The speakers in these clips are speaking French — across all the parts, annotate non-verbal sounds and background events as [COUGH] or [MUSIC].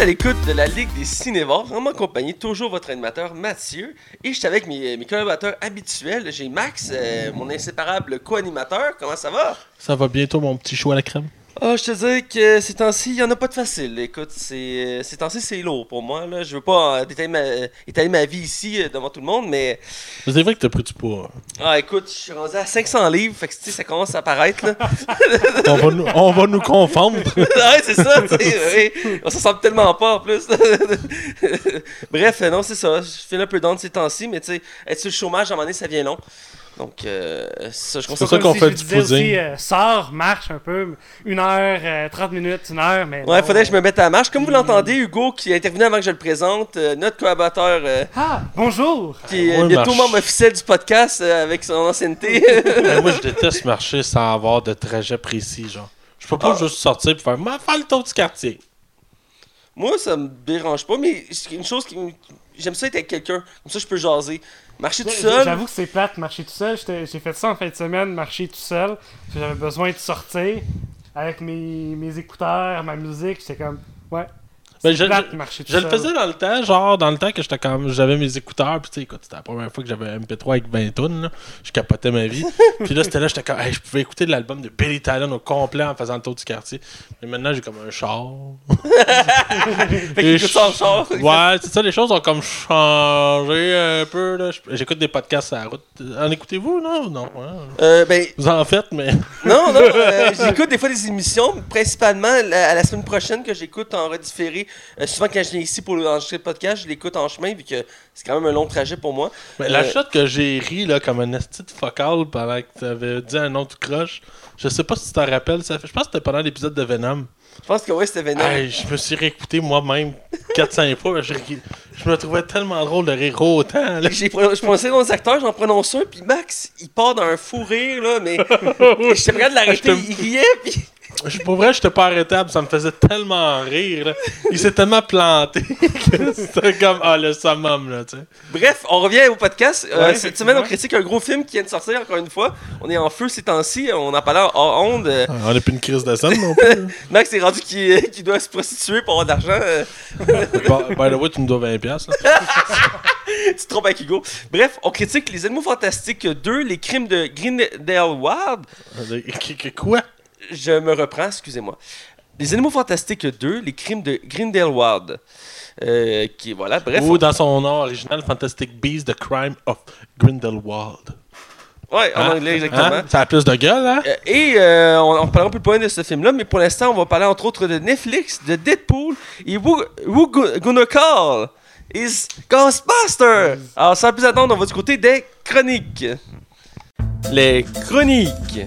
à l'écoute de la Ligue des Cinévores, en compagnie toujours votre animateur Mathieu. Et je suis avec mes, mes collaborateurs habituels. J'ai Max, euh, mon inséparable co-animateur. Comment ça va? Ça va bientôt, mon petit chou à la crème. Ah, je te dis que ces temps-ci, il n'y en a pas de facile. Écoute, c'est, euh, ces temps-ci, c'est lourd pour moi. Là. Je veux pas euh, détailler ma, étaler ma vie ici euh, devant tout le monde, mais. Mais C'est vrai que t'as pris du poids. Ah, écoute, je suis rendu à 500 livres, fait que tu sais, ça commence à apparaître. Là. [LAUGHS] On va nous, on va nous confondre. [LAUGHS] ouais, c'est ça, tu sais. ouais. On s'en sent tellement pas en plus. [LAUGHS] Bref, non, c'est ça. Je fais un peu down ces temps-ci, mais tu sais, être sur le chômage, à un moment donné, ça vient long. Donc, euh, ça, je C'est considère ça qu'on si fait je du disais aussi, euh, sors, marche un peu, une heure, euh, 30 minutes, une heure, mais. Ouais, non, faudrait que je euh, me mette à la marche. Comme vous l'entendez, Hugo, qui est intervenu avant que je le présente, euh, notre collaborateur, euh, Ah, bonjour! qui est Ouais, bientôt membre officiel du podcast euh, avec son ancienneté. Mais [LAUGHS] moi, je déteste marcher sans avoir de trajet précis, genre. Je peux pas Ah. juste sortir et faire, le tour du quartier. Moi, ça me dérange pas, mais c'est une chose qui me- J'aime ça être avec quelqu'un. Comme ça, je peux jaser. Marcher tout seul. J'avoue que c'est plate, marcher tout seul. J'ai fait ça en fin de semaine, marcher tout seul. J'avais besoin de sortir avec mes, mes écouteurs, ma musique. J'étais comme, ouais. Ben, je- plate, le faisais dans le temps, genre, dans le temps que j'étais comme, j'avais mes écouteurs, puis tu sais, écoute, c'était la première fois que j'avais un MP3 avec 20 tonnes, là. Je capotais ma vie. [LAUGHS] puis là, c'était là, j'étais comme, hey, je pouvais écouter l'album de Billy Talon au complet en faisant le tour du quartier. Mais maintenant, j'ai comme un char. [LAUGHS] Fait écoute char. [LAUGHS] Ouais, c'est ça, les choses ont comme changé un peu, là. J'écoute des podcasts à la route. En écoutez-vous, non? Non, ouais. Euh, ben, Vous en faites, mais. non, non, euh, j'écoute des fois des émissions, principalement à la semaine prochaine que j'écoute en redifféré. Euh, souvent, quand je viens ici pour enregistrer le podcast, je l'écoute en chemin, vu que c'est quand même un long trajet pour moi. Mais la Euh, shot que j'ai ri là, comme un esti de focal pendant que tu avais dit un nom de croche, je sais pas si tu t'en rappelles, ça fait, je pense que c'était pendant l'épisode de Venom. Je pense que ouais, c'était Venom. Hey, je me suis réécouté moi-même 4-5 fois, je, je me trouvais tellement drôle de rire autant. J'ai je prononçais nos acteurs, j'en prononce un, puis Max, il part d'un fou rire, là, mais j'étais prêt de l'arrêter, Je te- il riait, puis Je, pour vrai, j'étais pas arrêtable, ça me faisait tellement rire. là. Il s'est tellement planté [LAUGHS] que c'était comme, ah, le summum, là, tu sais. Bref, on revient au podcast. Euh, Ouais, cette semaine, on effectivement. critique un gros film qui vient de sortir, encore une fois. On est en feu ces temps-ci, on en parlait en onde. Euh, On n'a plus une crise de scène non plus. [LAUGHS] Max est rendu qui, [LAUGHS] qui doit se prostituer pour avoir de l'argent. euh, By by the way, tu me dois 20$. piastres, là. tu te trompes avec Hugo. Bref, on critique Les Animaux Fantastiques 2, Les Crimes de Grindelwald. Euh, que- Quoi? Je me reprends, excusez-moi. Les Animaux Fantastiques 2, Les Crimes de Grindelwald. Euh, qui, voilà, bref. Ou dans son nom original, Fantastic Beasts, The Crime of Grindelwald. Ouais, en Hein? anglais, exactement. Hein? Ça a plus de gueule, hein? Euh, Et euh, on, on parlera un peu plus loin de ce film-là, mais pour l'instant, on va parler entre autres de Netflix, de Deadpool et Who, who Go- Gonna Call is Ghostbuster. Alors, sans plus attendre, on va du côté des chroniques. Les chroniques.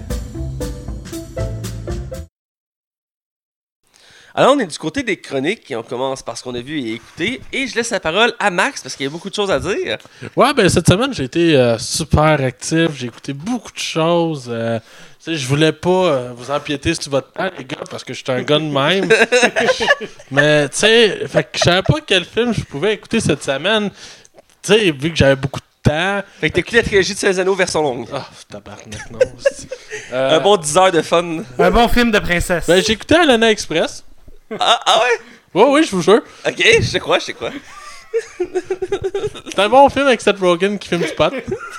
Alors, on est du côté des chroniques et on commence par ce qu'on a vu et écouté. Et je laisse la parole à Max parce qu'il y a beaucoup de choses à dire. Ouais, ben cette semaine, j'ai été euh, super actif. J'ai écouté beaucoup de choses. euh, tu sais, je voulais pas euh, vous empiéter sur votre temps, les gars, parce que je suis un gars de même. [LAUGHS] Mais, tu sais, fait que je savais pas quel film je pouvais écouter cette semaine. Tu sais, vu que j'avais beaucoup de temps. Fait que t'as écouté la trilogie de 16 anneaux version longue. Ah, tabarnak, non. c'est- [LAUGHS] Euh, Un bon 10 heures de fun. Un bon film de princesse. Ben, j'ai écouté Alana Express. Ah, ah ouais? Oui, oui, je vous jure. Ok, je sais quoi, je sais quoi. C'est un bon film avec Seth Rogen qui filme du pot.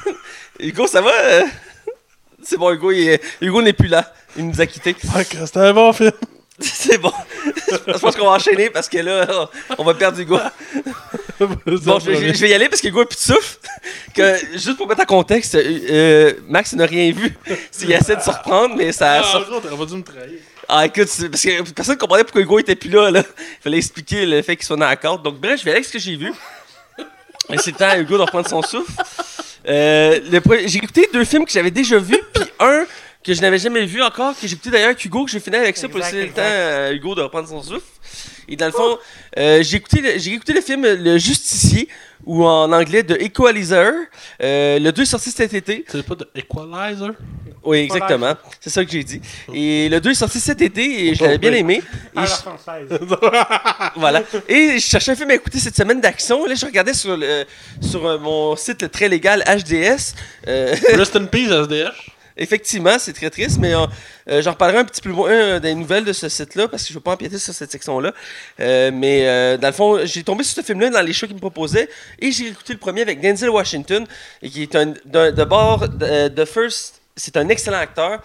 [LAUGHS] Hugo, ça va? euh? C'est bon, Hugo, il est- Hugo n'est plus là. Il nous a quittés. Ouais, c'est un bon film. [LAUGHS] C'est bon. je pense qu'on va enchaîner parce que là, on va perdre Hugo. [LAUGHS] Bon, je, vais- je vais y aller parce que Hugo a plus de souffle. Que, juste pour mettre en contexte, euh, euh, Max n'a rien vu. Il essaie de se reprendre, mais ça. Ah, ça- t'aurais pas dû me trahir. Ah, écoute, parce que personne ne comprenait pourquoi Hugo était plus là. là. Il fallait expliquer le fait qu'il soit dans la corde. Donc, bref, je vais avec ce que j'ai vu. C'est temps à Hugo de reprendre son souffle. Euh, j'ai écouté deux films que j'avais déjà vus, puis un que je n'avais jamais vu encore, que j'ai écouté d'ailleurs avec Hugo, que j'ai fini avec ça pour laisser le temps à Hugo de reprendre son souffle. Et dans le fond, euh, j'ai écouté, écouté le film Le Justicier, ou en anglais The Equalizer. Euh, le 2 est sorti cet été. C'est pas de Equalizer? Oui, exactement. C'est ça que j'ai dit. Et le 2 est sorti cet été et je l'avais bien aimé. Et À la je- française. [LAUGHS] voilà. Et je cherchais un film à écouter cette semaine d'action. Là, je regardais sur, le, sur euh, mon site très légal HDS. Euh, Rest in peace, SDH. Effectivement, c'est très triste, mais euh, euh, j'en reparlerai un petit peu loin euh, des nouvelles de ce site-là parce que je ne veux pas empiéter sur cette section-là. Euh, mais dans le fond, j'ai tombé sur ce film-là dans les shows qu'il me proposait et j'ai écouté le premier avec Denzel Washington, et qui est un de, de First. C'est un excellent acteur.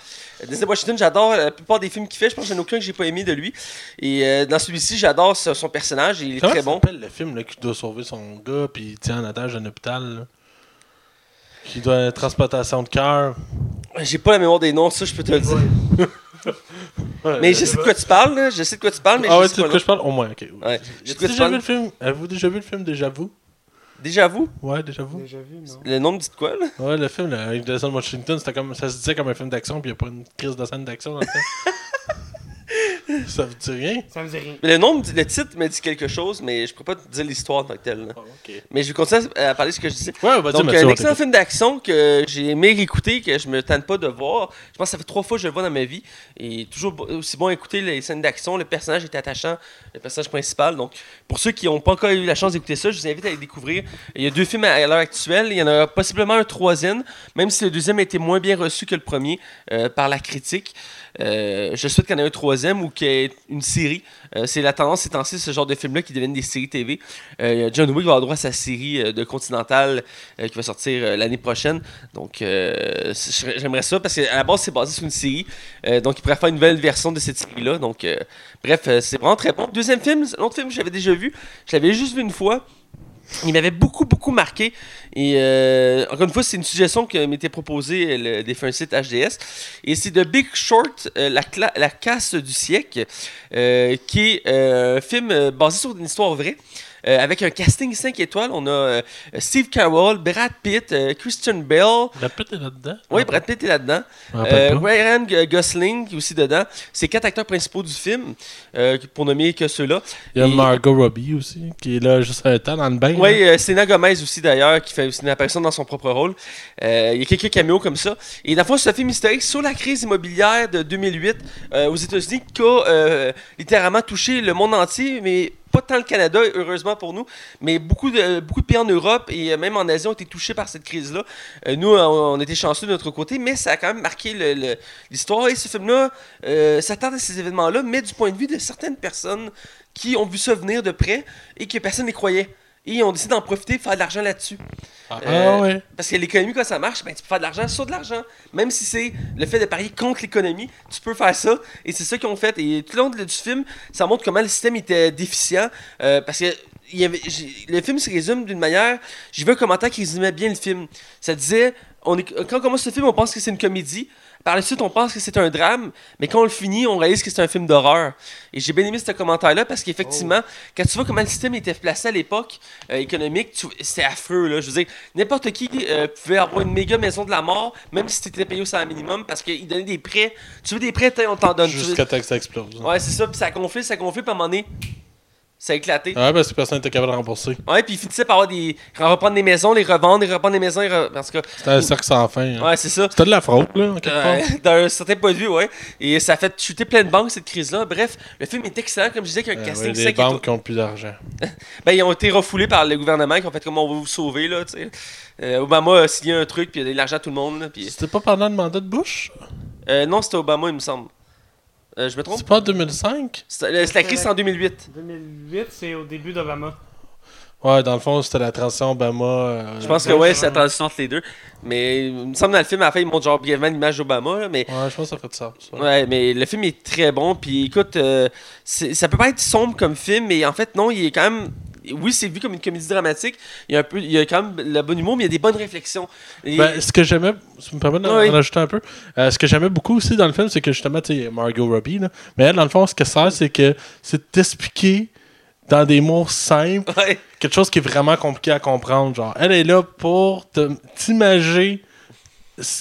Denzel Washington, j'adore la plupart des films qu'il fait. Je pense que j'en ai aucun que j'ai pas aimé de lui. Et euh, dans celui-ci, j'adore son son personnage. Il est Comment très bon. le film là, qui doit sauver son gars puis il tient en otage un hôpital là? Qui doit une transplantation de cœur. J'ai pas la mémoire des noms, ça je peux te le dire. Mais je sais de quoi tu parles, là. Je sais de quoi tu parles, mais Ah je ouais, sais tu sais pas de quoi je parle? Au moins, ok. Ouais. Tu déjà vu le film? Avez-vous déjà vu le film Déjà Vu? Déjà vous? Ouais, Déjà Vu. Déjà vu, non? Le nom me dit de quoi, là? Ouais, le film là, avec Denzel Washington, c'était comme, ça se disait comme un film d'action, puis il n'y a pas une crise de scène d'action dans le film. [LAUGHS] [LAUGHS] ça vous dit rien? Ça me dit rien. Mais le nom, me dit- le titre me dit quelque chose, mais je peux pas te dire l'histoire en tant que telle. là. Ah, ok. Mais je vais continuer à à parler de ce que je disais. Ouais, vas-y, Donc, Mathieu, un on excellent t'écoute. film d'action que j'ai aimé écouter, que je me tente pas de voir. Je pense que ça fait trois fois que je le vois dans ma vie. Et toujours bo- aussi bon à écouter les scènes d'action. Le personnage est attachant, le personnage principal. Donc, pour ceux qui n'ont pas encore eu la chance d'écouter ça, je vous invite à les découvrir. Il y a deux films à à l'heure actuelle. Il y en a possiblement un troisième, même si le deuxième a été moins bien reçu que le premier euh, par la critique. Euh, je souhaite qu'il y en ait un troisième ou qu'il y ait une série. Euh, c'est la tendance ces temps-ci, ce genre de films-là qui deviennent des séries TV. Euh, John Wick va avoir droit à sa série de Continental qui va sortir l'année prochaine. Donc, j'aimerais ça parce qu'à la base, c'est basé sur une série. Donc, il pourrait faire une nouvelle version de cette série-là. Donc, bref, c'est vraiment très bon. Deuxième film, c'est un autre film que j'avais déjà vu. Je l'avais juste vu une fois. Il m'avait beaucoup, beaucoup marqué. Et euh, encore une fois, c'est une suggestion qui m'était proposée euh, le, des un site HDS. Et c'est The Big Short, euh, la, la casse du siècle, euh, qui est euh, un film basé sur une histoire vraie. Euh, avec un casting 5 étoiles, on a euh, Steve Carell, Brad Pitt, euh, Christian Bale. Brad Pitt est là-dedans? Oui, Brad Pitt est là-dedans. Ryan Gosling qui est aussi dedans. C'est quatre acteurs principaux du film, pour nommer que ceux-là. Il y a Et- Margot Robbie aussi, qui est là juste un temps dans le bain. Oui, euh, Selena Gomez aussi d'ailleurs, qui fait aussi une apparition dans son propre rôle. Il y a quelques caméos comme ça. Et dans le fond, c'est un film historique sur la crise immobilière de 2008 euh, aux États-Unis qui a littéralement touché le monde entier, mais tant le Canada, heureusement pour nous, mais beaucoup de, beaucoup de pays en Europe et euh, même en Asie ont été touchés par cette crise-là. Euh, nous, on, était chanceux de notre côté, mais ça a quand même marqué l'histoire. Et ce film-là euh, s'attarde à ces événements-là, mais du point de vue de certaines personnes qui ont vu ça venir de près et que personne n'y croyait. Et on décide d'en profiter, de faire de l'argent là-dessus. Ah, euh, ouais. Parce que l'économie, quand ça marche, ben, tu peux faire de l'argent sur de l'argent. Même si c'est le fait de parier contre l'économie, tu peux faire ça. Et c'est ça qu'ils ont fait. Et tout le long du film, ça montre comment le système était déficient. euh, parce que il y avait, j'ai- le film se résume d'une manière. J'ai vu un commentaire qui résumait bien le film. Ça disait on est, quand on commence ce film, on pense que c'est une comédie. Par la suite, on pense que c'est un drame, mais quand on le finit, on réalise que c'est un film d'horreur. Et j'ai bien aimé ce commentaire-là parce qu'effectivement, quand tu vois comment le système était placé à l'époque euh, économique, c'était affreux. Là. Je veux dire, n'importe qui euh, pouvait avoir une méga maison de la mort, même si tu étais payé au salaire minimum, parce qu'ils donnaient des prêts. Tu veux des prêts, on t'en donne. Jusqu'à temps que ça explose. Ouais, c'est ça, puis ça gonflait, ça gonflait, puis à un moment donné, ça a éclaté. Ouais, parce que personne n'était capable de rembourser. Ouais, puis ils finissaient par avoir des. reprendre des maisons, les revendre, les reprendre des maisons, les re- tout cas. C'était un cercle sans fin. hein. Ouais, c'est ça. C'était de la fraude, là, en quelque Euh, part. [LAUGHS] D'un certain point de vue, ouais. Et ça a fait chuter plein de banques, cette crise-là. Bref, le film est excellent, comme je disais, avec un Euh, casting ouais, 5 des étoiles. banques qui ont plus d'argent. [LAUGHS] Ben, ils ont été refoulés par le gouvernement, qui ont fait comme on va vous sauver, là, tu sais. Euh, Obama a signé un truc, puis il a donné de l'argent à tout le monde, puis... C'était pas pendant le mandat de Bush? Euh, non, c'était Obama, il me semble. Euh, je me trompe? C'est pas en 2005? C'était la, la crise, c'est en 2008. 2008, c'est au début d'Obama. Ouais, dans le fond, c'était la transition Obama. euh, Je pense que ouais, c'est la transition entre les deux. Mais il me semble dans le film, à la fin, il montre genre brièvement l'image d'Obama, là, mais... Ouais, je pense que ça fait de ça. ça. Ouais, mais le film est très bon. Puis écoute, euh, c'est- ça peut pas être sombre comme film, mais en fait, non, il est quand même. Oui, c'est vu comme une comédie dramatique. Il y a, un peu, il y a quand même le bon humour, mais il y a des bonnes réflexions. Et- Ben, ce que j'aimais, si me permets d'en Oui. ajouter un peu, euh, ce que j'aimais beaucoup aussi dans le film, c'est que justement, tu sais, Margot Robbie, là, mais elle, dans le fond, ce que sert, c'est que c'est d'expliquer dans des mots simples [LAUGHS] Ouais. quelque chose qui est vraiment compliqué à comprendre. Genre, elle est là pour t'imager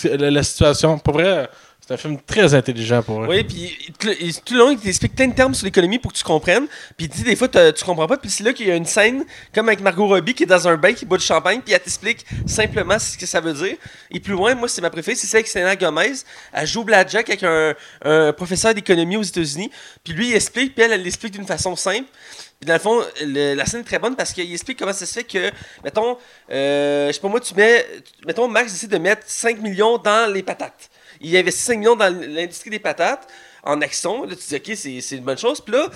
la, la situation. Pour vrai, c'est un film très intelligent pour elle. Oui, puis tout le- long, il t'explique plein de termes sur l'économie pour que tu comprennes. Puis des fois, tu comprends pas. Puis c'est là qu'il y a une scène, comme avec Margot Robbie, qui est dans un bain, qui boit du champagne, puis elle t'explique simplement ce que ça veut dire. Et plus loin, moi, c'est ma préférée, c'est celle avec Selena Gomez. Elle joue Blackjack avec un, professeur d'économie aux États-Unis. Puis lui, il explique, puis elle, elle l'explique d'une façon simple. Puis dans le fond, la scène est très bonne parce qu'il explique comment ça se fait que, mettons, euh, je sais pas moi, tu mets, mettons, Max décide de mettre 5 millions dans les patates. Il investit 5 millions dans l'industrie des patates en action. Là, tu dis, OK, c'est une bonne chose. Puis là,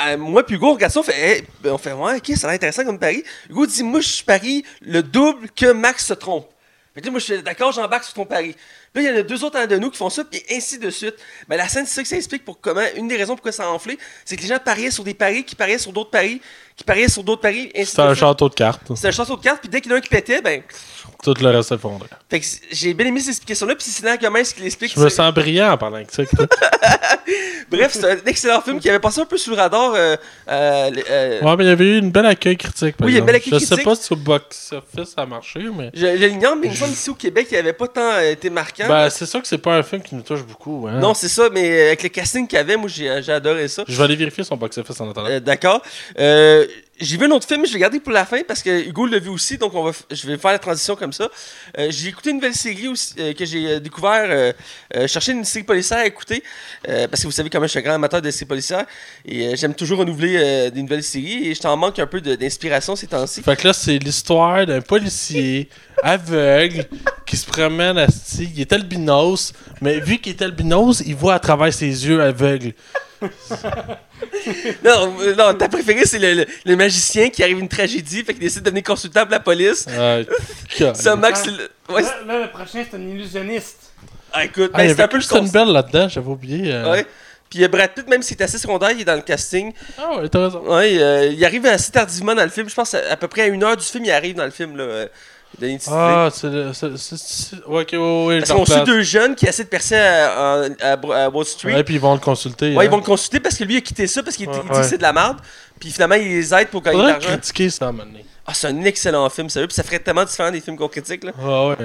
euh, moi puis Hugo, on regarde on fait, ben, on fait, ouais, OK, ça a l'air intéressant comme pari. Hugo dit, moi, je parie le double que Max se trompe. Fait que là, moi, je suis d'accord, j'embarque sur ton pari. Là, il y en a deux autres de nous qui font ça, puis ainsi de suite. Mais la scène, c'est ça que ça explique pour comment. Une des raisons pourquoi ça a enflé, c'est que les gens pariaient sur des paris, qui pariaient sur d'autres paris, qui pariaient sur d'autres paris, de un château de cartes. C'est un château de cartes, puis dès qu'il y en a un qui pétait, ben. Tout le reste s'effondre. Fait que j'ai bien aimé cette explication-là, puis c'est Sidney Gomez qui l'explique. Je me sens brillant en parlant de ça. [LAUGHS] Bref, c'est un excellent film qui avait passé un peu sous le radar. euh, euh, euh, Ouais, mais il y avait eu une belle accueil critique. par Oui, il y a une belle accueil Je sais critique. pas si au box-office ça a marché, mais. Je, je l'ignore, mais il me semble ici au Québec, il avait pas tant été marquant. Ben, c'est sûr que c'est pas un film qui nous touche beaucoup. Hein. non, c'est ça, mais avec le casting qu'il y avait, moi j'ai j'ai adoré ça. Je vais aller vérifier son box-office en attendant. Euh, D'accord. Euh, j'ai vu un autre film, je vais garder pour la fin parce que Hugo l'a vu aussi, donc on va, je vais faire la transition comme ça. Euh, j'ai écouté une nouvelle série aussi, euh, que j'ai euh, découvert. Euh, une série policière à écouter parce que vous savez comment je suis un grand amateur de séries policières et j'aime toujours renouveler des nouvelles séries et je t'en manque un peu d'inspiration ces temps-ci. Fait que là, c'est l'histoire d'un policier [LAUGHS] aveugle qui se promène à Sti. Il est albinos, mais vu qu'il est albinos, il voit à travers ses yeux aveugles. [LAUGHS] Non, euh, non ta préférée c'est le, le- le magicien qui arrive une tragédie, fait qu'il décide de devenir consultant pour la police. Ah, [LAUGHS] Ça, Max, le- ouais, Là, là, le prochain, c'est un illusionniste. ah, écoute, Ah, ben, il y c'est un peu le. Bell là-dedans, j'avais oublié. euh. Ouais. Puis euh, Brad Pitt, même s'il est assez secondaire, il est dans le casting. Ah ouais, t'as raison. Ouais, euh, il arrive assez tardivement dans le film. Je pense à, à peu près à une heure du film, il arrive dans le film. Là, Ah, c'est ok, ouais, ouais, Parce qu'on suit deux jeunes qui essaient de percer à, à- à- à Wall Street. Ouais, puis ils vont le consulter. Ouais, hein. ils vont le consulter parce que lui il a quitté ça parce qu'il Ouais, dit ouais. que c'est de la merde. Puis finalement, il les aide pour gagner de l'argent. critiquer ça à un moment donné. Ah, c'est un excellent film, sérieux. Puis ça ferait tellement différent des films qu'on critique. Là. Ah ouais.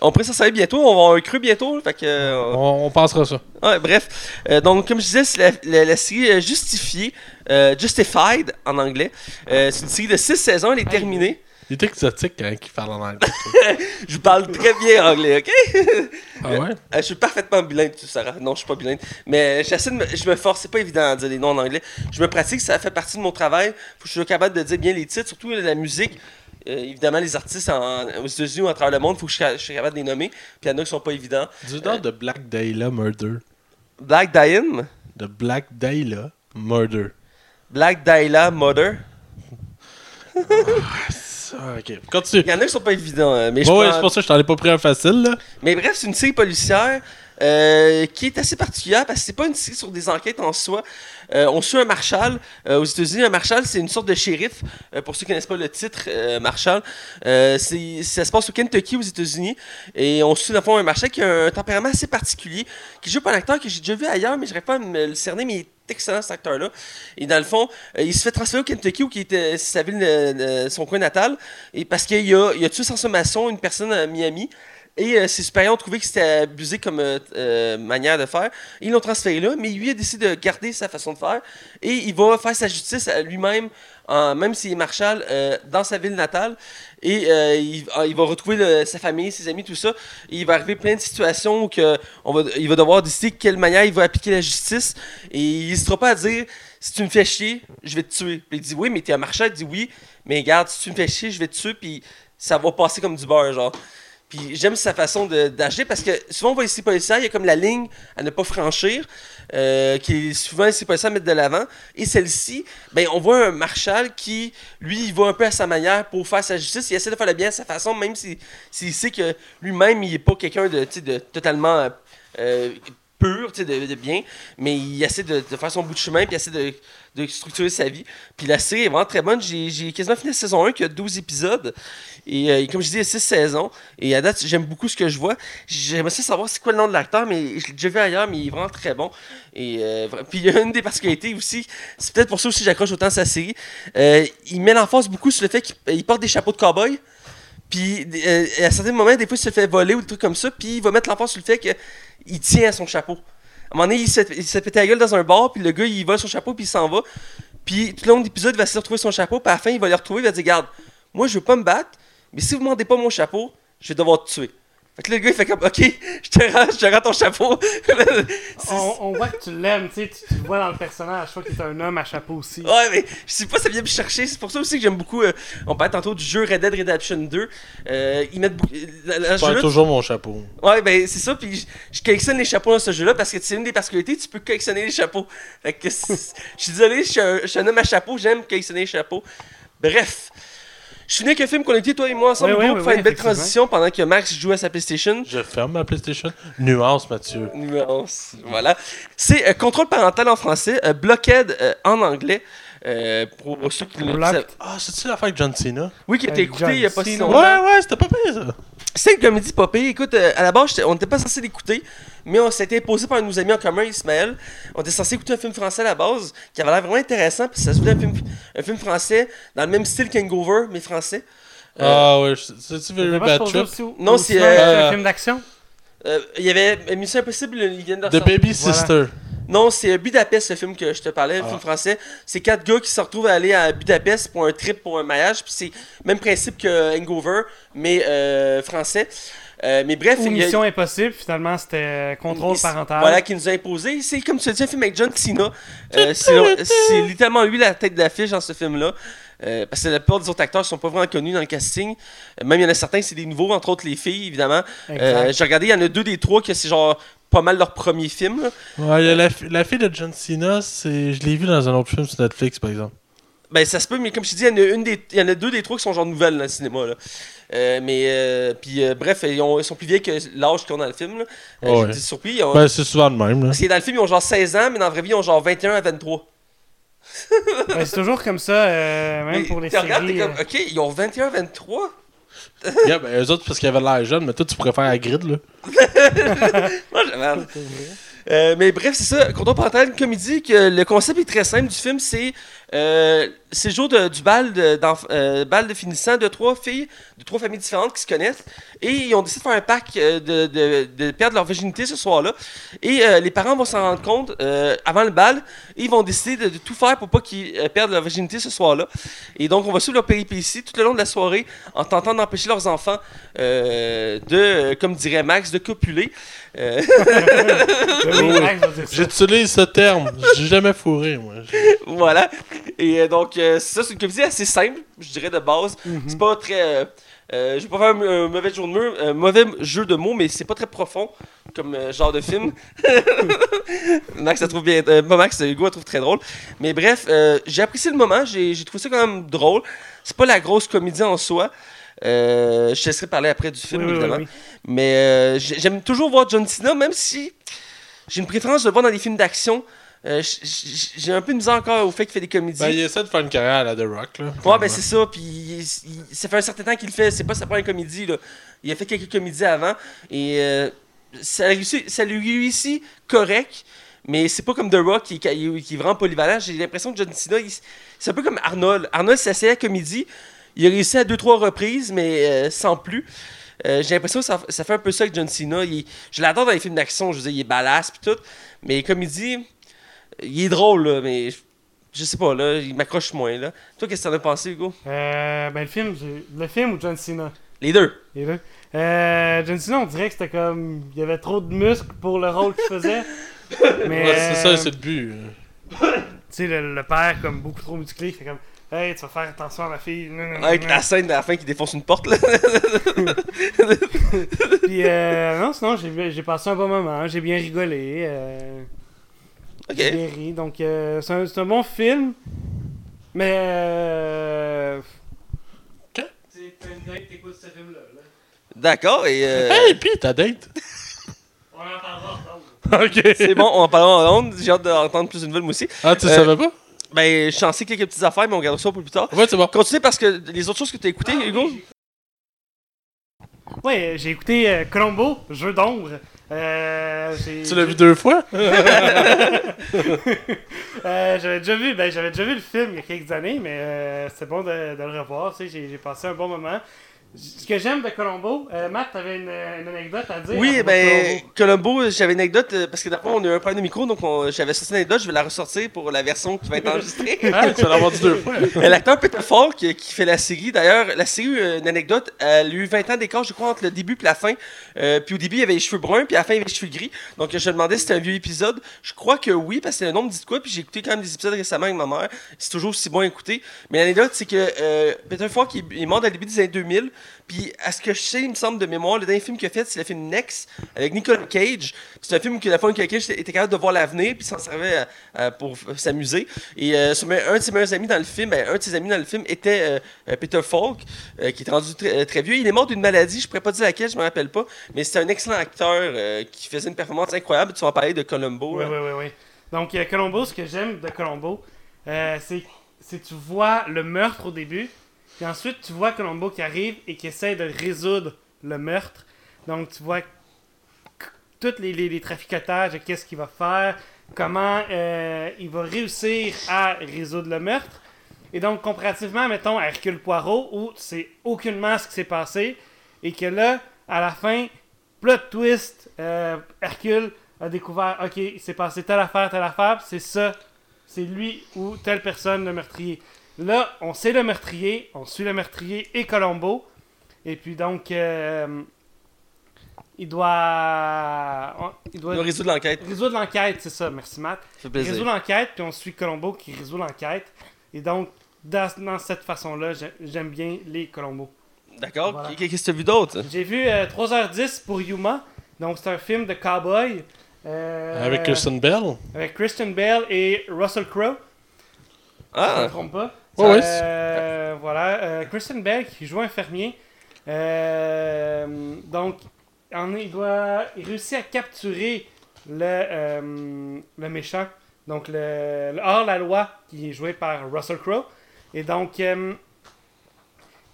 On pourrait s'en servir bientôt. On va avoir un cru bientôt. Fait que, euh, On, on passera ça. Ouais, bref. Euh, donc, comme je disais, c'est la, la- la série euh, Justifiée, euh, Justified en anglais. Euh, c'est une série de 6 saisons, elle est terminée. Il est exotique quand il parle en anglais. [LAUGHS] Je parle très bien anglais, ok? [LAUGHS] ah ouais? Euh, je suis parfaitement bilingue, tu Sarah. Non, je suis pas bilingue. Mais j'essaie de me, je me force, c'est pas évident à dire les noms en anglais. Je me pratique, ça fait partie de mon travail. Faut que je sois capable de dire bien les titres, surtout la musique. Euh, évidemment, les artistes en- aux États-Unis ou à travers le monde, faut que je, sois- je sois capable de les nommer. Puis il y en a qui sont pas évidents. Du nom de Black Dahlia Murder. Black Diane, De Black Dahlia Murder. Black Dahlia Mother. Ah, ok. Continue. Il y en a qui sont pas évidents. euh, mais je Bon, ouais, c'est pour ça que je t'en ai pas pris un facile, là. Mais bref, c'est une série policière euh, qui est assez particulière parce que c'est pas une série sur des enquêtes en soi. Euh, on suit un marshal euh, aux États-Unis. Un marshal, c'est une sorte de shérif. euh, pour ceux qui connaissent pas le titre, euh, marshal, euh, c'est- ça se passe au Kentucky aux États-Unis et on suit dans le fond un marshal qui a un tempérament assez particulier, qui joue par un acteur que j'ai déjà vu ailleurs, mais je pas à me le cerner, mais il est excellent cet acteur-là. Et dans le fond, euh, il se fait transférer au Kentucky où qui était sa ville, euh, euh, son coin natal, et parce qu'il a, il a tué sans sommation une personne à Miami. Et ses supérieurs ont trouvé que c'était abusé comme manière de faire. Ils l'ont transféré là, mais lui a décidé de garder sa façon de faire. Et il va faire sa justice lui-même, même s'il est euh, dans sa ville natale. Et euh, il, ah, il va retrouver sa famille, ses amis, tout ça. Et il va arriver plein de situations où va, il va devoir décider de quelle manière il va appliquer la justice. Et il n'hésitera pas à dire si tu me fais chier, je vais te tuer. Il dit oui, mais t'es un marshal. Il dit oui, mais regarde, si tu me fais chier, je vais te tuer. Puis ça va passer comme du beurre, genre. J'aime sa façon d'agir parce que souvent on voit ici policiers, il y a comme la ligne à ne pas franchir, euh, qui est souvent ici policiers à mettre de l'avant. Et celle-ci, ben on voit un marshal qui, lui, il va un peu à sa manière pour faire sa justice. Il essaie de faire le bien à sa façon, même s'il s'il sait que lui-même, il n'est pas quelqu'un de, de totalement euh, pur, tu de, de bien, mais il essaie de, de faire son bout de chemin, puis il essaie de, structurer sa vie. Puis la série est vraiment très bonne. J'ai quasiment fini la saison 1 qui a 12 épisodes. Et euh, comme je dis, il y a 6 saisons. Et à date, j'aime beaucoup ce que je vois. J'aimerais savoir c'est quoi le nom de l'acteur, mais je l'ai déjà vu ailleurs, mais il est vraiment très bon. Et euh, puis il y a une des particularités aussi, c'est peut-être pour ça aussi que j'accroche autant sa série. Euh, il met l'emphase beaucoup sur le fait qu'il il porte des chapeaux de cow-boy. Puis euh, à certains moments, des fois, il se fait voler ou des trucs comme ça. Puis il va mettre l'emphase sur le fait qu'il tient à son chapeau. À un moment donné, il se, se fait gueule dans un bar, puis le gars, il vole son chapeau, puis il s'en va. Puis tout le long de l'épisode, il va de retrouver son chapeau, puis à la fin, il va le retrouver, il va dire Garde, moi, je veux pas me battre, mais si vous ne demandez pas mon chapeau, je vais devoir te tuer. Fait que là, le gars, il fait comme, ok, je te rends, je te rends ton chapeau. [LAUGHS] On, on voit que tu l'aimes, tu sais, tu, le vois dans le personnage. Je crois qu'il est un homme à chapeau aussi. Ouais, mais je sais pas, ça vient me chercher. C'est pour ça aussi que j'aime beaucoup. euh, on parlait tantôt du jeu Red Dead Redemption 2. Euh, ils mettent beaucoup. Je jeu-là, toujours mon chapeau. Ouais, ben c'est ça, puis je, je collectionne les chapeaux dans ce jeu-là parce que c'est une des particularités, tu peux collectionner les chapeaux. Fait que je suis désolé, je suis un, je suis un homme à chapeau, j'aime collectionner les chapeaux. Bref. Je suis venu avec un film qu'on a été, toi et moi, ensemble, pour faire une belle transition pendant que Max joue à sa PlayStation. Je ferme ma PlayStation. Nuance, Mathieu. Nuance. Voilà. C'est euh, contrôle parental en français, euh, Blockhead euh, en anglais. Euh, pour ceux qui le Blocked. savent. Ah, c'est-tu l'affaire avec John Cena? Oui, qui a été écouté John il y a pas si longtemps. Ouais, ouais, c'était pas pire, ça. C'est une comédie pas pire. Écoute, euh, à la base, on n'était pas censé l'écouter, mais on s'était imposé par un de nos amis en commun, Ismaël. On était censé écouter un film français à la base, qui avait l'air vraiment intéressant, puis ça se voulait un film, un film français dans le même style qu'Hangover, mais français. Euh, Ah, ouais, je- c'est-tu Very Bad Trip? Non, c'est, euh, un film d'action. euh, Il y avait Mission Impossible, il vient de The. Baby Voilà. Sister. Non, c'est Budapest, le film que je te parlais, le Ah. film français. C'est quatre gars qui se retrouvent à aller à Budapest pour un trip, pour un mariage, puis c'est le même principe que Hangover, mais euh, français. Euh, mais bref, Ou a- Mission Impossible, finalement, c'était euh, contrôle parental. Voilà, qui nous a imposé. C'est comme tu as dit, un film avec John Cena. Euh, c'est c'est littéralement lui la tête d'affiche dans ce film-là. Euh, parce que la plupart des autres acteurs sont pas vraiment connus dans le casting. Même il y en a certains, c'est des nouveaux, entre autres les filles, évidemment. Euh. J'ai regardé, il y en a deux des trois que c'est genre pas mal leur premier film. là. Ouais, il y a la, fi- la fille de John Cena, c'est... je l'ai vu dans un autre film sur Netflix, par exemple. Ben ça se peut, mais comme je te dis, il y en a, une des, il y en a deux des trois qui sont genre nouvelles dans le cinéma. Là. Euh, mais euh, puis euh, bref, ils, ont- ils sont plus vieux que l'âge qu'ils ont dans le film. Euh, Ouais. Surpris. ont- Ben, c'est souvent le même, là. Parce que dans le film, ils ont genre 16 ans, mais dans la vraie vie, ils ont genre 21 à 23. Ben, c'est toujours comme ça, euh, même Mais pour les tu regardes, séries. comme, ok, ils ont 21, 23. [LAUGHS] yeah, ben, eux autres, parce qu'ils avaient l'air jeunes, mais toi, tu préfères la grid, là. [LAUGHS] Moi, j'avais Euh, mais bref, c'est ça. Contrôle parental, une comédie que le concept est très simple du film. C'est euh, c'est le jour de- du bal de, d'enf- euh, bal de finissant de trois filles, de trois familles différentes qui se connaissent. Et ils ont décidé de faire un pacte euh, de, de- de perdre leur virginité ce soir-là. Et euh, les parents vont s'en rendre compte euh, avant le bal. Et ils vont décider de, de tout faire pour pas qu'ils euh, perdent leur virginité ce soir-là. Et donc, on va suivre leur péripétie tout le long de la soirée en tentant d'empêcher leurs enfants euh, de, comme dirait Max, de copuler. Euh. [LAUGHS] J'utilise ce terme. J'ai jamais fourré, moi. Voilà. [LAUGHS] Et euh, donc, euh, c'est ça, c'est une comédie assez simple, je dirais, de base. Mhm. C'est pas très. euh, je vais pas faire un, un mauvais jeu de mots, un mauvais jeu de mots, mais c'est pas très profond comme euh, genre de film. [LAUGHS] Max, ça trouve bien. euh, Max, Hugo, elle trouve très drôle. Mais bref, j'ai apprécié le moment, j'ai trouvé ça quand même drôle. C'est pas la grosse comédie en soi. Je te laisserai parler après du film, Oui, évidemment. oui. Mais j'ai- j'aime toujours voir John Cena, même si j'ai une préférence de le voir dans des films d'action. Euh, j'ai un peu de misère encore au fait qu'il fait des comédies. Ben, il essaie de faire une carrière à la The Rock, là. Ouais, ben c'est ça. Puis il- il- ça fait un certain temps qu'il le fait. C'est pas sa première comédie. Là. Il a fait quelques comédies avant. Et euh, ça, ça lui réussit correct. Mais c'est pas comme The Rock qui, qui- qui est vraiment polyvalent. J'ai l'impression que John Cena, c'est un peu comme Arnold. Arnold s'est essayé à la comédie. Il a réussi à deux, trois reprises, mais euh, sans plus. Euh, j'ai l'impression que ça, ça fait un peu ça avec John Cena. Il- je l'adore dans les films d'action. Je veux dire, il est badass puis tout. Mais comédie, il est drôle, là, mais je, je sais pas, là, il m'accroche moins. Là. Toi, qu'est-ce que t'en as pensé, Hugo? Euh, ben, le film, le film ou John Cena? Les deux. Les deux. Euh, John Cena, on dirait que c'était comme. Il y avait trop de muscles pour le rôle qu'il faisait. [LAUGHS] Mais. Ouais, c'est ça, euh, c'est le but. Tu sais, le, le père, comme beaucoup trop musclé, il fait comme. Hey, tu vas faire attention à ma fille. Nan, nan, Avec la scène de la fin qui défonce une porte, là. [LAUGHS] Puis, euh, non, sinon, j'ai j'ai passé un bon moment. J'ai bien rigolé. euh, J'ai ok. bien ri. Donc, euh, c'est un, c'est un bon film. Mais. Euh... Ok. C'est une date, t'écoutes ce film-là. Là. D'accord, et euh, [LAUGHS] Hey, pis ta date? On en parlera. ok. c'est bon, on en parlera en ondes. J'ai hâte d'entendre plus de nouvelles, moi aussi. Ah, tu Euh, savais pas? Ben, je sais quelques petites affaires, mais on regardera ça pour plus tard. Ouais, c'est bon. Continue parce que les autres choses que tu as écoutées, Hugo? Ouais, j'ai écouté euh, Colombo, Jeu d'ombre. Euh, Tu l'as vu deux fois? [LAUGHS] Euh, j'avais déjà vu, ben j'avais déjà vu le film il y a quelques années, mais euh, c'est bon de, de le revoir. Tu sais, j'ai, j'ai passé un bon moment. Ce que j'aime de Colombo, euh, Matt, t'avais une, une anecdote à dire. Oui, ben, Colombo. J'avais une anecdote, euh, parce que d'abord, on a eu un problème de micro, donc on- j'avais sorti une anecdote, je vais la ressortir pour la version qui va être enregistrée. [LAUGHS] Ah, tu vas l'avoir dit deux fois. L'acteur Peter Falk, euh, qui fait la série, d'ailleurs, la série, une anecdote, elle a eu 20 ans d'écart, je crois, entre le début et la fin. Euh, puis au début, il avait les cheveux bruns, puis à la fin, il avait les cheveux gris. Donc je me demandais si c'était un vieux épisode. Je crois que oui, parce que le nom me dit de quoi, puis j'ai écouté quand même des épisodes récemment avec ma mère. C'est toujours aussi bon à écouter. Mais l'anecdote, c'est que Peter Falk, il, il est mort dans le début des années 2000. Puis à ce que je sais, il me semble de mémoire, le dernier film qu'il a fait, c'est le film Next, avec Nicolas Cage. C'est un film que la fois Nicolas Cage était capable de voir l'avenir, puis s'en servait à- à- pour s'amuser. Et euh, un de ses meilleurs amis dans le film, ben, un de ses amis dans le film était euh, euh, Peter Falk, euh, qui est rendu très, euh, très vieux. Il est mort d'une maladie, je pourrais pas dire laquelle, je me rappelle pas, mais c'était un excellent acteur euh, qui faisait une performance incroyable. Tu vas en parler de Columbo. Oui, oui, oui, oui. Donc, euh, Colombo, ce que j'aime de Colombo, euh, c'est c'est tu vois le meurtre au début, puis ensuite tu vois Colombo qui arrive et qui essaie de résoudre le meurtre. Donc, tu vois tous les, les, les qu'est-ce qu'il va faire, comment euh, il va réussir à résoudre le meurtre. Et donc, comparativement, mettons, à Hercule Poirot, où sais aucunement ce qui s'est passé, et que là, à la fin, plot twist, euh, Hercule a découvert, ok, il s'est passé telle affaire, telle affaire, c'est ça, c'est lui ou telle personne le meurtrier. Là, on sait le meurtrier, on suit le meurtrier et Colombo, et puis donc, euh, il doit, il doit Il va résoudre l'enquête. résoudre l'enquête, c'est ça, merci Matt. Ça fait Il résout l'enquête, puis on suit Colombo qui résout l'enquête, et donc, dans, dans cette façon-là, j'ai- j'aime bien les Colombo. D'accord. Voilà. Qu'est-ce que tu as vu d'autre? J'ai vu euh, 3h10 pour Yuma. Donc, c'est un film de cowboy. euh, Avec Kirsten Bell? avec Christian Bale et Russell Crowe. Si je ne me Ah, trompe pas. Ouais, ouais, Euh, voilà. euh, Christian Bale qui joue un fermier. Euh, donc, en- il doit. Il réussit à capturer le, le méchant. Donc, le, hors-la-loi qui est joué par Russell Crowe. Et donc, il,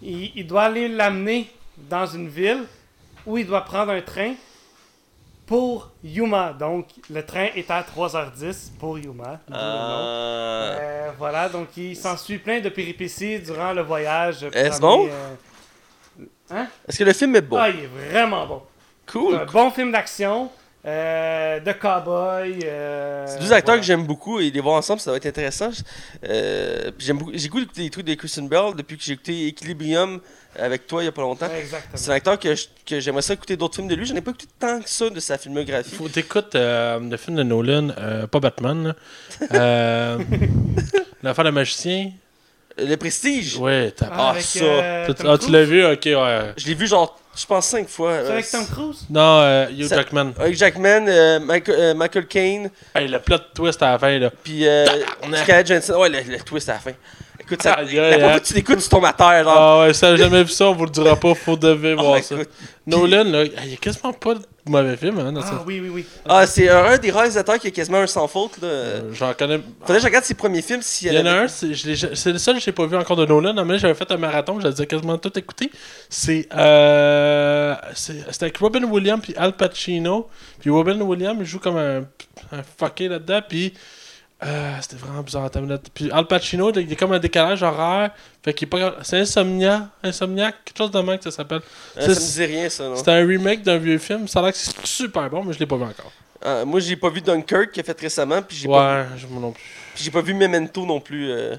il doit aller l'amener dans une ville où il doit prendre un train pour Yuma. Donc, le train est à 3h10 pour Yuma. ah. Euh, voilà, donc il s'ensuit plein de péripéties durant le voyage. Est-ce bon? euh, Est-ce que le film est bon? Ah, il est vraiment bon. C'est Cool. un bon film d'action, euh, de cowboy. euh, C'est deux acteurs voilà. que j'aime beaucoup et les voir ensemble, ça va être intéressant. Euh, j'aime beaucoup, j'ai goût d'écouter des trucs de Kristen Bell depuis que j'ai écouté Equilibrium avec toi il y a pas longtemps. Ouais. C'est un acteur que, je- que j'aimerais ça écouter d'autres films de lui. J'en ai pas écouté tant que ça de sa filmographie. Faut t'écoutes euh, le film de Nolan, euh, pas Batman. Euh, [LAUGHS] L'affaire de magicien. Le Prestige. Ouais, t'as. Ah, avec, ça. euh, ah, tu l'as vu? Ok, ouais. Je l'ai vu genre, je pense cinq fois. C'est euh, avec Tom Cruise? Non, euh, Hugh Ça- Jackman. Avec Jackman, euh, Michael, euh, Michael Caine, Hey, le plot twist à la fin, là. puis euh, Tabarnak. Scarlett Johansson. Ouais, le, le twist à la fin. Écoute, ça, la hein. fois que tu l'écoutes, tu tombes à terre. Genre? Ah ouais, ça n'a jamais vu ça, on vous le dira pas, faut devez [LAUGHS] Ah, voir ça. écoute. Nolan, là, il y a quasiment pas de mauvais film, hein, dans Ah ça. oui, oui, oui. Ah, c'est un, un des réalisateurs qui a quasiment un sans faute. Là. Euh, J'en connais. Faudrait que je regarde ses premiers films s'il Il y en a avait- un, c'est je l'ai- c'est le seul que j'ai pas vu encore de Nolan. mais j'avais fait un marathon, ai quasiment tout écouté. C'est. Euh, c'est- C'était avec Robin Williams puis Al Pacino. Puis Robin Williams, il joue comme un, un fucké là-dedans. Puis. Euh, C'était vraiment bizarre. Puis Al Pacino, il y a comme un décalage horaire. Fait qu'il est pas. C'est Insomnia. Insomniac, quelque chose de même que ça s'appelle. Euh, ça me c'est- disait rien, ça. Non? C'est un remake d'un vieux film. Ça a l'air que c'est super bon, mais je l'ai pas vu encore. Ah, moi, j'ai pas vu Dunkirk qui a fait récemment, puis j'ai pas, Ouais, je moi non plus. puis j'ai pas vu Memento non plus. euh.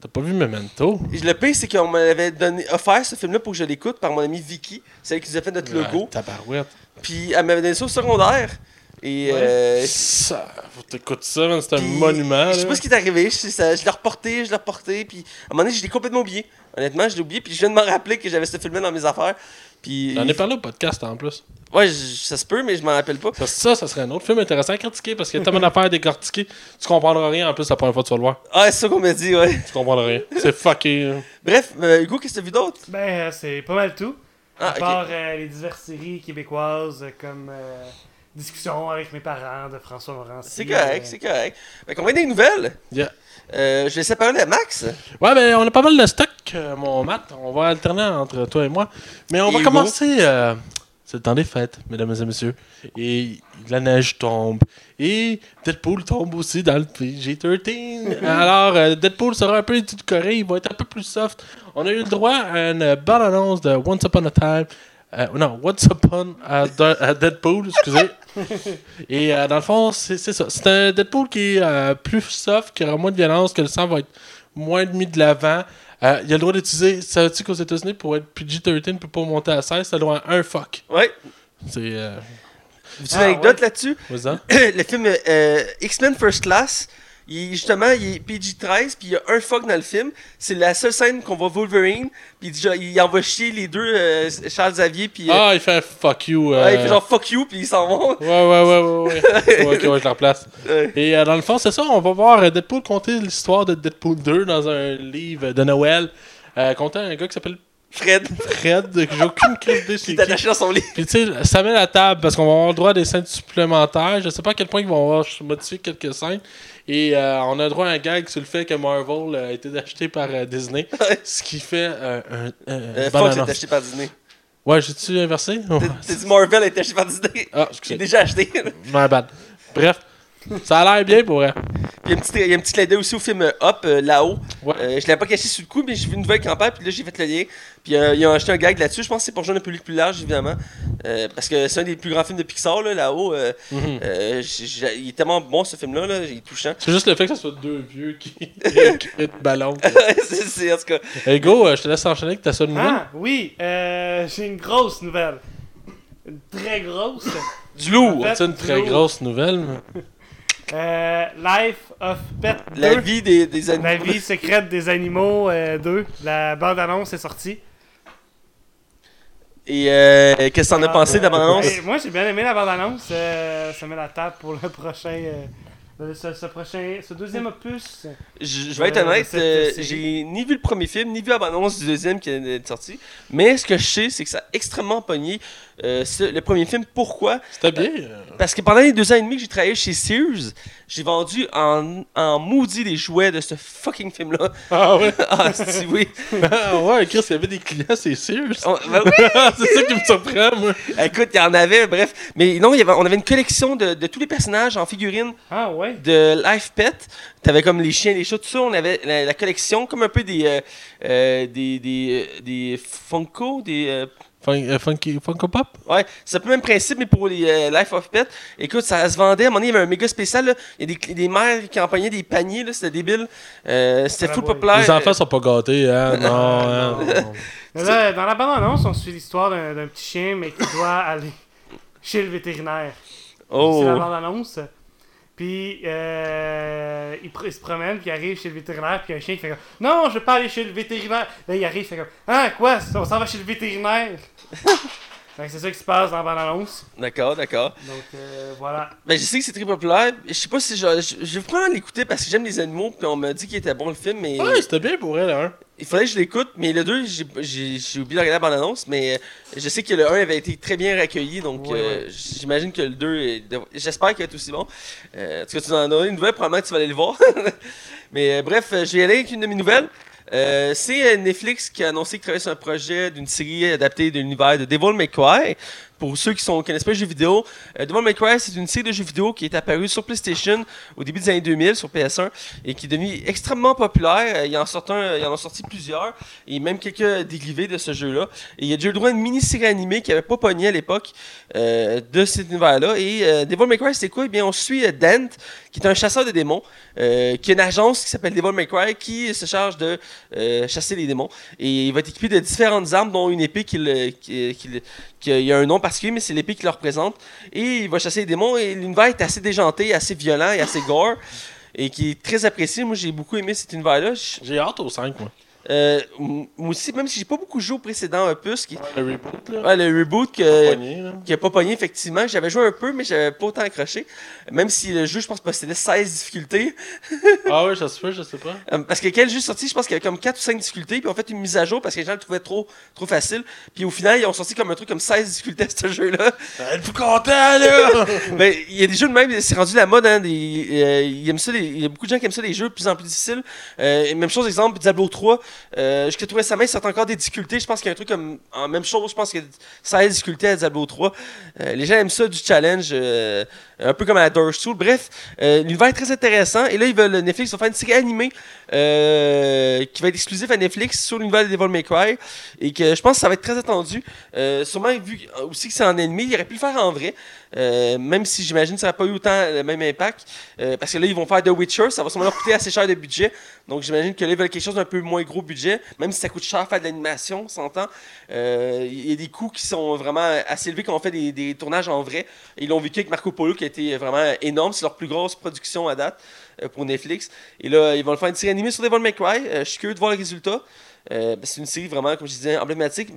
T'as pas vu Memento? Et le pire, c'est qu'on m'avait donné, offert ce film-là pour que je l'écoute par mon amie Vicky, celle qui nous a fait notre logo. Ouais, tabarouette. Puis elle m'avait donné ça au secondaire. Et euh, Ça, faut t'écouter ça, man, c'est un monument. Je sais là. pas ce qui est arrivé. Je, sais, ça- je l'ai reporté, je l'ai reporté. Puis à un moment donné, je l'ai complètement oublié. Honnêtement, je l'ai oublié. Puis je viens de me rappeler que j'avais ce film-là dans mes affaires. Puis. J'en ai parlé au podcast en plus. Ouais, je- ça se peut, mais je m'en rappelle pas. Ça, ça, ça serait un autre film intéressant à critiquer parce qu'il y a tellement d'affaires à décortiquer. Tu comprendras rien en plus la première fois que tu vas le voir. Ah, c'est ça qu'on m'a dit, ouais. Tu comprendras rien. C'est fucké. Bref, euh, Hugo, qu'est-ce que t'as vu d'autre? Ben, euh, c'est pas mal tout. Ah, à part euh, les diverses séries québécoises comme euh, Discussion avec mes parents de François Morancy. C'est correct, euh, c'est correct. Fait qu'on va des nouvelles. Yeah. Euh, je vais laisser parler à Max. Ouais, ben on a pas mal de stock, euh, mon Matt. On va alterner entre toi et moi. Mais on Et va Hugo. commencer. euh, c'est le temps des fêtes, mesdames et messieurs. Et la neige tombe. Et Deadpool tombe aussi dans le PG-13. [LAUGHS] Alors, euh, Deadpool sera un peu édulcoré, il va être un peu plus soft. On a eu le droit à une bonne annonce de Once Upon a Time. Euh, non, Once Upon a, a Deadpool, excusez. [LAUGHS] Et euh, dans le fond, c'est ça. C'est un Deadpool qui est euh, plus soft, qui aura moins de violence, que le sang va être moins mis de l'avant. Euh, il a le droit d'utiliser. Savais-tu qu'aux États-Unis, pour être PG-13, ne peut pas monter à 16, ça a le droit à un fuck. Ouais. C'est. Euh, As-tu une Ah, anecdote ouais. là-dessus? [COUGHS] le film euh, X-Men First Class, il, justement, il est PG-13, puis il y a un fuck dans le film. C'est la seule scène qu'on voit Wolverine, puis il, envoie chier les deux, euh, Charles Xavier, puis euh, Ah, il fait un fuck you. euh, ouais, il fait genre fuck you, puis ils s'en vont. Ouais, ouais, ouais, ouais, ouais. [LAUGHS] ouais, ok, ouais, je la replace. Ouais. Et euh, dans le fond, c'est ça, on va voir euh, Deadpool conter l'histoire de Deadpool 2 dans un livre de Noël. Euh, comptant un gars qui s'appelle Fred, Fred, que j'ai aucune idée [LAUGHS] c'est qui attaché dans son lit. Puis tu sais, ça met la table parce qu'on va avoir le droit à des scènes supplémentaires. Je sais pas à quel point ils vont avoir modifié quelques scènes. Et euh, on a droit à un gag sur le fait que Marvel a été acheté par euh, Disney. [LAUGHS] Ce qui fait euh, un. un- Fox est annonce. acheté par Disney. Ouais, j'ai-tu inversé? T'as dit Marvel est acheté par Disney. Ah, J'ai excusez. déjà acheté. My bad. Bref, ça a l'air bien pour elle. Puis il y a un petit, il y a un petit clin d'œil aussi au film euh, Up, euh, là-haut. Ouais. Euh, je l'avais pas caché sur le coup, mais j'ai vu une nouvelle campagne, puis là j'ai fait le lien. Puis euh, ils ont acheté un gag là-dessus. Je pense que c'est pour rejoindre un public plus large, évidemment. Euh, parce que c'est un des plus grands films de Pixar, là, là-haut. Mhm. euh, il est tellement bon ce film-là, là, il est touchant. C'est juste le fait que ce soit deux vieux qui [LAUGHS] de ballon. c'est, en tout cas. Hey go, euh, je te laisse enchaîner avec ta seule nouvelle. Ah, oui, euh, j'ai une grosse nouvelle. Une très grosse. Du lourd. En fait, C'est une très lourd. grosse nouvelle? mais- Euh, Life of Pet 2. La vie des, des animaux. La vie secrète des animaux euh, 2. La bande-annonce est sortie. Et euh, qu'est-ce que t'en as Ah, pensé de la euh, bande-annonce? et Moi, j'ai bien aimé la bande-annonce. euh, ça met la table pour le prochain. euh, ce, ce prochain. Ce deuxième opus. Je, je vais être Euh, honnête, euh, j'ai ni vu le premier film, ni vu la bande-annonce du deuxième qui est sorti. Mais ce que je sais, c'est que ça a extrêmement pogné euh, ce- le premier film. Pourquoi? C'était bien. euh. Parce que pendant les deux ans et demi que j'ai travaillé chez Sears, j'ai vendu en, en maudit les jouets de ce fucking film-là. Ah ouais? [LAUGHS] Ah, c'est oui. [LAUGHS] Ah ouais, Chris, il y avait des clients, c'est sûr. On- ben oui. [LAUGHS] c'est ça qui me surprend, moi. Écoute, il y en avait, bref. Mais non, il y avait, on avait une collection de, de tous les personnages en figurines Ah ouais? de Life Pet. T'avais comme les chiens, les chats, tout ça. On avait la, la collection, comme un peu des, euh, euh, des, des, euh, des Funko, des. euh, funky, Funko Pop? ouais, c'est un peu le même principe, mais pour les euh, Life of Pet. Écoute, ça se vendait. À un moment donné, il y avait un méga spécial. là. Il y a des, des mères qui empoignaient des paniers, là, c'était débile. Euh, c'était Ah, full populaire. Les enfants sont pas gâtés, hein? [LAUGHS] Non, hein, non. [LAUGHS] Mais là, dans la bande-annonce, on suit l'histoire d'un d'un petit chien, mais qui doit aller chez le vétérinaire. Oh. C'est la bande-annonce. Puis euh, il, se promène, puis il arrive chez le vétérinaire, puis il y a un chien qui fait comme Non, je veux pas aller chez le vétérinaire. Là, il arrive, il fait comme Ah, quoi? On s'en va chez le vétérinaire? [LAUGHS] C'est ça qui se passe dans la bande-annonce. D'accord, d'accord. Donc euh, voilà. Ben, je sais que c'est très populaire. Je sais pas si je, je, je vais probablement l'écouter parce que j'aime les animaux. Puis on m'a dit qu'il était bon le film, mais Ouais, c'était bien pour elle, hein? il fallait que je l'écoute. Mais le 2, j'ai- oublié de regarder la bande-annonce. Mais euh, je sais que le 1 avait été très bien accueilli. Donc Ouais, euh, j'imagine que le 2, est- j'espère qu'il va être aussi bon. Euh, en tout cas, tu en as une nouvelle, probablement que tu vas aller le voir. [LAUGHS] mais euh, bref, je vais y aller avec une de mes nouvelles. Euh, c'est euh, Netflix qui a annoncé qu'il travaillait sur un projet d'une série adaptée de l'univers de Devil May Cry. Pour ceux qui ne connaissent pas les jeux vidéo, euh, Devil May Cry, c'est une série de jeux vidéo qui est apparue sur PlayStation au début des années 2000 sur PS1 et qui est devenue extrêmement populaire. Euh, Il il en a sorti plusieurs et même quelques dérivés de ce jeu-là. Il y a déjà eu le droit à une mini-série animée qui n'avait pas pogné à l'époque euh, de cet univers-là. Et Devil May Cry, c'est quoi? Eh bien, on suit Dent, qui est un chasseur de démons, qui a une agence qui s'appelle Devil May Cry, qui se charge de chasser les démons. Et il va être équipé de différentes armes, dont une épée qui, qui, y a un nom particulier, mais c'est l'épée qui le représente. Et il va chasser les démons. Et l'univers est assez déjanté, assez violent et assez gore. Et qui est très apprécié. Moi, j'ai beaucoup aimé cet univers-là. J'ai hâte au 5, moi. Euh, moi aussi, même si j'ai pas beaucoup joué au précédent opus, qui, Le reboot, là. ouais, le reboot que, Poigné, là. qui a pas pogné, effectivement. J'avais joué un peu, mais j'avais pas autant accroché. Même si le jeu, je pense, possédait 16 difficultés. [LAUGHS] Ah ouais, ça se fait, je sais pas. Euh, Parce que quel jeu sorti, je pense qu'il y avait comme 4 ou 5 difficultés, puis on fait une mise à jour parce que les gens le trouvaient trop, trop facile. Puis au final, ils ont sorti comme un truc comme 16 difficultés à ce jeu-là. Êtes-vous content, là? [LAUGHS] Ben, il y a des jeux de même, c'est rendu la mode, hein. Des, euh, il y a beaucoup de gens qui aiment ça, les jeux de plus en plus difficiles. Euh, même chose, exemple, Diablo 3. Euh, Jusqu'à tout récemment, il sort encore des difficultés. Je pense qu'il y a un truc comme. En même chose, je pense que ça a des difficultés à Diablo 3. Euh, les gens aiment ça, du challenge, euh, un peu comme à la Souls. Bref, euh, l'univers est très intéressant. Et là, ils veulent, Netflix va faire une série animée euh, qui va être exclusive à Netflix sur l'univers de Devil May Cry. Et que je pense que ça va être très attendu. Euh, sûrement, vu aussi que c'est en ennemi, il aurait pu le faire en vrai. Euh, même si j'imagine que ça n'a pas eu autant le même impact. Euh, parce que là, ils vont faire The Witcher, ça va sûrement leur coûter assez cher de budget. Donc j'imagine que là, ils veulent quelque chose d'un peu moins gros budget. Même si ça coûte cher faire de l'animation, on s'entend. Euh, Il y a des coûts qui sont vraiment assez élevés quand on fait des, tournages en vrai. Ils l'ont vécu avec Marco Polo qui été vraiment énorme. C'est leur plus grosse production à date euh, pour Netflix. Et là, ils vont le faire une série animée sur Devil May Cry. Euh, je suis curieux de voir le résultat. Euh, ben, c'est une série vraiment, comme je disais, emblématique.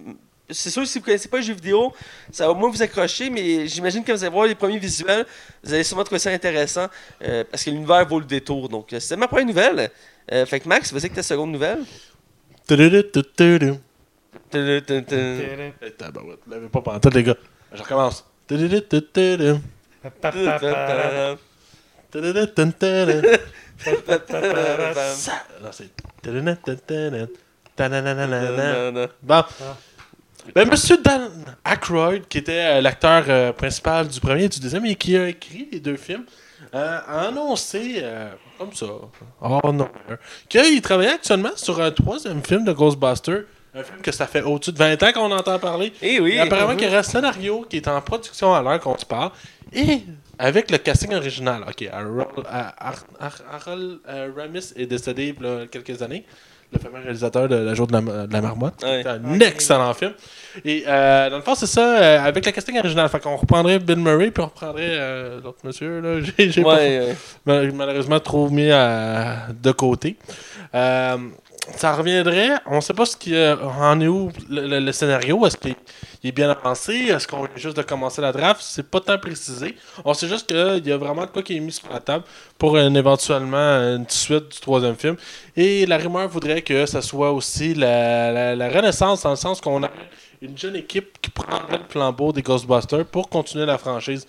C'est sûr, si vous ne connaissez pas les jeux vidéo, ça va au moins vous accrocher, mais j'imagine que vous allez voir les premiers visuels, vous allez sûrement trouver ça intéressant, euh, parce que l'univers vaut le détour. Donc, c'est ma première nouvelle. Euh, fait que Max, vas-y avec ta seconde nouvelle. Pas les gars. Je recommence. Bon. Ben, Monsieur Dan Aykroyd, qui était euh, l'acteur euh, principal du premier et du deuxième et qui a écrit les deux films, euh, a annoncé, comme ça, oh non, qu'il travaillait actuellement sur un troisième film de Ghostbusters. Un film que ça fait au-dessus de 20 ans qu'on entend parler. Eh oui. Et apparemment qu'il y aurait un scénario qui est en production à l'heure qu'on se parle. Et avec le casting original. Ok, Harold, Har- Har- Har- Harold, euh, Ramis est décédé il y a quelques années. Le fameux réalisateur de La jour de la, de la marmotte. Ouais. C'est un excellent film. Et euh, dans le fond, c'est ça, euh, avec le casting original. Fait qu'on reprendrait Bill Murray, puis on reprendrait euh, l'autre monsieur. Là. [LAUGHS] J'ai, j'ai pas- Ouais, ouais. mal- malheureusement trop mis de côté. Ça reviendrait, on sait pas ce qui euh, en est où le, scénario. Est-ce qu'il il est bien avancé Est-ce qu'on vient juste de commencer la draft C'est pas tant précisé. On sait juste qu'il y a vraiment de quoi qui est mis sur la table pour éventuellement une suite du troisième film. Et la rumeur voudrait que ça soit aussi la, renaissance dans le sens qu'on a une jeune équipe qui prendrait le flambeau des Ghostbusters pour continuer la franchise.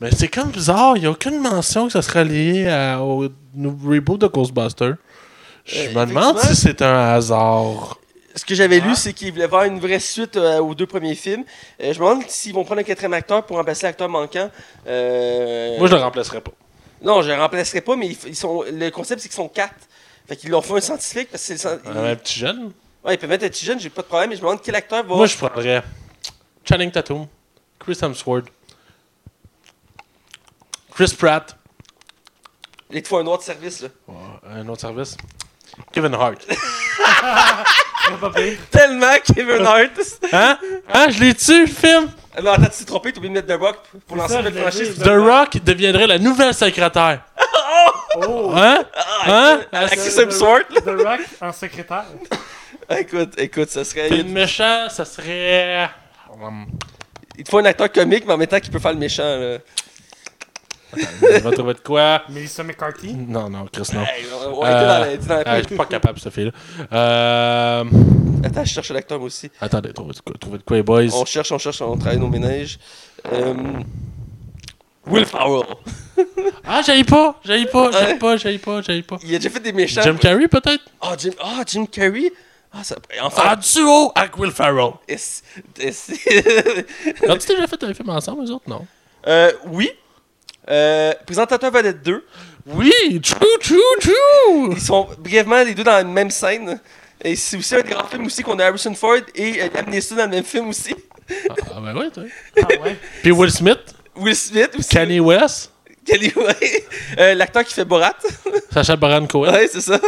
Mais c'est comme bizarre, il n'y a aucune mention que ça serait lié au reboot de Ghostbusters. Je Euh, me demande si c'est un hasard. Ce que j'avais Ah. lu, c'est qu'ils voulaient faire une vraie suite euh, aux deux premiers films. Euh, je me demande s'ils vont prendre un quatrième acteur pour remplacer l'acteur manquant. Euh, Moi, je le remplacerais pas. Non, je le remplacerai pas, mais ils, sont... le concept, c'est qu'ils sont quatre. Fait qu'ils leur font un scientifique parce que c'est le... Un petit jeune. Ouais, ils peuvent mettre un petit jeune, j'ai pas de problème, mais je me demande quel acteur va. Moi, je prendrais Channing Tatum, Chris Hemsworth, Chris Pratt, Il te faut un autre service, là. Ouais, un autre service, Kevin Hart. [LAUGHS] Tellement Kevin Hart. Hein? Hein? Je l'ai tué, le film? Ah non, attends, tu t'es trompé, t'as oublié de mettre The Rock pour lancer l'ai franchise. The Rock? Deviendrait la nouvelle secrétaire. Oh! Hein? Hein? Avec The- [LAUGHS] Chris Hemsworth. The Rock en secrétaire. [LAUGHS] Écoute, écoute, ça serait. Le méchant, ça serait. Il te faut un acteur comique, mais en même temps qui peut faire le méchant, là. On va trouver de quoi? Melissa McCarthy? Non, non, Chris, non. Hey, on on était dans la- était dans la- Ah, je suis pas [LAUGHS] capable, cette fille-là. Euh... Attends, je cherche l'acteur moi aussi. Attendez, trouvez de quoi, trouvez de quoi, les boys? On cherche, on cherche, on travaille nos ménages. Euh... Will Ferrell. [LAUGHS] Ah, j'aille pas, j'aille pas, j'aille pas, j'aille pas, j'aille pas. Il a déjà fait des méchants. Jim Carrey, peut-être? Ah, Jim... ah, Jim Carrey? Ah, ça. Enfin. Ah, duo avec Will Ferrell. est-ce- est-ce- [LAUGHS] As-tu déjà fait un film ensemble, eux autres? Non. euh, oui. Euh, présentateur vedette 2. Oui, true, true, true! Ils sont brièvement les deux dans la même scène. Et c'est aussi un des grands films aussi qu'on a Harrison Ford et euh, Liam Neeson dans le même film aussi. Ah, ben ouais, toi. Ah ouais. Puis Will Smith, Will Smith aussi. Kanye West, Kelly ouais. Euh, L'acteur qui fait Borat. Sacha Baron Cohen. ouais, c'est ça.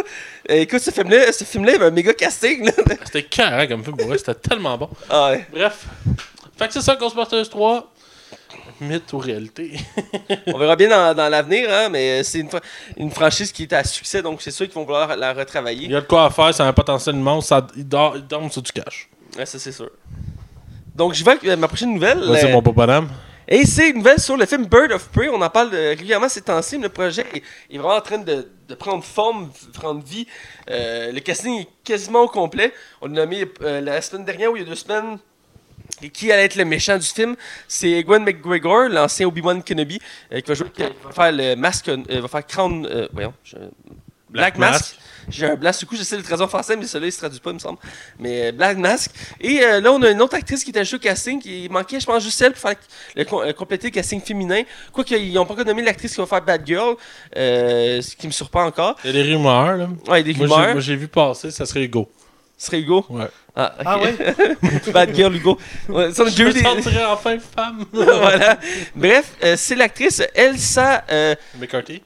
Euh, écoute, ce film-là, ce film-là, il avait un méga casting. Là. C'était carré comme film, pour vrai, c'était tellement bon. Ah ouais. Bref. Fait que c'est ça, Ghostbusters 3. Mythe ou réalité? [LAUGHS] On verra bien dans, dans l'avenir, hein, mais c'est une, une franchise qui est à succès, donc c'est sûr qu'ils vont vouloir la Il retravailler. y a de quoi à faire, c'est un potentiel immense, ça, il, dort, il dorme sur du cash. Ouais, ça, c'est sûr. Donc, je vais avec euh, ma prochaine nouvelle. Vas-y, Euh, mon beau bonhomme. Et c'est une nouvelle sur le film Bird of Prey. On en parle euh, régulièrement ces temps-ci. mais Le projet est, est vraiment en train de, de prendre forme, de prendre vie. Euh, le casting est quasiment au complet. On l'a nommé euh, la semaine dernière ou il y a deux semaines. Et qui allait être le méchant du film C'est Ewan McGregor, l'ancien Obi-Wan Kenobi, euh, qui va jouer, qui va faire le masque, euh, va faire Crown. euh, voyons, je Black, Mask. J'ai un blanc sur le coup, j'essaie de le traduire en français, mais celui-là, il se traduit pas, il me semble. Mais euh, Black Mask. Et euh, là, on a une autre actrice qui était ajoutée au casting, qui manquait, je pense, juste celle pour faire le, com- compléter le casting féminin. Quoique, ils n'ont pas encore nommé l'actrice qui va faire Bad Girl, euh, ce qui me surprend encore. Il y a des rumeurs, là. Ouais, des Moi, j'ai- rumeurs. moi, j'ai vu passer, ça serait Hugo. Ce serait Hugo? Ouais. Ah, ok. Ah ouais? [LAUGHS] Bad Girl Hugo. Ouais, ça, Je me des- sentirais enfin femme. [LAUGHS] voilà. Bref, euh, c'est l'actrice Elsa euh, McCarthy.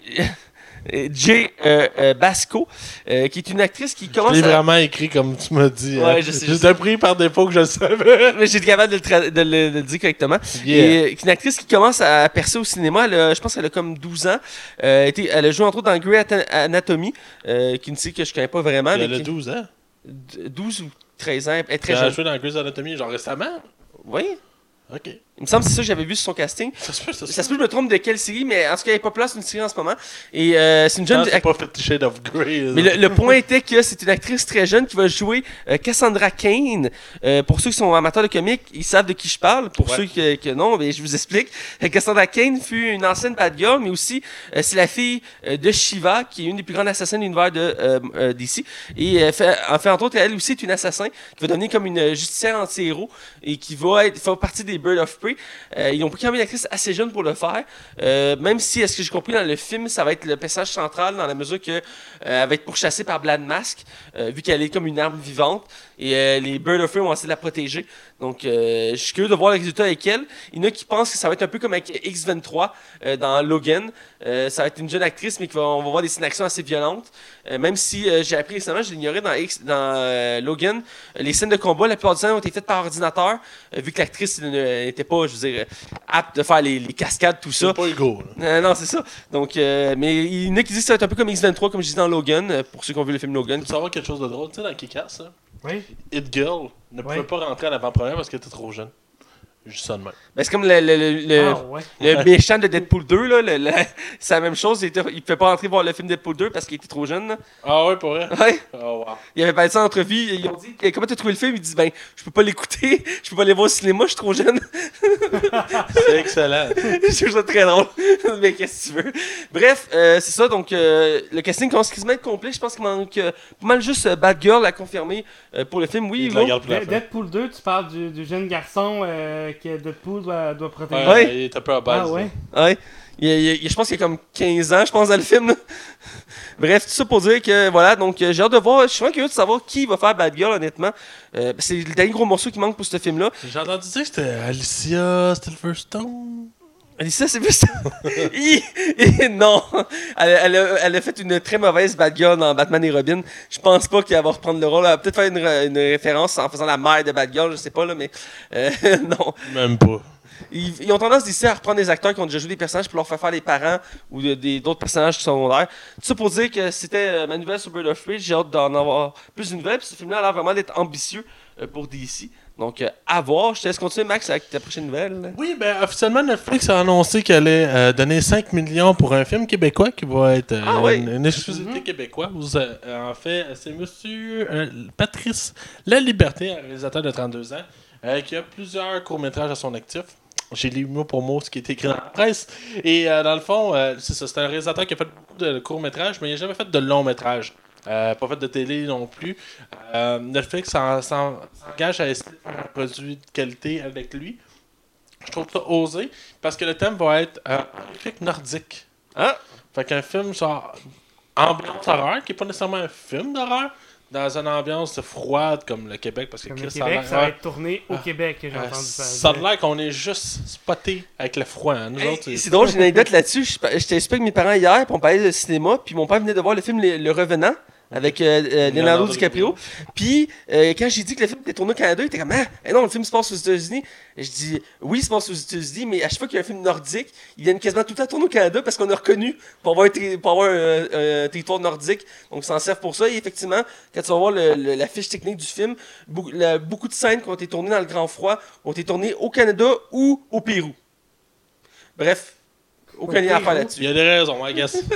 euh, [LAUGHS] J. euh, euh, Basco, euh, qui est une actrice qui Je commence l'ai à... vraiment écrit comme tu m'as dit. Ouais, hein. je sais, je J'étais pris par défaut que je le savais. Mais J'étais capable de le, tra- de le- de le dire correctement. Yeah. Et, euh, une actrice qui commence à percer au cinéma, elle a- je pense qu'elle a comme 12 ans. Euh, elle était- elle a joué entre autres dans Grey Anatomy, euh, qui est une série que je connais pas vraiment. Mais a qui- 12 ans. D- 12 ou 13 ans, elle est très a jeune. joué dans Grey's Anatomy, genre récemment. Oui, Ok. Il me semble que c'est ça que j'avais vu sur son casting. Ça se peut, ça se Ça se peut que je me trompe de quelle série, mais en tout cas, elle est pas place une série en ce moment. Et euh, c'est une jeune Non, c'est pas Fifty Shades of Grey. Mais le, le point était que c'est une actrice très jeune qui va jouer euh, Cassandra Kane. Euh, pour ceux qui sont amateurs de comics, ils savent de qui je parle. Pour Ouais. ceux que, que non, mais je vous explique. Cassandra Kane fut une ancienne bad girl, mais aussi c'est la fille de Shiva, qui est une des plus grandes assassins de l'univers de DC. Et fait, en fait, entre autres, elle aussi est une assassin qui va devenir comme une justicière anti-héros et qui va être faire partie des Bird of Prey. Euh, ils ont pris quand même une actrice assez jeune pour le faire. Euh, même si, à ce que j'ai compris dans le film, ça va être le personnage central dans la mesure que euh, va être pourchassée par Black Mask, vu qu'elle est comme une arme vivante. Et euh, les Bird of Prey vont essayer de la protéger. Donc, euh, je suis curieux de voir le résultat avec elle. Il y en a qui pensent que ça va être un peu comme avec X23 euh, dans Logan. Euh, ça va être une jeune actrice, mais qu'on va voir des scènes d'action assez violentes. Euh, même si euh, j'ai appris récemment, je l'ignorais dans, X, dans Logan, les scènes de combat, la plupart du temps, ont été faites par ordinateur, vu que l'actrice n'était pas, je veux dire, apte de faire les, les cascades, tout ça. C'est pas. Euh, non, c'est ça. Donc, euh, mais il y en a qui disent que ça va être un peu comme X23, comme je disais dans Logan, pour ceux qui ont vu le film Logan. Tu savoir quelque chose de drôle? Tu sais, dans Kick-Ass, là, Oui. It Girl ne pouvait pas rentrer à l'avant-première parce qu'elle était trop jeune. Juste ça de même. Ben, c'est comme le, le- le- le- Ah ouais. le [LAUGHS] méchant de Deadpool 2, là. le- le- [LAUGHS] c'est la même chose. Il, il pouvait pas rentrer voir le film Deadpool 2 parce qu'il était trop jeune. là. Ah ouais, pour vrai? Ouais. Oh wow. Il avait parlé de ça en entrevue. Ils ont dit Eh, Comment t'as trouvé le film? Il dit Ben, je peux pas l'écouter. [LAUGHS] Je peux pas aller voir au cinéma. Je suis trop jeune. C'est excellent. je trouve ça très drôle. Mais qu'est-ce que tu veux? Bref, euh, c'est ça. Donc, euh, le casting commence quasiment à être complet. Je pense qu'il manque euh, pas mal juste euh, Bad Girl à confirmer euh, pour le film. Oui. Deadpool 2, tu parles du, du jeune garçon euh, que Deadpool doit, doit protéger. Ouais, Ouais. il est un peu à base. Ah ouais. Ouais. Il je pense qu'il y a comme 15 ans, je pense, dans le film. [LAUGHS] Bref, tout ça pour dire que, voilà, donc euh, j'ai hâte de voir. Je suis vraiment curieux de savoir qui va faire Bad Girl, honnêtement. Euh, c'est le dernier gros morceau qui manque pour ce film-là. J'ai entendu dire que c'était Alicia Silverstone. Alicia, c'est plus. Hi! [LAUGHS] non! Elle, elle a, elle a fait une très mauvaise Bad Girl dans Batman et Robin. Je pense pas qu'elle va reprendre le rôle. Elle va peut-être faire une, une référence en faisant la mère de Bad Girl, je sais pas, là, mais. euh, [LAUGHS] non. Même pas. Ils, ils ont tendance d'ici à reprendre des acteurs qui ont déjà joué des personnages pour leur faire faire des parents ou d'autres personnages secondaires. Tout ça pour dire que c'était euh, ma nouvelle sur Bird of Prey. J'ai hâte d'en avoir plus de nouvelles. Puis ce film-là a l'air vraiment d'être ambitieux euh, pour DC. Donc, euh, à voir. Je te laisse continuer, Max, avec ta prochaine nouvelle. Oui, ben officiellement, Netflix a annoncé qu'elle allait euh, donner 5 millions pour un film québécois qui va être euh, Ah oui. une, une exclusivité québécoise. Euh, en fait, c'est monsieur Patrice La Liberté, un réalisateur de 32 ans, qui a plusieurs courts-métrages à son actif. J'ai lu mot pour mot ce qui est écrit dans la presse. Et dans le fond, c'est ça. C'est un réalisateur qui a fait beaucoup de courts-métrages, mais il n'a jamais fait de longs-métrages. Euh, pas fait de télé non plus. Euh, Netflix s'en- s'en- s'engage à essayer de faire un produit de qualité avec lui. Je trouve ça osé parce que le thème va être euh, horrifique nordique. Ah! Fait qu'un film genre ambiance horreur, qui est pas nécessairement un film d'horreur, dans une ambiance froide comme le Québec, parce que Comme le Chris, ça a Québec, ça va être tourné au Ah. Québec, j'ai Euh, entendu ça a dire. l'air qu'on est juste spoté avec le froid. hein. Nous Hey, autres, c'est- c'est drôle, j'ai une anecdote là-dessus. Je- J'étais avec mes parents hier, puis on parlait de cinéma, puis mon père venait de voir le film Le, Le Revenant avec euh, euh, Leonardo DiCaprio. Puis euh, quand j'ai dit que le film était tourné au Canada, il était comme Ah, eh non, le film se passe aux États-Unis. Je dis Oui, il se passe aux États-Unis, mais à chaque fois qu'il y a un film nordique, ils viennent quasiment tout le temps tourner au Canada parce qu'on est reconnu pour avoir un, pour avoir un, un territoire nordique. Donc, ils s'en servent pour ça. Et effectivement, quand tu vas voir le- le- la fiche technique du film, beaucoup, la- beaucoup de scènes qui ont été tournées dans le Grand Froid ont été tournées au Canada ou au Pérou. Bref, aucun Au lien à faire Pérou? là-dessus. Il y a des raisons, I guess. [LAUGHS]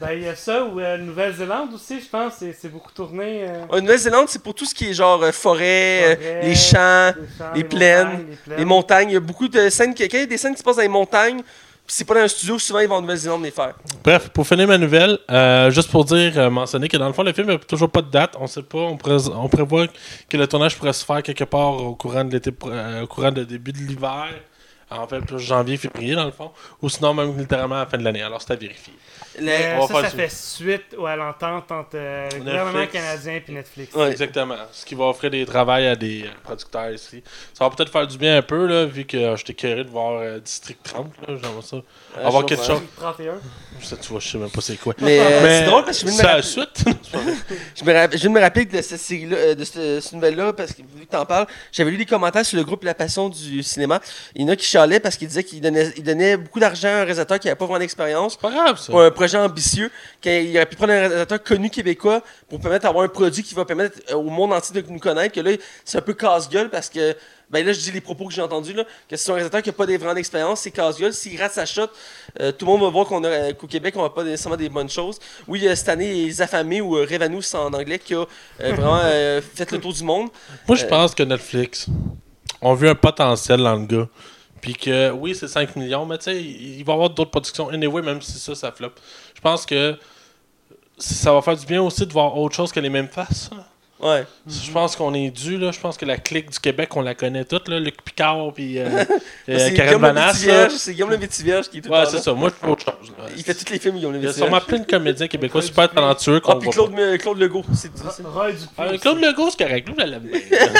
Ben, il y a ça, ou euh, Nouvelle-Zélande aussi, je pense, c'est c'est beaucoup tourné. euh, En Nouvelle-Zélande, c'est pour tout ce qui est genre euh, forêt, euh, forêt, les champs, les champs, les les plaines, montagnes, les plaines. les montagnes. Il y a beaucoup de scènes, qui- quand il y a des scènes qui se passent dans les montagnes, puis c'est pas dans un studio, souvent ils vont en Nouvelle-Zélande les faire. Bref, pour finir ma nouvelle, euh, juste pour dire, euh, mentionner que dans le fond, le film n'a toujours pas de date. On sait pas. On, pré- on prévoit que le tournage pourrait se faire quelque part au courant de l'été, euh, au courant de début de l'hiver. En fait, plus janvier, février, dans le fond. Ou sinon, même littéralement à la fin de l'année. Alors, c'est à vérifier. Le- Euh, on va ça, faire ça ça. fait suite ou à l'entente entre euh, le gouvernement canadien et Netflix. Ouais. Exactement. Ce qui va offrir des travails à des euh, producteurs ici. Ça va peut-être faire du bien un peu, là, vu que euh, j'étais curieux de voir euh, District 30. Là, j'aimerais ça. Euh, avoir quelque chose. 31. Ça, tu vois, je sais même pas c'est quoi. Mais, euh, Mais c'est drôle parce que je viens de me c'est à la rappeler- suite. [LAUGHS] Je, me rapp- je viens de me rappeler de cette série-là, euh, de cette, cette nouvelle-là, parce que vu que t'en parles, j'avais lu des commentaires sur le groupe La Passion du cinéma. Il y en a qui chialaient parce qu'ils disaient qu'il donnait, il donnait beaucoup d'argent à un réalisateur qui n'avait pas vraiment d'expérience. C'est pas grave, ça. Pour un projet ambitieux, qu'il aurait pu prendre un réalisateur connu québécois pour permettre d'avoir un produit qui va permettre euh, au monde entier de nous connaître. Que là, c'est un peu casse-gueule parce que, ben là, je dis les propos que j'ai entendus, là, que c'est un réalisateur qui n'a pas des vraiment d'expérience, c'est casse-gueule. S'il rate sa shot, euh, tout le monde va voir qu'on a, euh, qu'au Québec, on n'a pas nécessairement des bonnes choses. Oui, euh, cette année, Les Affamés ou euh, Revanous en anglais qui a euh, [LAUGHS] vraiment euh, fait le tour du monde. Moi, je Euh, pense que Netflix ont vu un potentiel dans le gars. Puis que, oui, c'est 5 millions, mais tu sais, il va y avoir d'autres productions. Anyway, même si ça, ça flop. Je pense que ça va faire du bien aussi de voir autre chose que les mêmes faces. là. Ouais. Je pense qu'on est dû, là. Je pense que la clique du Québec, on la connaît toute, là. Luc Picard, puis euh, [LAUGHS] euh, c'est Karen Guillaume le Vanasse. Métivierge, c'est Guillaume le Métivierge qui est tout le Ouais, c'est ça. Moi, je fais autre chose. là. Il fait tous les films, Guillaume le Il y a Métivierge. sûrement plein de comédiens québécois super talentueux Ah, qu'on puis voit Claude, euh, Claude Legault. C'est. Ah, aussi. Claude Legault, c'est correct. Lui, je l'aime bien. [LAUGHS]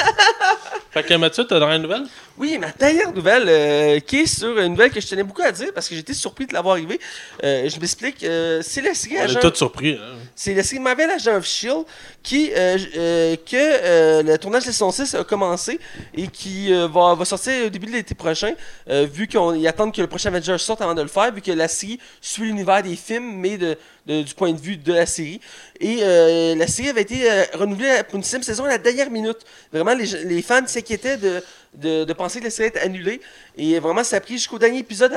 fait que Mathieu, t'as une nouvelle? Oui, ma dernière nouvelle, euh, qui est sur une nouvelle que je tenais beaucoup à dire parce que j'étais surpris de l'avoir arrivé. Euh, je m'explique. euh, c'est la série On Agent- est tous surpris. hein. C'est la série Marvel Agent of Shield qui euh, que le tournage de saison 6 a commencé et qui va, va sortir au début de l'été prochain, vu qu'ils attendent que le prochain Avenger sorte avant de le faire, vu que la série suit l'univers des films, mais de, du point de vue de la série. Et euh, la série avait été euh, renouvelée pour une sixième saison à la dernière minute. Vraiment, les, fans s'inquiétaient de, penser que la série était annulée. Et vraiment, ça a pris jusqu'au dernier épisode,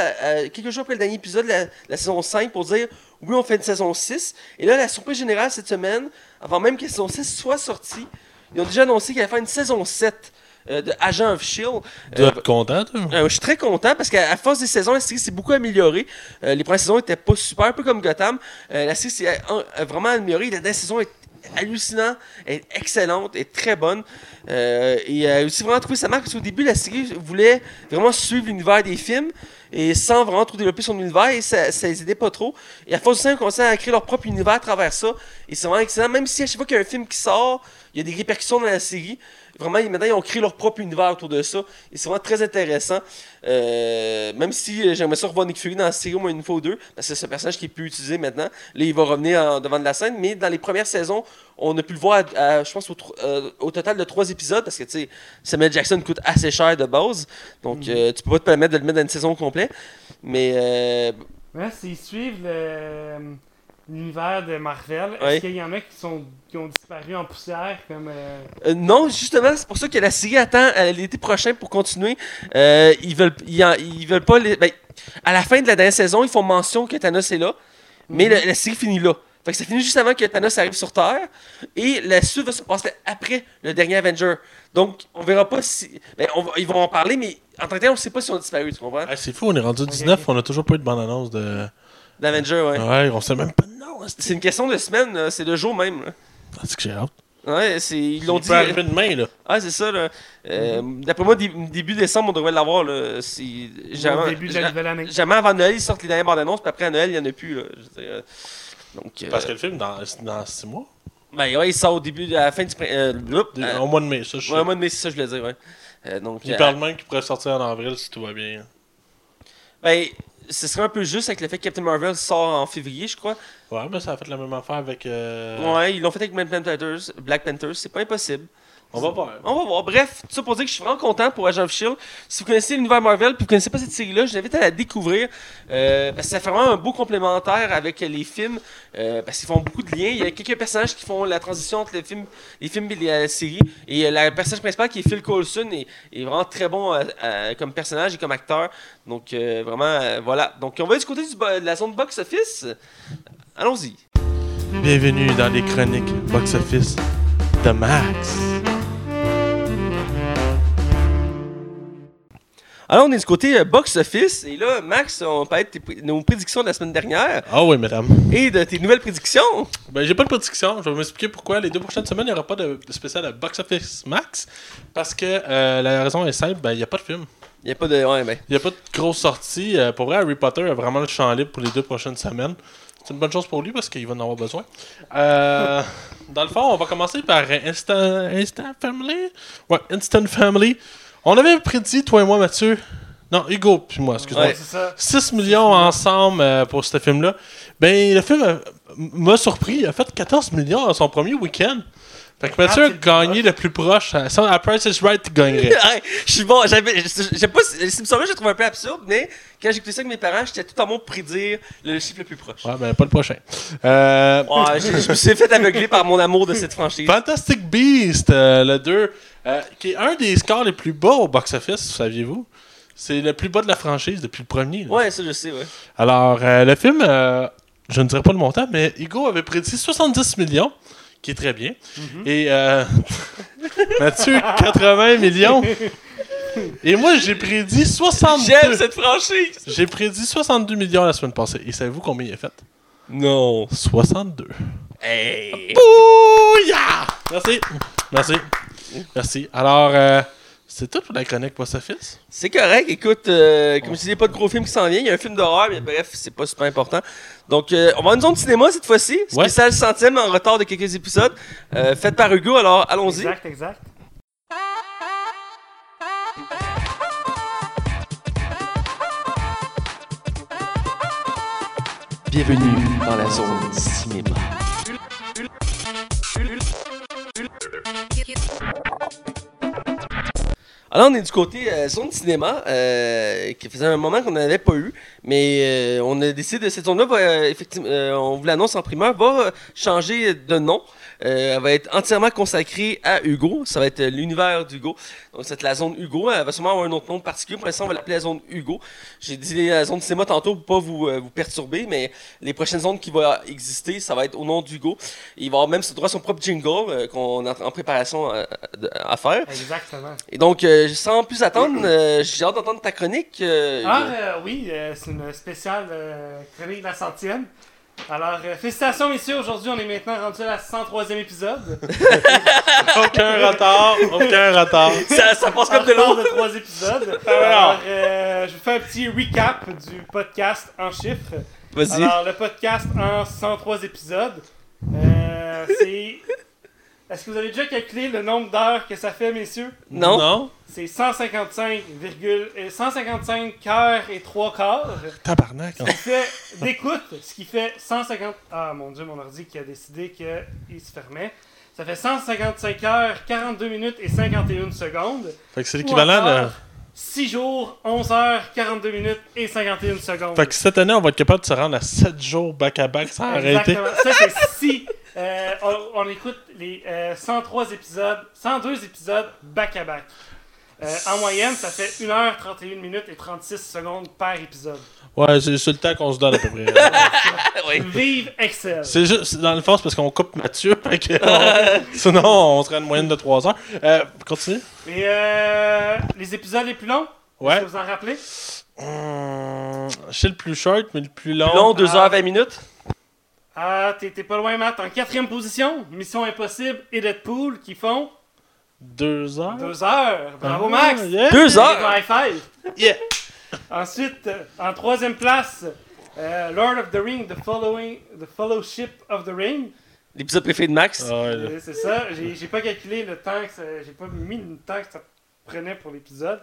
quelques jours après le dernier épisode de la, la saison 5, pour dire oui, on fait une saison 6. Et là, la surprise générale cette semaine, avant même que la saison 6 soit sortie, ils ont déjà annoncé qu'il allait faire une saison 7 euh, de Agent of Shield. Tu dois être content, toi? Euh, je suis très content parce qu'à force des saisons, la série s'est beaucoup améliorée. Euh, les premières saisons étaient pas super, un peu comme Gotham. La série s'est vraiment améliorée. La dernière saison est hallucinante, est excellente, est très bonne. Euh, et euh, aussi vraiment trouvé sa marque parce qu'au début, la série voulait vraiment suivre l'univers des films et sans vraiment trop développer son univers et ça, ça les aidait pas trop. Et à force du temps, ils commencé à créer leur propre univers à travers ça. Et c'est vraiment excellent. Même si à chaque fois qu'il y a un film qui sort, il y a des répercussions dans la série. Vraiment, maintenant, ils ont créé leur propre univers autour de ça. Et c'est vraiment très intéressant. Euh, même si euh, j'aimerais ça revoir Nick Fury dans la série au moins une fois ou deux, parce que c'est un personnage qui est plus utilisé maintenant. Là, il va revenir en- devant de la scène. Mais dans les premières saisons, on a pu le voir, à, à, je pense, au, euh, au total de trois épisodes, parce que, tu sais, Samuel Jackson coûte assez cher de base. Donc, euh, tu peux pas te permettre de le mettre dans une saison complète. Mais, euh, Ouais, s'ils suivent le- l'univers de Marvel, Ouais. est-ce qu'il y en a qui, sont, qui ont disparu en poussière comme. euh, Euh, non, justement, c'est pour ça que la série attend euh, l'été prochain pour continuer. Euh, ils veulent, ils, en- ils veulent pas. Les, ben, à la fin de la dernière saison, ils font mention que Thanos est là, mais la, la série finit là. Fait que ça finit juste avant que Thanos arrive sur Terre, et la suite va se passer après le dernier Avenger. Donc, on verra pas si. Ben, on va- ils vont en parler, mais en tant que tel, on sait pas si on a disparu, tu comprends? Ah, c'est fou, on est rendu 19, on a toujours pas eu de bande-annonce de. L'Avenger, ouais. Ouais, on sait même pas. C'est une question de semaine, c'est de jour même. là. Ah, C'est que j'ai hâte. Ouais, c'est, ils l'ont Il dit. peut arriver demain, là. Ah, c'est ça, là. Euh, D'après moi, dé- début décembre, on devrait l'avoir, là. Au Jamais, début de la nouvelle année. jamais avant Noël, ils sortent les dernières bandes annonces, puis après à Noël, il n'y en a plus, là. Je veux dire, euh, donc, euh, Parce que le film, dans, dans 6 mois? ben, ouais, il sort au début, à la fin du euh, Des- euh, Au mois de mai, ça, je ouais, sais. mois de mai, c'est ça, je voulais dire, ouais. Euh, donc, Il euh, parle même qu'il pourrait sortir en avril si tout va bien. ben, ce serait un peu juste avec le fait que Captain Marvel sort en février, je crois. Ouais, mais ça a fait la même affaire avec. euh, Ouais, ils l'ont fait avec Black Panthers, Black Panthers, c'est pas impossible. On va voir. On va voir. Bref, tout ça pour dire que je suis vraiment content pour Agent of Shield. Si vous connaissez l'univers Marvel puis vous connaissez pas cette série-là, je vous invite à la découvrir. euh, parce que ça fait vraiment un beau complémentaire avec les films. euh, parce qu'ils font beaucoup de liens. Il y a quelques personnages qui font la transition entre les films, les films et la série. Et euh, le personnage principal qui est Phil Coulson est, est vraiment très bon comme personnage et comme acteur. Donc euh, vraiment, euh, voilà. Donc on va du côté du de la zone box-office. Allons-y. Bienvenue dans les chroniques box-office de Max. Alors, on est du côté euh, box-office. Et là, Max, on peut être tes- nos prédictions de la semaine dernière Ah oui, mesdames. et de tes nouvelles prédictions. Ben, j'ai pas de prédiction. Je vais m'expliquer pourquoi les deux prochaines semaines, il n'y aura pas de, de spécial à Box Office Max. Parce que euh, la raison est simple, ben, il n'y a pas de film. Il n'y a pas de. Ouais, ben. Il n'y a pas de grosse sortie. Euh, pour vrai, Harry Potter a vraiment le champ libre pour les deux prochaines semaines. C'est une bonne chose pour lui parce qu'il va en avoir besoin. Euh, [LAUGHS] dans le fond, on va commencer par Instant, Instant Family. Ouais, Instant Family. On avait prédit, toi et moi, Mathieu. Non, Hugo, puis moi, excuse-moi. Ouais. C'est ça. 6 millions ensemble euh, pour ce film-là. Ben, le film euh, m'a surpris. Il a fait 14 millions dans son premier week-end. Fait que Mathieu Ah, c'est le gagné le plus proche. Ça, à Price is Right, tu gagnerais. [LAUGHS] Ouais, je suis bon. J'avais. je- J'aime pas. Ce Simpson-là, je le trouve un peu absurde, mais quand j'ai écouté ça avec mes parents, j'étais tout en pour prédire le chiffre le plus proche. Ouais, ben, pas le prochain. Euh, Ouais, je, je me suis fait aveugler par mon amour de cette [LAUGHS] franchise. Fantastic Beast, euh, le 2, euh, qui est un des scores les plus bas au box-office, saviez-vous? C'est le plus bas de la franchise depuis le premier. là. Ouais, ça, je sais, ouais. Alors, euh, le film, euh, je ne dirais pas le montant, mais Hugo avait prédit 70 millions, qui est très bien. Et euh, [LAUGHS] Mathieu, 80 millions. Et moi, j'ai prédit 62. J'aime cette franchise! J'ai prédit 62 millions la semaine passée. Et savez-vous combien il a fait? Non. 62. Hey! Bouya! Merci. Merci. Merci. Alors, euh, c'est tout pour la chronique Box Office? C'est correct, écoute, euh, comme je disais, pas de gros film qui s'en vient. Il y a un film d'horreur, mais bref, c'est pas super important. Donc, euh, on va à une zone de cinéma cette fois-ci. Ouais. Spécial centième en retard de quelques épisodes. Euh, fait par Hugo, alors allons-y. Exact, exact. Bienvenue dans la zone cinéma. Alors, on est du côté euh, zone cinéma, euh, qui faisait un moment qu'on n'avait pas eu, mais euh, on a décidé de cette zone-là, va, euh, effectivement, on vous l'annonce en primeur, va changer de nom. Euh, elle va être entièrement consacrée à Hugo. Ça va être euh, l'univers d'Hugo. Donc, c'est la zone Hugo. Elle va sûrement avoir un autre nom particulier. Pour l'instant, on va l'appeler la zone Hugo. J'ai dit la zone cinéma tantôt pour pas vous, euh, vous perturber, mais les prochaines zones qui vont exister, ça va être au nom d'Hugo. Il va avoir même droit à son propre jingle qu'on est en préparation à faire. Exactement. Et donc, sans plus attendre, j'ai hâte d'entendre ta chronique. Ah, euh, oui, c'est une spéciale chronique de la centième. Alors, euh, félicitations, messieurs. Aujourd'hui, on est maintenant rendu à la 103e épisode. [LAUGHS] Aucun retard. Aucun retard. ça, ça passe comme de l'eau. de trois épisodes. Alors. Alors, euh, je vous fais un petit recap du podcast en chiffres. Vas-y. Alors, le podcast en 103 épisodes, euh, c'est... Est-ce que vous avez déjà calculé le nombre d'heures que ça fait, messieurs? Non. Non. C'est 155, virgule- euh, 155 heures et 3 quarts. Tabarnak. hein. Ce qui fait d'écoute, ce qui fait 150... Ah, mon Dieu, mon ordi qui a décidé qu'il se fermait. Ça fait 155 heures, 42 minutes et 51 secondes. Fait que c'est l'équivalent de. 6 jours, 11 heures, 42 minutes et 51 secondes. Fait que cette année, on va être capable de se rendre à 7 jours back-à-back sans arrêter. Exactement. Ça, c'est si euh, on, on écoute les euh, 103 épisodes, 102 épisodes back-à-back. Euh, en moyenne, ça fait 1h31 minutes et 36 secondes par épisode. Ouais, c'est c'est le temps qu'on se donne à peu près. [LAUGHS] Oui. Vive Excel! c'est juste, c'est dans le fond, c'est parce qu'on coupe Mathieu. [LAUGHS] fait que on- [LAUGHS] sinon, on serait à une moyenne de 3 heures. Euh, continue. Et euh, les épisodes les plus longs? Est-ce Ouais. que vous en rappelez? Hum, je sais le plus short, mais le plus long. Long, 2 Ah. h 20 minutes. Ah, t'es t'es pas loin, Matt. En quatrième position, Mission Impossible et Deadpool qui font 2 heures. 2 heures. Bravo, Ah, Max! yeah. 2 heures. High five! Yeah. Ensuite, en troisième place, euh, Lord of the Ring, The, Following, the Fellowship of the Ring. L'épisode préféré de Max. Ah ouais. Euh, c'est ça. J'ai j'ai pas calculé le temps que ça, j'ai pas mis le temps que ça prenait pour l'épisode.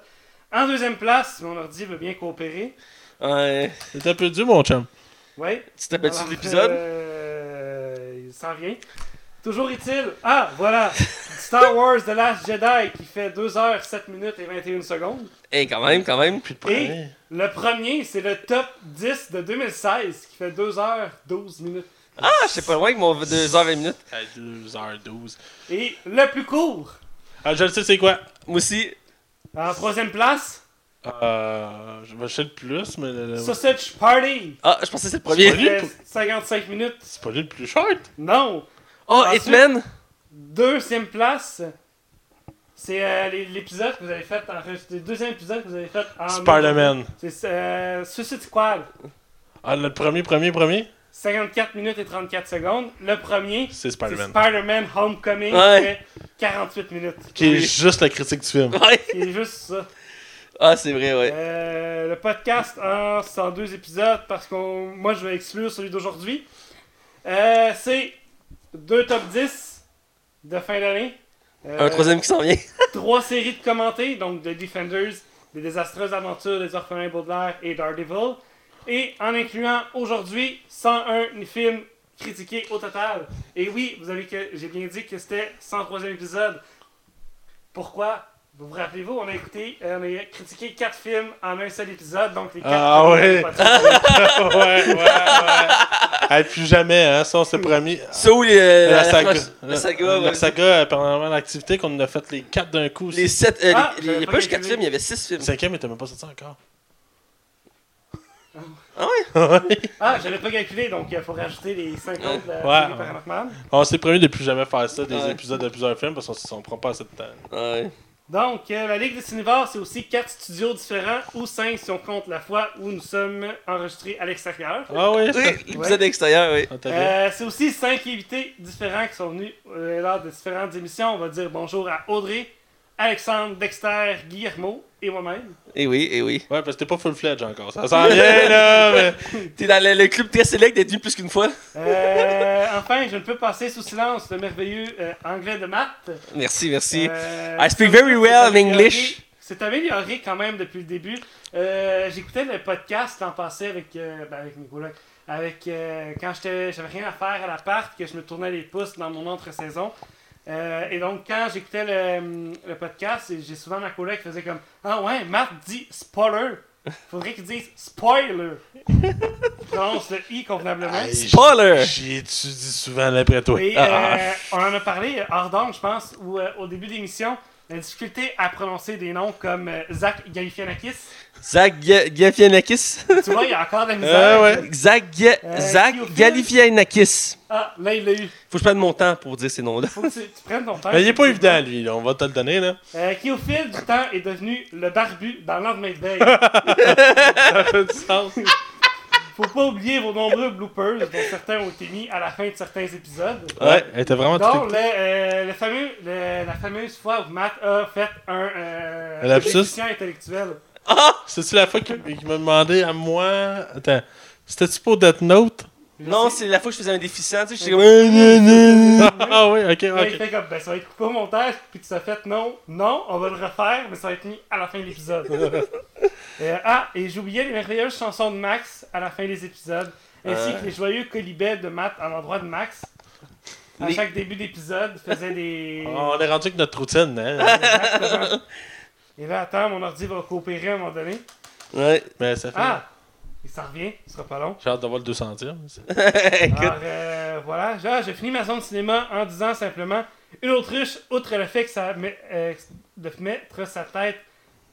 En deuxième place, mon ordi veut bien coopérer. Ouais. C'est un peu dur, mon chum. Ouais. Tu t'appelles-tu l'épisode? euh, il s'en vient. Toujours est-il. Ah, voilà. Star Wars The Last Jedi qui fait 2 heures 7 minutes et 21 secondes. Eh, quand même, quand même. Puis Et le premier, c'est le top 10 de 2016 qui fait 2 heures 12 minutes. Ah, je sais pas loin avec mon 2 h 20 minutes. 2h12. Et le plus court, Ah, je le sais, c'est quoi? Moi aussi. en troisième place, Euh. Je vais acheter le plus, mais. le- le- Sausage Party. Ah, je pensais que c'est le C'est premier. pas lui. qui fait 55 minutes. C'est pas lui le plus short? Non. Oh, Ensuite- Hitman? Deuxième place, C'est euh, l'épisode que vous avez fait, en le deuxième épisode que vous avez fait en. Spider-Man. C'est euh, Suicide Squad. Ah, le premier, premier, premier? 54 minutes et 34 secondes. Le premier, C'est Spider-Man. Spider-Man Homecoming, Ouais. qui fait 48 minutes. Qui est Oui. juste la critique du film. Ouais. C'est juste ça. Ah, c'est vrai, ouais. Euh, le podcast en 102 épisodes parce que moi je vais exclure celui d'aujourd'hui. Euh, c'est deux top 10 de fin d'année. Euh, Un troisième qui s'en vient. [LAUGHS] Trois séries de commentés, donc The Defenders, Les désastreuses aventures des orphelins Baudelaire et Daredevil. Et en incluant aujourd'hui 101 films critiqués au total. Et oui, vous avez que j'ai bien dit que c'était 103e épisode. Pourquoi? Vous vous rappelez-vous, on a écouté, euh, on a critiqué 4 films en un seul épisode, donc les 4 Ah ouais. [LAUGHS] ouais, ouais, ouais. Hey, plus jamais, hein. Ça, on s'est promis. Ça ou les, euh, La la, saga. la saga, La ouais. saga, euh, pendant l'activité qu'on a fait les quatre d'un coup. Les sept. euh, Ah, les- il n'y a pas juste 4 calculé. films, il y avait 6 films. Le cinquième était même pas sorti encore. Ah ouais? [LAUGHS] Ah, j'avais pas calculé, donc il faut rajouter les 50 de la Ouais, ouais. On s'est promis de plus jamais faire ça, des Ouais. épisodes de plusieurs films, parce qu'on on prend pas assez de temps. Ouais. Donc, euh, la Ligue des Cinévores, c'est aussi 4 studios différents, ou 5 si on compte la fois où nous sommes enregistrés à l'extérieur. Ah oui? Oui, l'épisode extérieur, oui. Ah, t'as bien. Euh, c'est aussi 5 invités différents qui sont venus euh, lors de différentes émissions. On va dire bonjour à Audrey, Alexandre, Dexter, Guillermo et moi-même. Et oui, et oui. Ouais, parce que t'es pas full-fledged encore. Ça sent bien, là, mais... [LAUGHS] T'es dans le, le club très select d'être venu plus qu'une fois. Euh, enfin, je ne peux passer sous silence le merveilleux euh, anglais de Matt. Merci, merci. Euh, I speak very well in English. C'est amélioré quand même depuis le début. Euh, J'écoutais le podcast l'an passé avec, euh, ben, avec mes. Avec, euh, quand j'étais- j'avais rien à faire à l'appart, que je me tournais les pouces dans mon entre-saison. Euh, et donc, quand j'écoutais le, le podcast, j'ai souvent ma collègue qui faisait comme Ah ouais, Matt dit spoiler. Faudrait qu'il dise spoiler. [LAUGHS] Il prononce le i convenablement. Hey, Spoiler! J'y étudie souvent après toi. Et Ah. euh, on en a parlé euh, hors d'onde, je pense, ou euh, au début d'émission, la difficulté à prononcer des noms comme euh, Zach Galifianakis. Zach Ga- Galifianakis. tu vois, il y a encore la misère. Ah ouais. Zach, Ga- Euh, Zach. Galifianakis. Ah, là, il l'a eu. Faut que je prenne mon temps pour dire ces noms-là. Faut que tu, tu prennes ton temps. Mais il est pas évident, lui, là. On va te le donner, là. Euh, qui, au fil du temps, est devenu le barbu dans le lendemain de veille. [LAUGHS] Ça fait du sens. Faut pas oublier vos nombreux bloopers, dont certains ont été mis à la fin de certains épisodes. Ouais, elle était vraiment Donc, tout le, euh, le fameux, le- la fameuse fois où Matt a fait un euh, Un lapsus? déficient intellectuel. C'est-tu la fois qu'il m'a demandé à moi? Attends, c'était-tu pour Death Note? Je Non, c'est la fois que je faisais un déficient, tu sais, j'étais comme... ah oui, ok, Là, il ok. fait comme, ben, ça va être coupé au montage, puis tu as fait non, non, on va le refaire, mais ça va être mis à la fin de l'épisode. [LAUGHS] Euh, ah, et j'oubliais les merveilleuses chansons de Max à la fin des épisodes, ainsi Ouais. que les joyeux colibets de Matt à l'endroit de Max. À Les- chaque début d'épisode, faisait des. On est rendu avec notre routine, hein? Et là, attends, mon ordi va coopérer à un moment donné. Ouais. Mais ça fait. Ah! Il s'en revient, ce sera pas long. J'ai hâte d'avoir le 200 e. [LAUGHS] Alors, euh, voilà, Genre, j'ai fini ma zone cinéma en disant simplement une autruche, outre le fait que ça met, euh, de mettre sa tête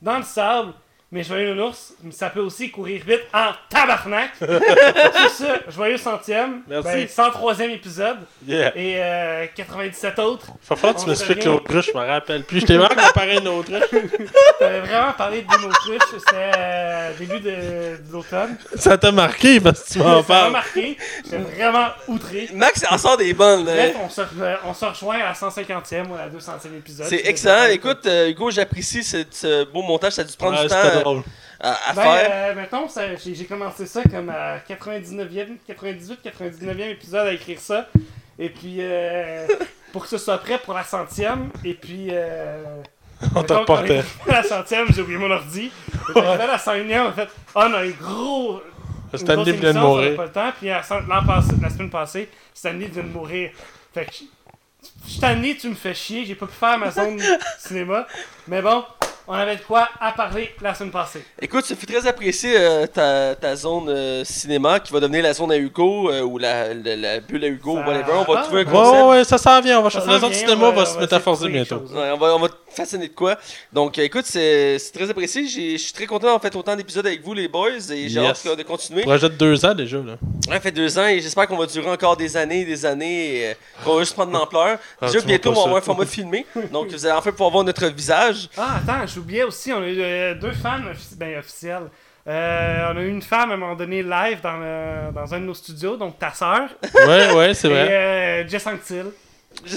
dans le sable, mais joyeux nounours, ça peut aussi courir vite en tabarnak. [LAUGHS] Sur ce, joyeux centième, Merci. ben, 103e épisode Yeah. et euh, 97 autres. Faut falloir que tu m'expliques l'autruche, je me rappelle plus. Je t'ai vraiment comparé une autruche. [LAUGHS] T'avais vraiment parlé d'une autruche, c'était euh, début de, de l'automne. Ça t'a marqué parce que tu m'en Ça m'a parles. marqué, j'étais vraiment outré. Max en sort des bonnes. là. Bref, on se, re- on se rejoint à la 150e ou à la 200e épisode. C'est excellent. Écoute, euh, Hugo, j'apprécie ce, beau montage. Ça a dû prendre Ouais, du temps euh, drôle. à, à Ben, faire. euh, mettons, j'ai commencé ça comme à 99e, 98, 99e épisode à écrire ça. Et puis, euh, [LAUGHS] pour que ce soit prêt pour la centième. Et puis, euh, On à la centième, j'ai oublié mon ordi. Et puis, à la centième, en fait, oh, on a un gros. Stanley vient de mourir. pas le temps. Puis, l'an passé- la semaine passée, Stanley vient de mourir. Fait que, Stanley, tu me fais chier, j'ai pas pu faire ma zone [LAUGHS] cinéma. Mais bon, on avait de quoi à parler la semaine passée. Écoute, ça fait très apprécié euh, ta, ta zone euh, cinéma qui va devenir la zone à Hugo euh, ou la, la, la bulle à Hugo, Ça- whatever. On va Ah, trouver un ouais, concept. Ouais, ouais, ça s'en vient. On va Ça changer. La zone vient, cinéma on va va- se trouver bientôt. Ouais, on, va, on va façonner de quoi. Donc, euh, écoute, c'est c'est très apprécié. J'ai- Je suis très content d'avoir fait autant d'épisodes avec vous, les boys, et j'ai Yes. hâte de continuer. Projet de deux ans déjà, là. Ouais, ça fait deux ans et j'espère qu'on va durer encore des années et des années et euh, qu'on va juste prendre de l'ampleur. Ah, Déjà, bientôt, on va avoir un format filmé. Donc, vous allez enfin pouvoir voir notre visage. Ah, attends, j'oubliais aussi, on a eu euh, deux fans offici- ben, officiels. Euh, on a eu une femme à un moment donné live dans, le- dans un de nos studios, donc ta sœur, Ouais, ouais, c'est [LAUGHS] et vrai. euh, Jess Anctil.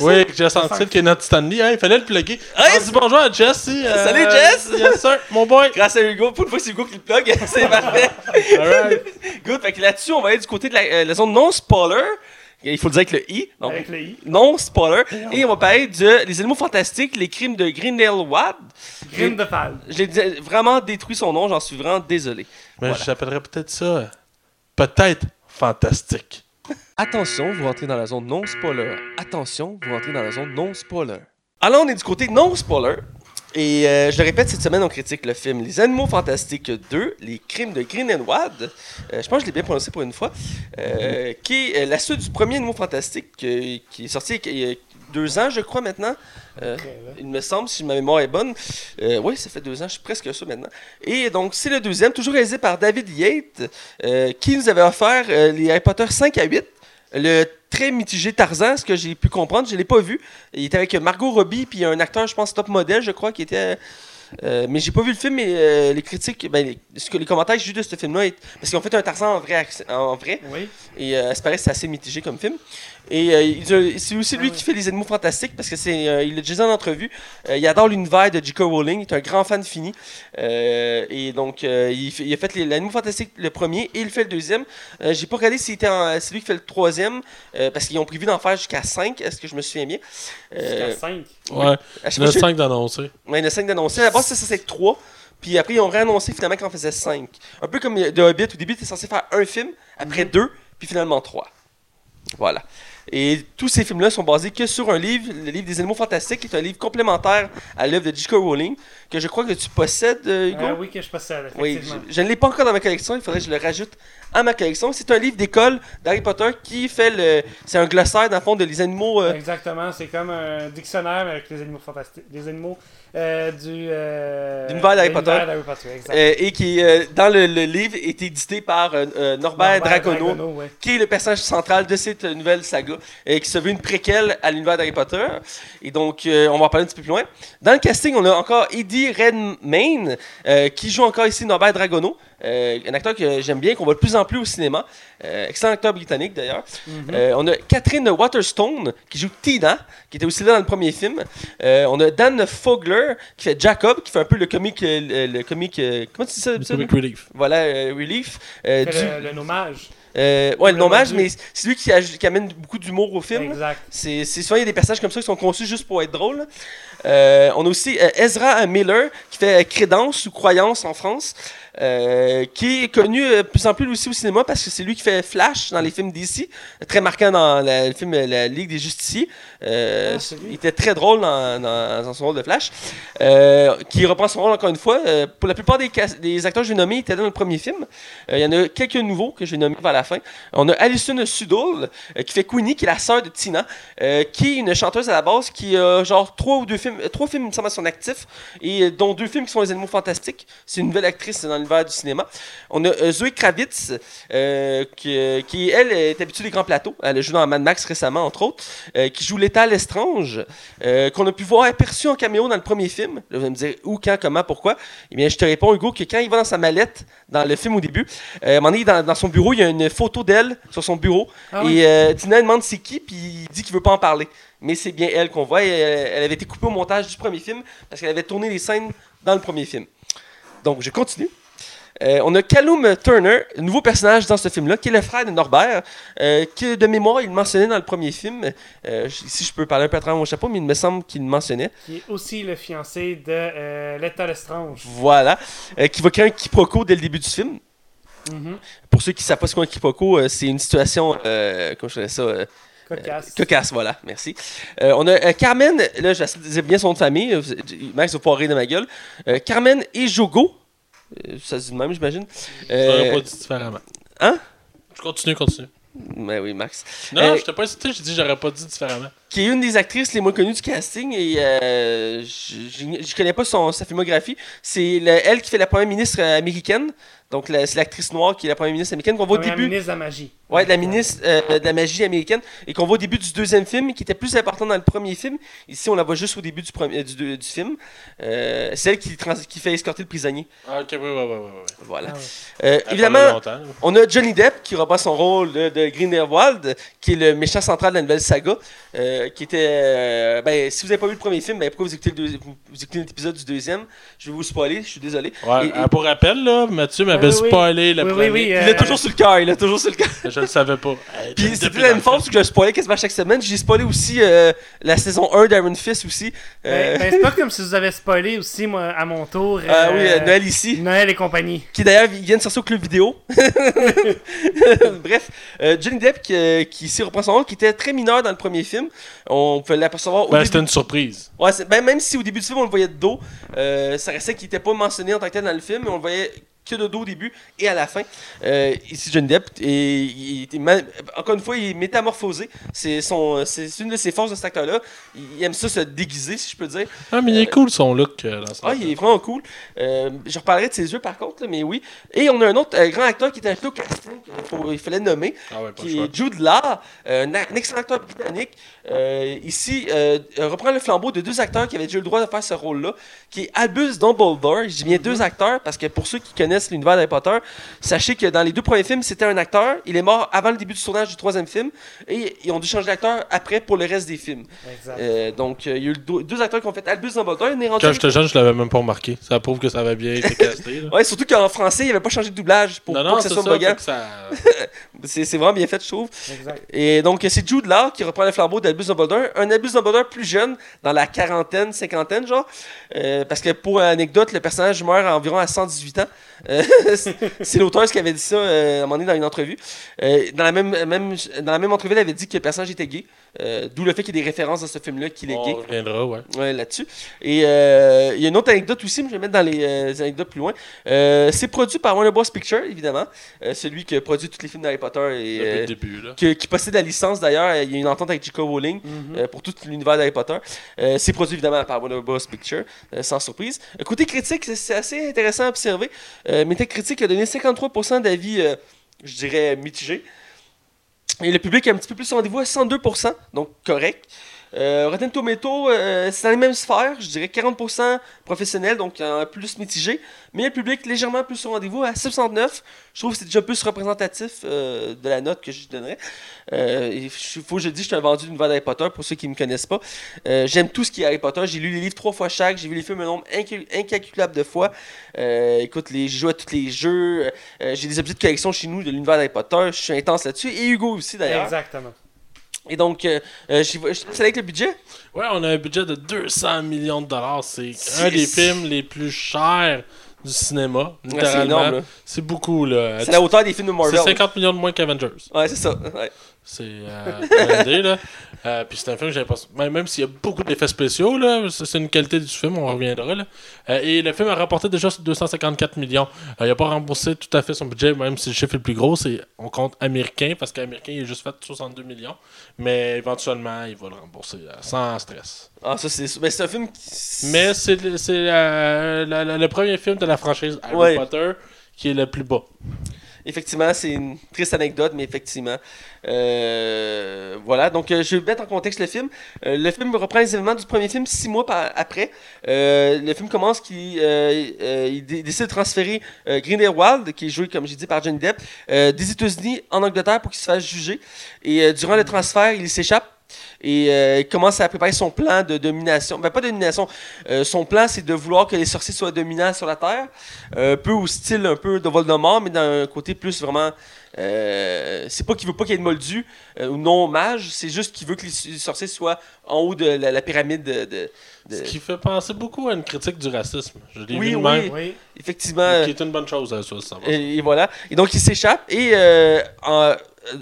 Oui, Jess Anctil qui est notre Stanley. Hein, il fallait le plugger. Hey, on dit bonjour à Jess. euh, Salut, Jess! Yes, sir, mon boy. Grâce à Hugo, pour une fois, c'est Hugo qui le plug. [LAUGHS] c'est parfait. Alright. Good. Fait que là-dessus, on va aller du côté de la, euh, la zone non-spoiler. Il faut le dire avec le I. Donc, Avec le I. non-spoiler. Et on va parler de Les Animaux Fantastiques, les crimes de Grindel Wad. Grim de Fall. J'ai vraiment détruit son nom, j'en suis vraiment désolé. Mais Voilà. j'appellerais peut-être ça. Peut-être fantastique. [LAUGHS] Attention, vous rentrez dans la zone non-spoiler. Attention, vous rentrez dans la zone non-spoiler. Alors, on est du côté non-spoiler. Et euh, je le répète, cette semaine, on critique le film Les Animaux Fantastiques 2, Les Crimes de Grindelwald. Euh, je pense que je l'ai bien prononcé pour une fois. Euh, qui est euh, la suite du premier Animaux Fantastique euh, qui est sorti il y a deux ans, je crois, maintenant. Il me semble, si ma mémoire est bonne. Oui, ça fait deux ans, je suis presque sûr maintenant. Et donc, c'est le deuxième, toujours réalisé par David Yates, qui nous avait offert les Harry Potter 5 à 8. Le très mitigé Tarzan, ce que j'ai pu comprendre, je ne l'ai pas vu. Il était avec Margot Robbie, puis un acteur, je pense, top modèle, je crois, qui était. Euh, mais j'ai pas vu le film, mais euh, les critiques, ben, les, ce que- les commentaires que j'ai eu de ce film-là, parce qu'ils ont fait un Tarzan en vrai, en vrai Oui. et euh, ça paraît que c'est assez mitigé comme film. Et euh, c'est aussi lui Ah oui. qui fait les animaux fantastiques parce que c'est il l'a déjà dit en entrevue. Il adore l'univers de J.K. Rowling. Il est un grand fan fini. Et donc il, a fait les, les animaux fantastiques le premier et il fait le deuxième. J'ai pas regardé s'il était en- c'est lui qui fait le troisième parce qu'ils ont prévu d'en faire jusqu'à 5 Est-ce que je me souviens bien? Jusqu'à 5. Ouais. Le pas si- 5 d'annoncer. Ouais, il y en a 5 d'annoncés. À la base, c'est censé être 3. Puis après, ils ont réannoncé finalement qu'on faisait 5. Un peu comme The Hobbit. Au début, tu censé faire un film, après deux, puis finalement trois. Voilà. Et tous ces films-là sont basés que sur un livre, le livre des animaux fantastiques, qui est un livre complémentaire à l'œuvre de J.K. Rowling, que je crois que tu possèdes, euh, Hugo? Ah oui, que je possède, Oui, je, je ne l'ai pas encore dans ma collection, il faudrait que je le rajoute à ma collection. C'est un livre d'école d'Harry Potter qui fait le. C'est un glossaire, dans le fond, de les animaux. euh, Exactement, c'est comme un dictionnaire avec les animaux fantastiques. Les animaux euh, du. Euh, L'univers d'Harry Potter. euh, et qui, euh, dans le, le livre, est édité par Norbert, Norbert ouais. qui est le personnage central de cette nouvelle saga, et qui se veut une préquelle à l'univers d'Harry Potter. Et donc, on va en parler un petit peu plus loin. Dans le casting, on a encore Eddie Redmayne, qui joue encore ici Norbert Dragono, euh, un acteur que j'aime bien, qu'on voit de plus en plus au cinéma. Euh, excellent acteur britannique d'ailleurs. Mhm. Euh, on a Catherine Waterstone qui joue Tina, qui était aussi là dans le premier film. Euh, on a Dan Fogler qui fait Jacob, qui fait un peu le comique, le, le comique, comment tu dis ça Le d'habitude? Comic Relief. Voilà, euh, Relief. Euh, du- le, le nommage. euh, ouais, le nommage, mais c'est lui qui, amène beaucoup d'humour au film. Exact. C'est souvent il y a des personnages comme ça qui sont conçus juste pour être drôles. Euh, on a aussi euh, Ezra Miller qui fait Crédence ou Croyance en France, euh, qui est connu euh, de plus en plus aussi au cinéma parce que c'est lui qui fait Flash dans les films DC, très marquant dans la- le film euh, La Ligue des Justiciers. Euh, Ah, il était très drôle dans, dans- dans son rôle de Flash, euh, qui reprend son rôle encore une fois. Pour la plupart des, acteurs que nommer, ils étaient dans le premier film. Il y en a quelques nouveaux que je vais nommer vers la fin. On a Alison Sudol qui fait Queenie, qui est la sœur de Tina, qui est une chanteuse à la base qui a genre trois ou deux films, trois films il me semble à son actif, et dont deux films qui sont les animaux fantastiques. C'est une nouvelle actrice dans l'univers du cinéma. On a euh, Zoé Kravitz, euh, qui, euh, qui, elle est habituée des grands plateaux. Elle a joué dans Mad Max récemment, entre autres, euh, qui joue l'étal étrange, euh, qu'on a pu voir aperçu en caméo dans le premier film. Là, vous allez me dire où, quand, comment, pourquoi. Eh bien, je te réponds, Hugo, que quand il va dans sa mallette, dans le film au début, à un moment donné, dans, dans son bureau, il y a une photo d'elle sur son bureau. Ah et oui. Tina demande c'est qui, puis il dit qu'il veut pas en parler. Mais c'est bien elle qu'on voit. Et, elle avait été coupée au montage du premier film parce qu'elle avait tourné les scènes dans le premier film. Donc, je continue. Euh, on a Callum Turner, nouveau personnage dans ce film-là, qui est le frère de Norbert, euh, qui, de mémoire, il le mentionnait dans le premier film. Euh, je- si je peux parler un peu à travers mon chapeau, mais il me semble qu'il le mentionnait. Qui est aussi le fiancé de euh, L'état étrange. Voilà. Euh, qui va créer un quiproquo dès le début du film. Mhm. Pour ceux qui ne savent pas ce qu'est un quiproquo, c'est une situation, comment je dirais ça, euh, Cocasse. Cocasse, voilà, merci. Euh, on a euh, Carmen, là, j'ai bien son de famille, Max va pouvoir rire de ma gueule. Carmen et Jogo, ça se dit de même, j'imagine. J'aurais Euh, pas dit différemment. hein? Je continue, continue. Ben oui, Max. Non, Euh, je t'ai pas incité, j'ai dit j'aurais pas dit différemment. Qui est une des actrices les moins connues du casting et euh, je je- je connais pas son, sa filmographie. C'est la- elle qui fait la première ministre euh, américaine. Donc la- c'est l'actrice noire qui est la première ministre américaine qu'on voit au début. ministre de la magie. Ouais, de la ministre euh, de la magie américaine et qu'on voit au début du deuxième film, qui était plus important dans le premier film. Ici, on la voit juste au début du, premier, du, du- du film. Euh, c'est elle qui, trans- qui fait escorter le prisonnier. Ah, ok, oui, oui, oui. Voilà. Ah. Euh, évidemment, on a Johnny Depp qui reprend son rôle de, de Grindelwald, qui est le méchant central de la nouvelle saga, euh, qui était... euh, ben, si vous n'avez pas vu le premier film, ben, pourquoi vous écoutez, le deux- vous, vous écoutez l'épisode du deuxième? Je vais vous spoiler, je suis désolé. Ouais, Et- et- ah, pour rappel, là, Mathieu m'avait oui, oui. spoilé le Oui, oui, premier. oui, il euh, est toujours sur le cœur, il est toujours sur le cœur. Je le savais pas. [LAUGHS] Hey, Puis depuis c'était dans la le même forme film. que je spoilais quasiment chaque semaine. J'ai spoilé aussi euh, la saison 1 d'Iron Fist aussi. Euh, Ben, ben, c'est pas comme si vous avez spoilé aussi, moi, à mon tour. ah oui, euh, euh, Noël ici. Noël et compagnie. Qui d'ailleurs vient de sortir au club vidéo. [LAUGHS] [LAUGHS] Bref, euh, Johnny Depp qui, euh, qui ici reprend son rôle, qui était très mineur dans le premier film. On peut l'apercevoir Ben, c'était une surprise. Ouais, ben, même si au début du film on le voyait de dos, euh, ça restait qu'il n'était pas mentionné en tant que tel dans le film, mais on le voyait que de dos au début et à la fin. Euh, ici Johnny Depp, et, il encore une fois, il est métamorphosé. C'est une de ses forces de cet acteur-là. Il aime ça se déguiser, si je peux dire. Ah, mais il est cool son look euh, dans ce Ah, il est vraiment cool. Euh, je reparlerai de ses yeux par contre, là, mais oui. Et on a un autre euh, grand acteur qui était un peu casting, il fallait nommer Ah ouais, qui est Jude Law, euh, un, un excellent acteur britannique. Euh, ici, euh, euh, reprend le flambeau de deux acteurs qui avaient déjà eu le droit de faire ce rôle-là, qui est Albus Dumbledore. Je dis bien deux acteurs parce que pour ceux qui connaissent l'univers d'Harry Potter, sachez que dans les deux premiers films, c'était un acteur. Il est mort avant le début du tournage du troisième film et ils ont dû changer d'acteur après pour le reste des films. Exact. Euh, donc, euh, il y a eu deux, deux acteurs qui ont fait Albus Dumbledore. Rendu- Quand j'étais jeune, je l'avais même pas remarqué. Ça prouve que ça avait bien été casté. [LAUGHS] Ouais, surtout qu'en français, il avait pas changé de doublage pour non, non, que c'est ça ça. soit ça... [LAUGHS] C'est vraiment bien fait, je trouve. Exact. Et donc, c'est Jude Law qui reprend le flambeau d'Albus Dumbledore. Un Albus plus jeune, dans la quarantaine, cinquantaine, genre. Euh, parce que pour anecdote, le personnage meurt à environ à 118 ans. Euh, [LAUGHS] c'est- l'auteur qui avait dit ça euh, à un moment donné dans une entrevue. Dans, la même, même, dans la même entrevue, il avait dit que le personnage était gay. Euh, D'où le fait qu'il y ait des références dans ce film-là qu'il est gay. On reviendra, ouais. Ouais, là-dessus. Et euh, il y a une autre anecdote aussi, mais je vais mettre dans les, euh, anecdotes plus loin. C'est produit par Warner Bros. Pictures, évidemment. Celui qui a produit tous les films d'Harry Potter et Depuis le début, là. qui, qui possède la licence d'ailleurs. Il y a une entente avec J.K. Rowling Mhm. pour tout l'univers d'Harry Potter. C'est produit évidemment par Warner Bros. Pictures, sans surprise. Côté critique, c'est- assez intéressant à observer. Euh, Metacritic a donné 53% d'avis, je dirais, mitigés. Et le public est un petit peu plus rendez-vous à 102%, donc correct. Euh, Rotten Tomato, euh, c'est dans les mêmes sphères, je dirais 40% professionnel, donc euh, plus mitigé, mais le public légèrement plus au rendez-vous à 69. Je trouve que c'est déjà plus représentatif euh, de la note que je donnerais. Euh, il faut que je dise, je suis un vendu d'univers d'Harry Potter, pour ceux qui ne me connaissent pas. Euh, J'aime tout ce qui est Harry Potter, j'ai lu les livres trois fois chaque, j'ai vu les films un nombre incal- incalculable de fois. Euh, écoute, les- j'ai joué à tous les jeux, euh, j'ai des objets de collection chez nous de l'univers d'Harry Potter, je suis intense là-dessus, et Hugo aussi d'ailleurs. Exactement. Et donc, euh, euh, je c'est avec le budget? Ouais, on a un budget de 200 millions de dollars. C'est C'est- un des films les plus chers du cinéma. Ouais, c'est énorme. C'est beaucoup, là. C'est la hauteur des films de C'est Marvel. 50 millions de moins qu'Avengers. Ouais, c'est ça. ouais. C'est euh. [LAUGHS] Euh, puis c'est un film que j'avais pas. Même, même s'il y a beaucoup d'effets spéciaux, là, c'est une qualité du film, on reviendra. Là. Euh, et le film a rapporté déjà 254 millions. Il n'a pas remboursé tout à fait son budget, même si le chiffre est le plus gros, c'est on compte américain, parce qu'américain, il a juste fait 62 millions. Mais éventuellement, il va le rembourser sans stress. Ah, ça, c'est. Mais c'est un film qui. Mais c'est le- premier film de la franchise Harry Ouais. Potter qui est le plus bas. Effectivement, c'est une triste anecdote, mais effectivement. Euh, voilà, donc euh, je vais mettre en contexte le film. Euh, le film reprend les événements du premier film six mois après. Euh, le film commence qu'il il dé- décide de transférer Grindelwald, qui est joué, comme j'ai dit, par Johnny Depp, des États-Unis en Angleterre pour qu'il se fasse juger. Et durant le transfert, il s'échappe. Et euh, il commence à préparer son plan de domination. Ben, pas de domination. Euh, son plan, c'est de vouloir que les sorciers soient dominants sur la Terre. Euh, un peu au style un peu de Voldemort, mais d'un côté plus vraiment. euh, c'est pas qu'il veut pas qu'il y ait de moldu euh, ou non mage, c'est juste qu'il veut que les, sorciers soient en haut de la, la pyramide de. de- de- Ce qui fait penser beaucoup à une critique du racisme. Je l'ai Oui, vu oui. même. Effectivement. Qui est une bonne chose, à ça, ça va. Et, et voilà. Et donc, il s'échappe. Et euh, en-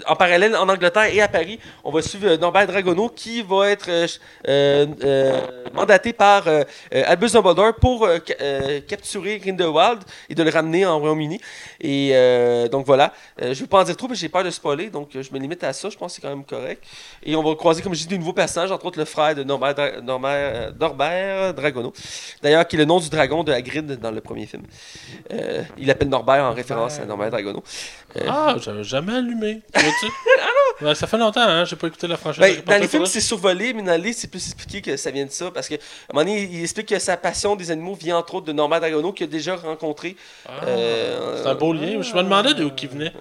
en parallèle en Angleterre et à Paris, on va suivre euh, Norbert Dragono qui va être euh, euh, euh, mandaté par euh, euh, Albus Dumbledore pour euh, ca- euh, capturer Grindelwald et de le ramener en Royaume-Uni. Et euh, donc voilà, Euh, je ne vais pas en dire trop que j'ai peur de spoiler, donc euh, je me limite à ça, je pense que c'est quand même correct. Et on va croiser, comme je dis, de nouveaux personnages, entre autres le frère de Norbert, Dra- Norbert, euh, Norbert Dragono, d'ailleurs qui est le nom du dragon de Hagrid dans le premier film. Euh, il l'appelle Norbert en référence à Norbert Dragono. Euh, Ah, j'avais jamais allumé. Tu vois-tu? [LAUGHS] Ouais, ça fait longtemps, hein? J'ai pas écouté la franchise. Ben, dans les films, c'est survolé, mais dans les c'est plus expliqué que ça vient de ça. Parce que, à un moment donné, il explique que sa passion des animaux vient entre autres de Norman Dragono, qu'il a déjà rencontré. Ah, Euh, c'est un beau lien. Je me demandais d'où il venait.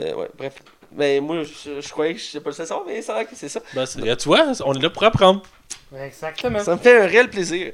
Euh, ouais, bref. Mais moi, je, je croyais que je sais pas le savoir, mais c'est vrai que c'est ça. Ben, c'est- tu vois, on est là pour apprendre. Exactement. Ça me fait un réel plaisir.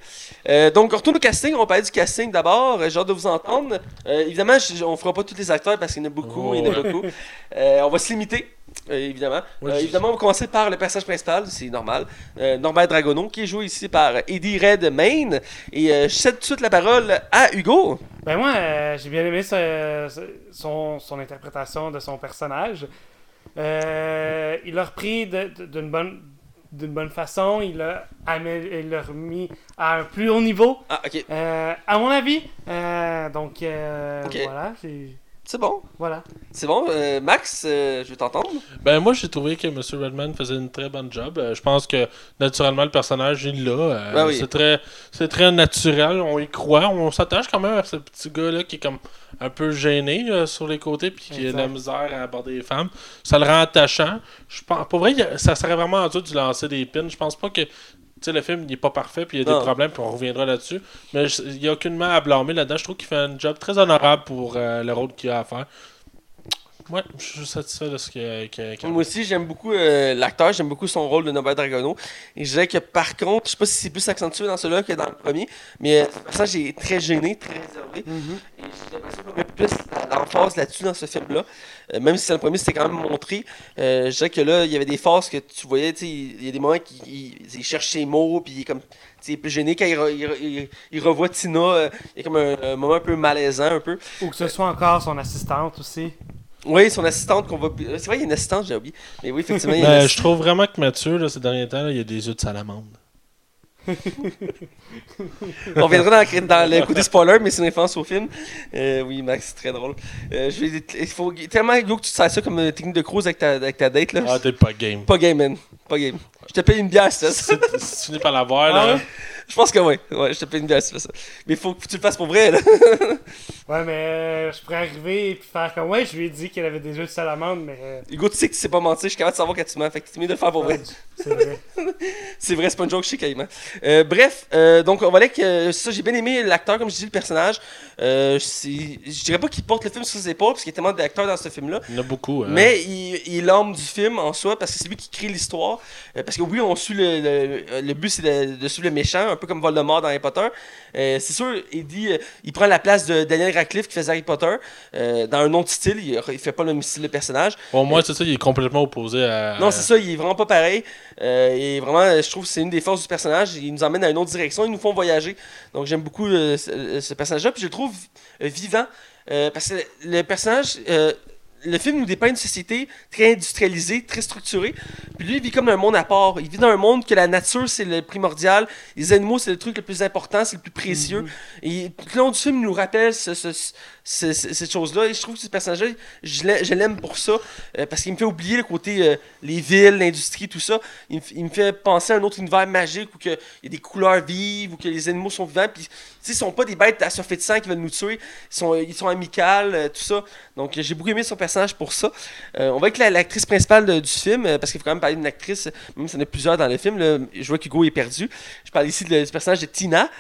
Euh, donc, on retourne au casting. On va parler du casting d'abord. Euh, J'ai hâte de vous entendre. Euh, évidemment, je- on fera pas tous les acteurs parce qu'il y en a beaucoup. Oh, il y en a beaucoup. [LAUGHS] Euh, on va se limiter. euh, évidemment. Euh, évidemment, on va commencer par le personnage principal, c'est normal. Euh, Norbert Dragono, qui est joué ici par Eddie Redmayne. Et euh, je cède tout de suite la parole à Hugo. Ben moi, euh, j'ai bien aimé ce- ce- son, son interprétation de son personnage. Euh, il l'a repris d'une bonne d'une bonne façon, il l'a remis à un plus haut niveau, Ah, ok. euh, à mon avis. Euh, donc euh, voilà, j'ai- C'est bon. voilà. C'est bon. Euh, Max, euh, je vais t'entendre. Ben, moi, j'ai trouvé que M. Redman faisait une très bonne job. Euh, je pense que, naturellement, le personnage, il l'a. Euh, Ben oui. C'est très, c'est très naturel. On y croit. On s'attache quand même à ce petit gars-là qui est comme un peu gêné là, sur les côtés puis qui a de la misère à aborder les femmes. Ça le rend attachant. Je pense, pour vrai, ça serait vraiment en dessous de lui lancer des pins. Je pense pas que. Tu sais, le film, il est pas parfait, puis il y a Non. des problèmes, puis on reviendra là-dessus. Mais il n'y a aucunement à blâmer là-dedans. Je trouve qu'il fait un job très honorable pour euh, le rôle qu'il a à faire. Ouais, je suis satisfait de ce qu'il a, qu'il a- qu'il a- Moi aussi, j'aime beaucoup euh, l'acteur, j'aime beaucoup son rôle de Norbert Dragono. Et je dirais que par contre, je sais pas si c'est plus accentué dans celui-là que dans le premier, mais euh, le personnage est très gêné, très réservé. Et j'ai l'impression qu'on met plus l'emphase là-dessus dans ce film-là. Euh, même si dans le premier, c'était quand même montré. Euh, je dirais que là, il y avait des phases que tu voyais, tu sais, il y a des moments qu'il il- il cherche ses mots, puis il est comme. tu sais, Il est plus gêné quand il, re- il re- il- il revoit Tina. euh, il y a comme un, un moment un peu malaisant, un peu. Ou que ce soit encore son assistante aussi. Oui, son assistante qu'on va. C'est vrai, il y a une assistante, j'ai oublié. Mais oui, effectivement, il y a une Ben, je trouve vraiment que Mathieu, là, ces derniers temps, là, il a des yeux de salamandre. [LAUGHS] On reviendra dans, dans le côté spoiler, mais c'est une référence au film. Euh, oui, Max, c'est très drôle. Euh, je vais, il faut tellement, Hugo, que tu te sers ça comme euh, technique de cruise avec ta, avec ta date. Là. Ah, t'es pas game. Pas game, man. Pas game. Je te paye une bière, c'est ça. Si tu finis par l'avoir, Ah là. ouais? Je pense que oui. Ouais, je te paye une bière, c'est ça. Mais il faut que tu le fasses pour vrai, là. [LAUGHS] Ouais, mais euh, je pourrais arriver et puis faire comme ouais, je lui ai dit qu'elle avait des yeux de salamandre, mais. euh, Hugo, tu sais que tu sais pas mentir, je suis capable de savoir quand tu mens. Fait que c'est mieux de le faire pour vrai. C'est vrai. [LAUGHS] C'est vrai, c'est pas une joke, je sais carrément. Euh, bref, euh, donc on va aller euh, ça. J'ai bien aimé l'acteur, comme je dis, le personnage. Euh, je dirais pas qu'il porte le film sur ses épaules, parce qu'il y a tellement d'acteurs dans ce film-là. Il y en a beaucoup. hein. Mais il, il est l'homme du film en soi, parce que c'est lui qui crée l'histoire. Euh, parce que oui, on suit le, le, le but, c'est de, de suivre le méchant, un peu comme Voldemort dans Harry Potter. Euh, c'est sûr, il dit, il prend la place de Daniel Radcliffe qui faisait Harry Potter, euh, dans un autre style. Il, il fait pas le même style de personnage. Au moins, c'est ça, il est complètement opposé à. Non, c'est ça, il est vraiment pas pareil. Euh, et vraiment, euh, je trouve que c'est une des forces du personnage. Il nous emmène dans une autre direction, ils nous font voyager. Donc j'aime beaucoup euh, ce, ce personnage-là. Puis je le trouve euh, vivant. euh, parce que le personnage. Le film nous dépeint une société très industrialisée, très structurée. Puis lui, il vit comme un monde à part. Il vit dans un monde que la nature, c'est le primordial. Les animaux, c'est le truc le plus important, c'est le plus précieux. Et tout le long du film, il nous rappelle ce- cette chose-là. Et je trouve que ce personnage-là, je l'ai- je l'aime pour ça. euh, parce qu'il me fait oublier le côté euh, les villes, l'industrie, tout ça. Il me, f- il me fait penser à un autre univers magique où que il y a des couleurs vives, où que les animaux sont vivants. Puis, ils sont pas des bêtes assoiffées de sang qui veulent nous tuer. Ils sont, ils sont amicales, euh, tout ça. Donc, j'ai beaucoup aimé son personnage pour ça. On va avec la- l'actrice principale de- du film, parce qu'il faut quand même parler d'une actrice, même s'il y en a plusieurs dans le film. là. je vois qu'Hugo est perdu. Je parle ici de- du personnage de Tina,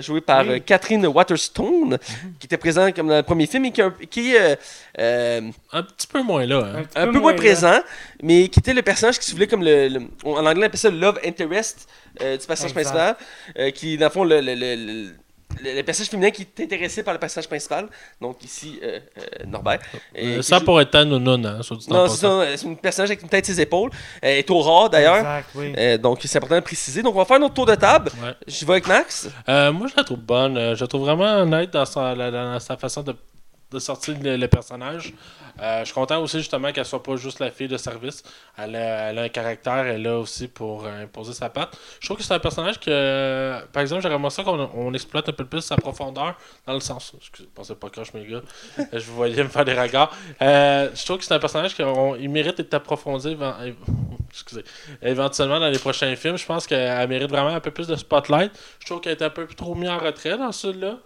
jouée par Oui. Catherine Waterstone, qui était présente comme dans le premier film et qui, est un- qui euh, euh, Un petit peu moins là. hein. petit un peu moins présent, mais qui était le personnage qui se voulait comme le, le- en anglais on appelle ça le love interest euh, du personnage Exact. principal, euh, qui dans le fond le, le, le, le- personnage féminin qui est intéressé par le personnage principal, donc ici euh, euh, Norbert. Et Euh, ça joue- pour être un hein, soit dit en Non, c'est passant. ça, c'est un personnage avec une tête et ses épaules. Elle est au rare d'ailleurs. Exact, oui. Euh, donc c'est important de préciser. Donc on va faire notre tour de table. Ouais. Je vais avec Max. Euh, moi, je la trouve bonne. Je la trouve vraiment honnête dans sa, la- dans sa façon de de sortir le, le personnage. Euh, je suis content aussi justement qu'elle soit pas juste la fille de service. Elle a, elle a un caractère, elle a aussi pour euh, imposer sa patte. Je trouve que c'est un personnage que, euh, par exemple, j'aimerais ça qu'on on exploite un peu plus sa profondeur dans le sens. Excusez, pensez pas croche mes gars. Je vous voyais me faire des regards. Je trouve que c'est un personnage qui on- il mérite d'être approfondi. [LAUGHS] Excusez. Éventuellement dans les prochains films, je pense qu'elle mérite vraiment un peu plus de spotlight. Je trouve qu'elle est un peu trop mise en retrait dans celui-là.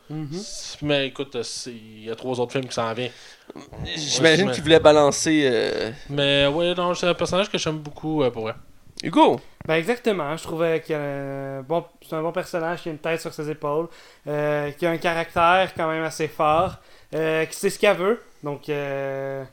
Mais écoute, il y a trois autres films qui s'en viennent. J'imagine Ouais, qu'il voulait balancer. euh, Mais ouais, non, c'est un personnage que j'aime beaucoup euh, pour vrai. Hugo! Ben exactement, je trouvais qu'il y a un bon, c'est un bon personnage qui a une tête sur ses épaules, euh, qui a un caractère quand même assez fort, euh, qui sait ce qu'elle veut. Donc euh,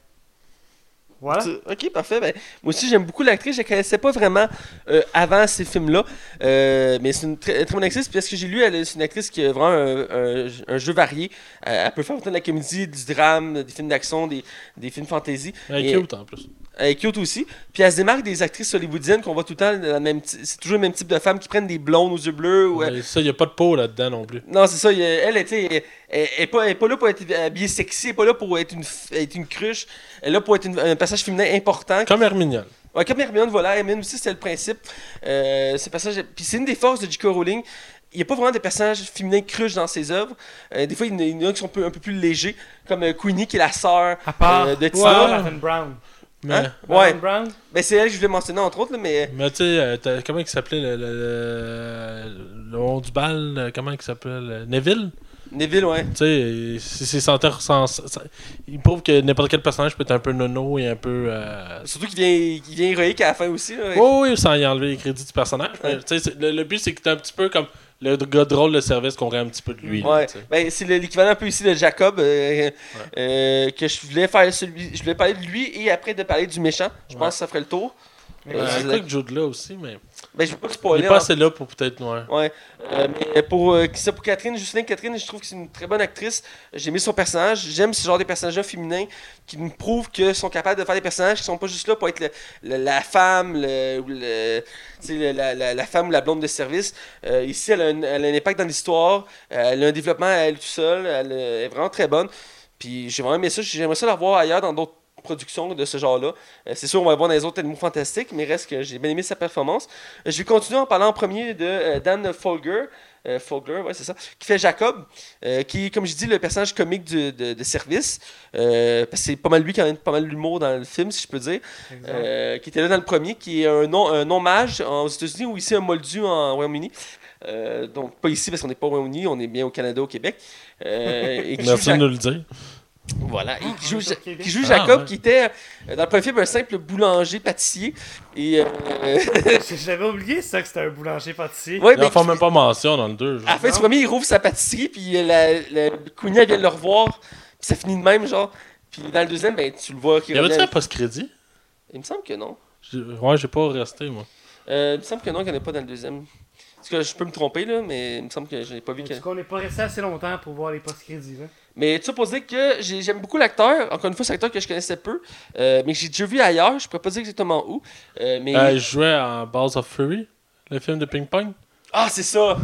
voilà. Ok, parfait. Ben, moi aussi, j'aime beaucoup l'actrice. Je la connaissais pas vraiment euh, avant ces films-là. Euh, mais c'est une très, très bonne actrice. Puis, ce que j'ai lu, elle, c'est une actrice qui a vraiment un, un- un jeu varié. Euh, elle peut faire autant de la comédie, du drame, des films d'action, des, des films fantasy. Elle est cute en plus. Elle est cute aussi. Puis elle se démarque des actrices hollywoodiennes qu'on voit tout le temps. le même C'est toujours le même type de femmes qui prennent des blondes aux yeux bleus. Ou, euh, Mais ça, il n'y a pas de peau là-dedans non plus. Non, c'est ça. il y a- Elle, elle, tu sais, elle, elle, elle est pas, elle est pas là pour être habillée sexy. Elle est pas là pour être une, être une cruche. Elle est là pour être une- un passage féminin important. Comme Hermione. Ouais, comme Hermione, voilà. Hermione aussi, c'était le principe. Euh, ce passage... Puis c'est une des forces de J.K. Rowling. Il n'y a pas vraiment de personnages féminins cruches dans ses œuvres. Euh, des fois, il y en a- qui sont un peu, un peu plus légers, comme euh, Queenie, qui est la sœur À part euh, de ouais, Tina. Raven Brown. Mais, Hein? Ouais. Brown. Ben, c'est elle que je voulais mentionner, entre autres, là, mais... mais tu sais, euh, comment il s'appelait le, le, le, du bal euh, Comment il s'appelait le- Neville? Neville, ouais. Tu sais, c'est Il prouve que n'importe quel personnage peut être un peu nono et un peu. Euh... Surtout qu'il vient, il vient héroïque à la fin aussi. Là. Oui, oui, sans y enlever les crédits du personnage. Ouais. tu le, le but, c'est que t'es un petit peu comme le gars drôle de service qu'on aurait un petit peu de lui. là, Ouais, ben, c'est le- l'équivalent un peu ici de Jacob, euh, euh, que je voulais faire celui, je voulais parler de lui et après de parler du méchant. Je Ouais. pense que ça ferait le tour. Mais Euh, que Jude là aussi, mais. Ben, je vais pas te Il spoiler. est pas hein. assez là pour peut-être. Ouais. Ouais. Euh, mais pour, euh, ça, pour Catherine, Justine Catherine, je trouve que c'est une très bonne actrice. J'ai aimé son personnage. J'aime ce genre de personnages féminins qui nous prouvent qu'ils sont capables de faire des personnages qui sont pas juste là pour être le- le- la femme, le, la, la- la femme ou la blonde de service. Euh, ici, elle a, un, elle a un impact dans l'histoire. Euh, elle a un développement à elle toute seule. Elle, est vraiment très bonne. Puis j'ai vraiment aimé ça. J'aimerais ça la voir ailleurs dans d'autres productions de ce genre-là. Euh, c'est sûr, on va voir dans les autres animaux fantastiques, mais reste que j'ai bien aimé sa performance. Euh, je vais continuer en parlant en premier de euh, Dan Folger. Euh, Folger, ouais, c'est ça. Qui fait Jacob, euh, qui est, comme je dis, le personnage comique du- de, de service. Euh, parce que c'est pas mal lui qui a pas mal d'humour dans le film, si je peux dire. Euh, qui était là dans le premier, qui est un nom, un nom mage aux États-Unis ou ici un moldu en Royaume-Uni. Euh, donc, pas ici parce qu'on n'est pas au Royaume-Uni, on est bien au Canada, au Québec. Euh, et qui joue Merci de nous le dire. Voilà, et qui joue, Québec. qui joue Ah, Jacob, ouais. qui était euh, dans le premier film un simple boulanger-pâtissier. Et euh, [LAUGHS] J'avais oublié ça que c'était un boulanger pâtissier. ouais, Ils mais en font même pas mention dans le 2. à la fin du premier, il rouvre sa pâtisserie, puis euh, la, la vient le revoir, puis ça finit de même, genre. Puis dans le deuxième, ben, tu le vois qu'il Y avait-tu un post-crédit? Il me semble que non. J'ai- Ouais, j'ai pas resté, moi. Euh, il me semble que non, qu'il n'y en a pas dans le deuxième. Parce que je peux me tromper, là, mais il me semble que je n'ai pas vu. En tout cas, on n'est pas resté assez longtemps pour voir les post-crédits. là? Mais tout ça pour dire que j'ai- j'aime beaucoup l'acteur. Encore une fois, c'est un acteur que je connaissais peu, euh, mais que j'ai déjà vu ailleurs. Je pourrais pas dire exactement où. Euh, mais... Euh, je jouais en Balls of Fury, le film de ping-pong. Ah, c'est ça!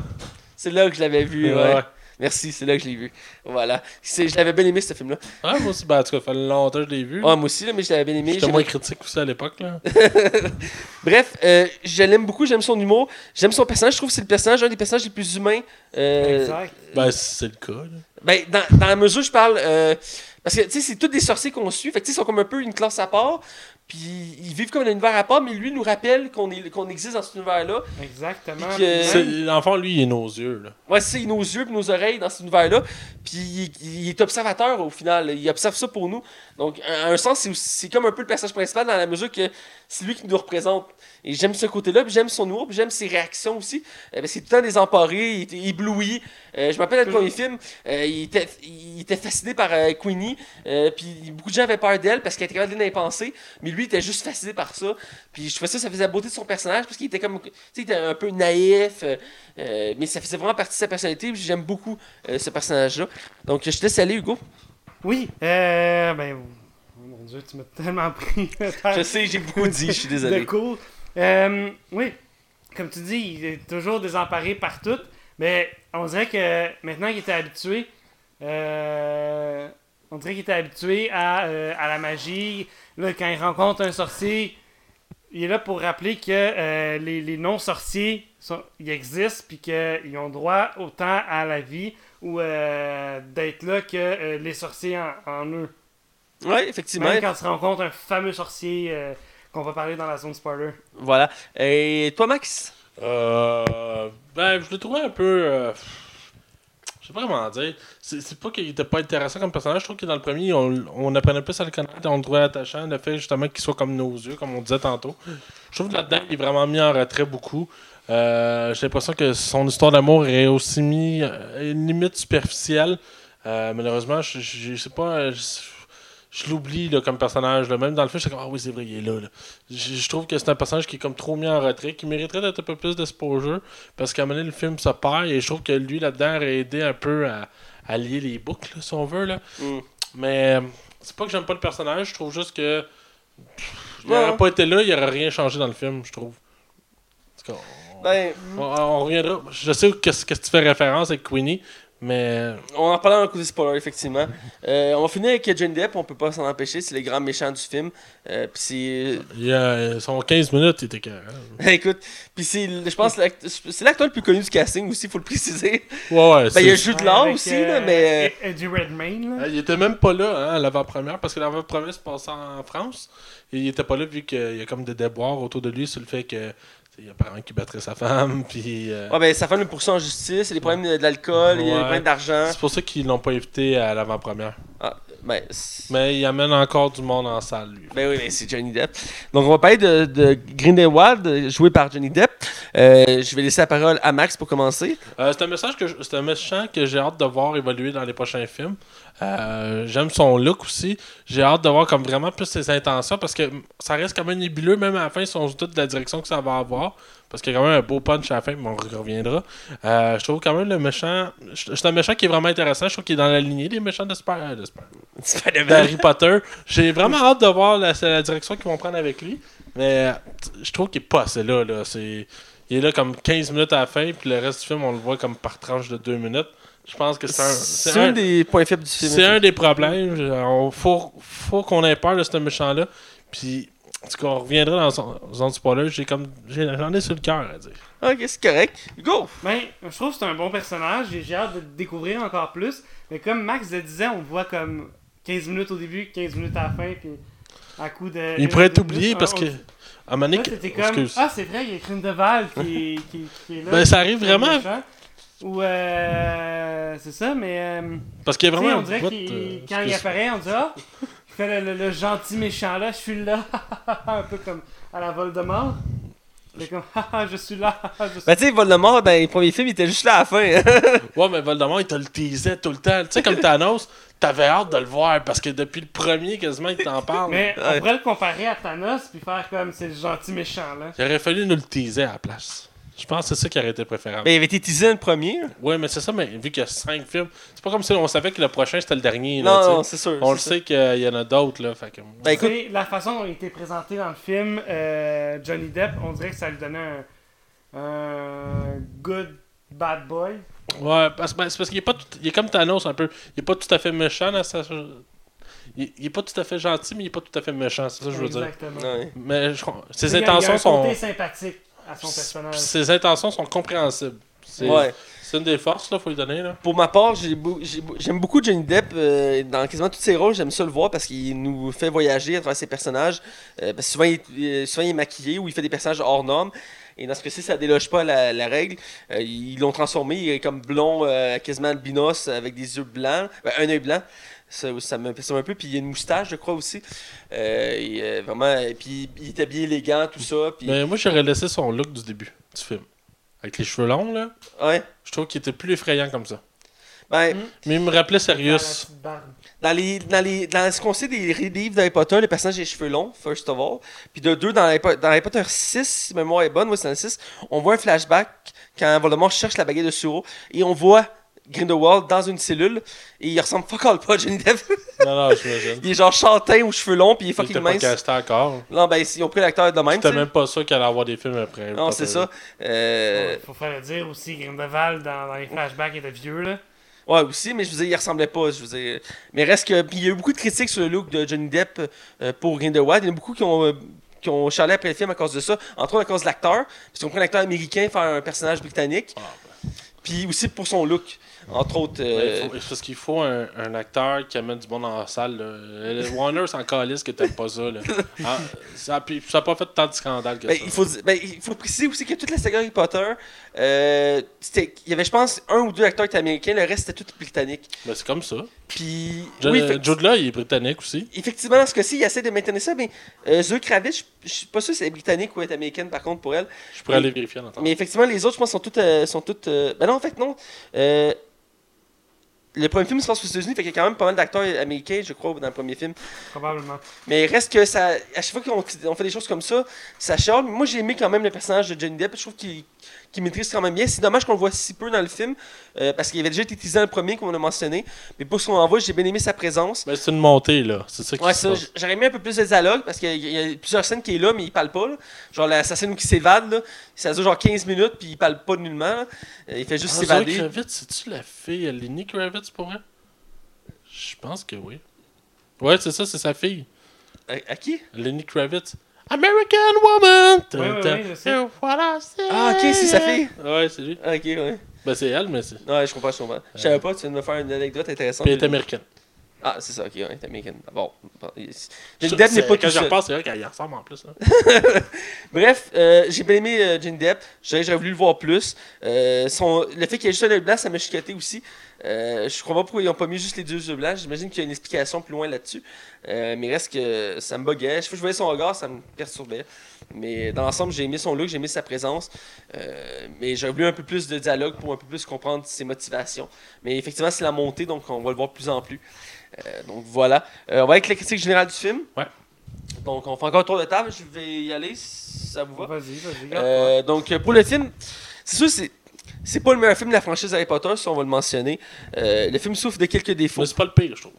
C'est là que je l'avais vu, ouais. Ouais. Merci, c'est là que je l'ai vu. Voilà. Je l'avais bien aimé, ce film-là. Ah, moi aussi, ben, en tout cas, fait longtemps que je l'ai vu. Ah, moi aussi, là, mais je l'avais bien aimé. J'étais moins critique aussi à l'époque, là. [LAUGHS] Bref, euh, je l'aime beaucoup, j'aime son humour, j'aime son personnage. Je trouve que c'est le personnage, un des personnages les plus humains. euh, Exact. Ben, c'est le cas, là. Ben, dans, dans la mesure, je parle. euh, parce que, tu sais, c'est tous des sorciers qu'on suit. Fait que, tu sais, ils sont comme un peu une classe à part. Puis, ils vivent comme un univers à part, mais lui nous rappelle qu'on est- qu'on existe dans cet univers-là. Exactement. Que- L'enfant, lui, il est nos yeux, là. Ouais, c'est nos yeux et nos oreilles dans cet univers-là. Puis, il, il est observateur au final. Il observe ça pour nous. Donc, à un sens, c'est aussi- c'est comme un peu le personnage principal dans la mesure que c'est lui qui nous représente. Et j'aime ce côté-là, puis j'aime son humour, puis j'aime ses réactions aussi. Euh, parce qu'il est tout le temps désemparé, il était ébloui. Euh, je me rappelle dans le premier film, euh, il, était, il était fasciné par euh, Queenie. euh, puis beaucoup de gens avaient peur d'elle parce qu'elle était capable de les. Mais lui, il était juste fasciné par ça. Puis je trouvais ça, ça faisait la beauté de son personnage parce qu'il était comme. Tu sais, il était un peu naïf. mais ça faisait vraiment partie de sa personnalité. puis J'aime beaucoup ce personnage-là. Donc je te laisse aller, Hugo. Oui, ben, dieu, tu m'as tellement pris. Je sais, j'ai beaucoup dit, je suis de désolé. cours. Euh, oui, comme tu dis, il est toujours désemparé par tout, mais on dirait que maintenant qu'il était habitué, euh, On dirait qu'il était habitué à, euh, à la magie. Là, quand il rencontre un sorcier, il est là pour rappeler que euh, les, les non-sorciers ils existent puis qu'ils ont droit autant à la vie ou d'être là que les sorciers en, en eux. Ouais, effectivement. Même quand tu rencontres un fameux sorcier euh, qu'on va parler dans la zone spoiler. Voilà. Et toi, Max? Euh, ben, je le trouvais un peu. euh, je sais pas comment dire. C'est pas qu'il était pas intéressant comme personnage. Je trouve que dans le premier, on, on apprenait plus à le connaître. On le trouvait attachant. Le fait justement qu'il soit comme nos yeux, comme on disait tantôt. Je trouve que là-dedans, il est vraiment mis en retrait beaucoup. Euh, J'ai l'impression que son histoire d'amour est aussi mis euh, à une limite superficielle. Euh, malheureusement, je, je, je sais pas. euh, Je, je l'oublie là, comme personnage. Là. Même dans le film, je suis comme Ah oui, c'est vrai, il est là. là. Je, je trouve que c'est un personnage qui est comme trop mis en retrait, qui mériterait d'être un peu plus d'exposure. Parce qu'à un moment donné, le film se perd et je trouve que lui là-dedans aurait aidé un peu à, à lier les boucles, là, si on veut. Là. Mm. Mais c'est pas que j'aime pas le personnage, je trouve juste que. pff, Il n'aurait pas été là, il aurait rien changé dans le film, je trouve. En tout cas, on, Ben, on- on reviendra. Je sais qu'est-ce que tu fais référence avec Queenie, mais. on en parlait dans le côté spoiler, effectivement. Euh, on va finir avec Johnny Depp, on peut pas s'en empêcher, c'est les grands méchants du film. Euh, puis c'est. Il y a, son 15 minutes, il était carré. [LAUGHS] Écoute, puis c'est, je pense, c'est l'acteur le plus connu du casting aussi, faut le préciser. Ouais, ouais. Ben, il y a Jude Law aussi, euh, là, mais. Ed- Eddie Redmayne. là. Euh, Il était même pas là hein, à l'avant-première parce que l'avant-première se passait en France. Et il était pas là vu qu'il y a comme des déboires autour de lui sur le fait que il y a apparemment qu'il battrait sa femme. [LAUGHS] Puis, euh, Ouais, ben, sa femme le poursuit en justice, il y a des problèmes de, l'alcool, il y a des problèmes d'argent. c'est pour ça qu'ils l'ont pas invité à l'avant-première. Ah, ben, Mais il amène encore du monde en salle, lui. Ben oui, mais c'est Johnny Depp. Donc, on va parler de, de Grindelwald, joué par Johnny Depp. Euh, je vais laisser la parole à Max pour commencer. Euh, c'est un message que c'est un méchant que j'ai hâte de voir évoluer dans les prochains films. Euh, J'aime son look aussi. J'ai hâte de voir comme vraiment plus ses intentions parce que ça reste quand même nébuleux, même à la fin, si on se doute de la direction que ça va avoir. Parce qu'il y a quand même un beau punch à la fin, mais on reviendra. Euh, je trouve quand même le méchant. C'est un méchant qui est vraiment intéressant. Je trouve qu'il est dans la lignée des méchants de euh, de d'Harry Potter. J'ai vraiment hâte de voir la, la direction qu'ils vont prendre avec lui. Mais je trouve qu'il est pas assez là. là. Il est là comme 15 minutes à la fin, puis le reste du film, on le voit comme par tranche de 2 minutes. Je pense que c'est un. C'est un un, des points faibles du film. c'est un des problèmes. Il faut, faut qu'on ait peur de ce méchant-là. Puis, en tout cas, on reviendra dans son zone spoiler. J'ai comme, j'ai- j'en ai sur le cœur à dire. Ok, c'est correct. Go! Ben, je trouve que c'est un bon personnage. J'ai j'ai hâte de le découvrir encore plus. Mais comme Max le disait, on le voit comme 15 minutes au début, 15 minutes à la fin, puis à coup de. Il pourrait ou être oublié parce que. À un moment donné, Là, que- c'était comme. excuse. Ah, c'est vrai, il y a Grindelwald qui, qui, qui est là. Ben, ça arrive vraiment. méchant. Ou euh, c'est ça, mais euh, Parce qu'il y a vraiment on dirait qu'il euh, quand il apparaît, on dit ah, il fait le, le- le gentil méchant là, je suis là, [LAUGHS] un peu comme à la Voldemort. Il est comme haha, [LAUGHS] je suis là, [LAUGHS] je suis Ben, tu sais, Voldemort, dans les premiers films, il était juste là à la fin. hein. Ouais, mais Voldemort, il te le teasait tout le temps. Tu sais, comme Thanos, t'avais hâte de le voir parce que depuis le premier, quasiment, il t'en parle. Mais on pourrait le comparer à Thanos puis faire comme c'est le gentil méchant là. Il aurait fallu nous le teaser à la place. Je pense que c'est ça qui aurait été préférable. Ben, il avait été teasé dans le premier. Ouais, mais c'est ça, mais vu qu'il y a cinq films, c'est pas comme si on savait que le prochain c'était le dernier. Là. Non, non, c'est sûr. on le sait qu'il y en a d'autres. là. Fait que... Ben, écoute- la façon dont il était présenté dans le film, euh, Johnny Depp, on dirait que ça lui donnait un, un good bad boy. Ouais, parce, ben, c'est parce qu'il est pas tout- il est comme Thanos un peu. Il est pas tout à fait méchant dans sa. Il, il est pas tout à fait gentil, mais il est pas tout à fait méchant, c'est ça que je veux dire. Exactement. Ouais. Mais je- ses y a- il y a intentions sont. sympathique à son personnage. Ses intentions sont compréhensibles. C'est Ouais. c'est une des forces, là, faut lui donner. Là. Pour ma part, j'aime beaucoup Johnny Depp euh, dans quasiment tous ses rôles. J'aime ça le voir parce qu'il nous fait voyager à travers ses personnages. Euh, parce que souvent il, est- euh, souvent, il est maquillé ou il fait des personnages hors normes. Et dans ce cas-ci, ça déloge pas la, la règle. Euh, ils l'ont transformé. Il est comme blond, euh, quasiment albinos, avec des yeux blancs. Ben, un œil blanc. Ça, ça un peu. Puis il y a une moustache, je crois aussi. Euh, et, euh, vraiment, et puis il est habillé élégant, tout ça. Puis, Mais moi, j'aurais laissé son look du début du film. Avec les cheveux longs, là. ouais. Je trouve qu'il était plus effrayant comme ça. Ben, Mm. Mais il me rappelait Sirius. Dans, les, dans, les, dans ce qu'on sait des livres d'Harry Potter, les personnages ont les cheveux longs, first of all. Puis de deux, dans Harry, Po- dans Harry Potter 6, si ma mémoire est bonne, oui, c'est dans le 6, on voit un flashback quand Voldemort cherche la baguette de Suro et on voit Grindelwald dans une cellule et il ressemble fuck all pas à Johnny Depp. Non, non, j'imagine. il est genre châtain aux cheveux longs puis il est Il fucking pas mince. casté encore. Non, ben ils ont pris l'acteur de même. Sais. même pas sûr qu'il allait avoir des films après. Non, c'est ça. Euh, Faut faire le dire aussi, Grindelwald dans, dans les flashbacks il était vieux là. Ouais, aussi, mais je veux dire, il ressemblait pas. Je veux dire. Mais reste que. Puis il y a eu beaucoup de critiques sur le look de Johnny Depp euh, pour Grindelwald. Il y en a beaucoup qui ont. euh, qui ont charlé après le film à cause de ça, entre autres à cause de l'acteur, parce qu'on prend un acteur américain faire un personnage britannique, Ah, puis aussi pour son look, entre autres. euh, faut- parce qu'il faut un, un acteur qui amène du monde dans la salle. là. Le Warner s'en calisse que t'aimes pas ça. Là. [LAUGHS] Ah, ça puis ça a pas fait tant de scandale que Ben, ça. il, faut, ben, il faut préciser aussi que toute la saga Harry Potter, euh, c'était- il y avait, je pense, un ou deux acteurs qui étaient américains, le reste c'était tout britannique. Ben, c'est comme ça. Puis, oui, fait- Jude là, il est britannique aussi. effectivement, dans ce cas-ci, il essaie de maintenir ça, mais euh, Zoe Kravitz, je suis pas sûr si elle est britannique ou elle est américaine par contre pour elle. Je pourrais aller vérifier en attendant. Mais effectivement, les autres, je pense, sont toutes. euh, sont toutes euh, Ben non, en fait, non. Euh, le premier film se passe aux États-Unis, fait qu'il y a quand même pas mal d'acteurs américains, je crois, dans le premier film. Probablement. Mais il reste que ça. À chaque fois qu'on on fait des choses comme ça, ça charle. Moi, j'ai aimé quand même le personnage de Johnny Depp. Je trouve qu'il qu'il maîtrise quand même bien. C'est dommage qu'on le voit si peu dans le film, euh, parce qu'il avait déjà été teasé dans le premier, comme on a mentionné. Mais pour ce qu'on en voit, j'ai bien aimé sa présence. Ben, c'est une montée, là. C'est ça qui Ouais, se j'aurais aimé un peu plus de dialogue parce qu'il y, a- il y a plusieurs scènes qui est là, mais il parle pas. là. Genre l'assassin qui s'évade, là, ça dure genre 15 minutes, puis il parle pas nullement. là. Euh, Il fait juste Ah, s'évader. Kravitz, c'est-tu la fille Lenny Kravitz pour elle? Je pense que oui. Ouais, c'est ça, c'est sa fille. À, à qui? Lenny Kravitz. American Woman! Ouais, ouais, ouais, what I say. Ah, ok, c'est sa fille. Ouais, c'est lui. Ah, ok, ouais. Ben, c'est elle, mais c'est. Ouais, je comprends, je comprends. Je savais pas, tu viens de me faire une anecdote intéressante. Puis elle est américaine. Ah, c'est ça, ok, ouais, t'es américaine. Bon. Johnny Depp n'est c'est- pas Quand je repense, c'est vrai qu'elle y ressemble en plus. hein. [LAUGHS] Bref, euh, j'ai bien aimé euh, Johnny Depp. J'aurais j'aurais voulu le voir plus. Euh, son, le fait qu'il y ait juste un œil blanc, ça m'a chicoté aussi. Euh, je comprends pas pourquoi ils n'ont pas mis juste les deux yeux blancs. J'imagine qu'il y a une explication plus loin là-dessus. Euh, mais reste que ça me buguait. Chaque fois que je voyais son regard, ça me perturbait. Mais dans l'ensemble, j'ai aimé son look, j'ai aimé sa présence. Euh, mais j'aurais voulu un peu plus de dialogue pour un peu plus comprendre ses motivations. Mais effectivement, c'est la montée, donc on va le voir de plus en plus. Euh, donc voilà. On va avec la critique générale du film. Ouais. Donc on fait encore un tour de table. Je vais y aller si ça vous va. Vas-y, vas-y. donc, pour le film, c'est sûr, c'est. C'est pas le meilleur film de la franchise Harry Potter, ça on va le mentionner. Euh, le film souffre de quelques défauts. Mais c'est pas le pire, je trouve.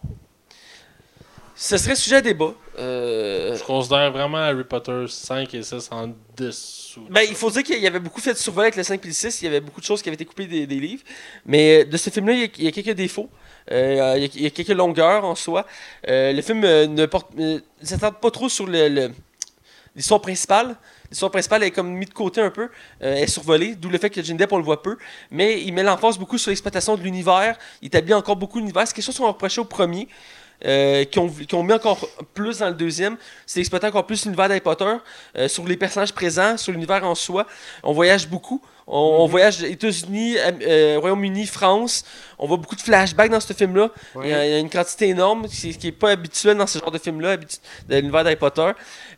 Ce serait sujet à débat. Euh, Je considère vraiment Harry Potter 5 et 6 en dessous. de Ben, il faut dire qu'il y avait beaucoup fait de survoler avec le 5 et le 6. Il y avait beaucoup de choses qui avaient été coupées des, des livres. Mais euh, de ce film-là, il y a- il y, a quelques défauts. Euh, il, y a, il y a quelques longueurs en soi. Euh, le film ne porte, s'attarde pas trop sur le- le- l'histoire principale. L'histoire principale est comme mise de côté un peu, euh, est survolée, d'où le fait que Johnny Depp on le voit peu. Mais il met l'emphase beaucoup sur l'exploitation de l'univers. Il établit encore beaucoup l'univers. C'est quelque chose qu'on reprochait au premier. Euh, qui, ont, qui ont mis encore plus dans le deuxième, c'est d'exploiter encore plus l'univers d'Harry Potter, euh, sur les personnages présents, sur l'univers en soi. On voyage beaucoup. On, on voyage États-Unis, euh, Royaume-Uni, France. On voit beaucoup de flashbacks dans ce film-là. Il, y a, il y a une quantité énorme qui qui est pas habituelle dans ce genre de film-là, de l'univers d'Harry Potter.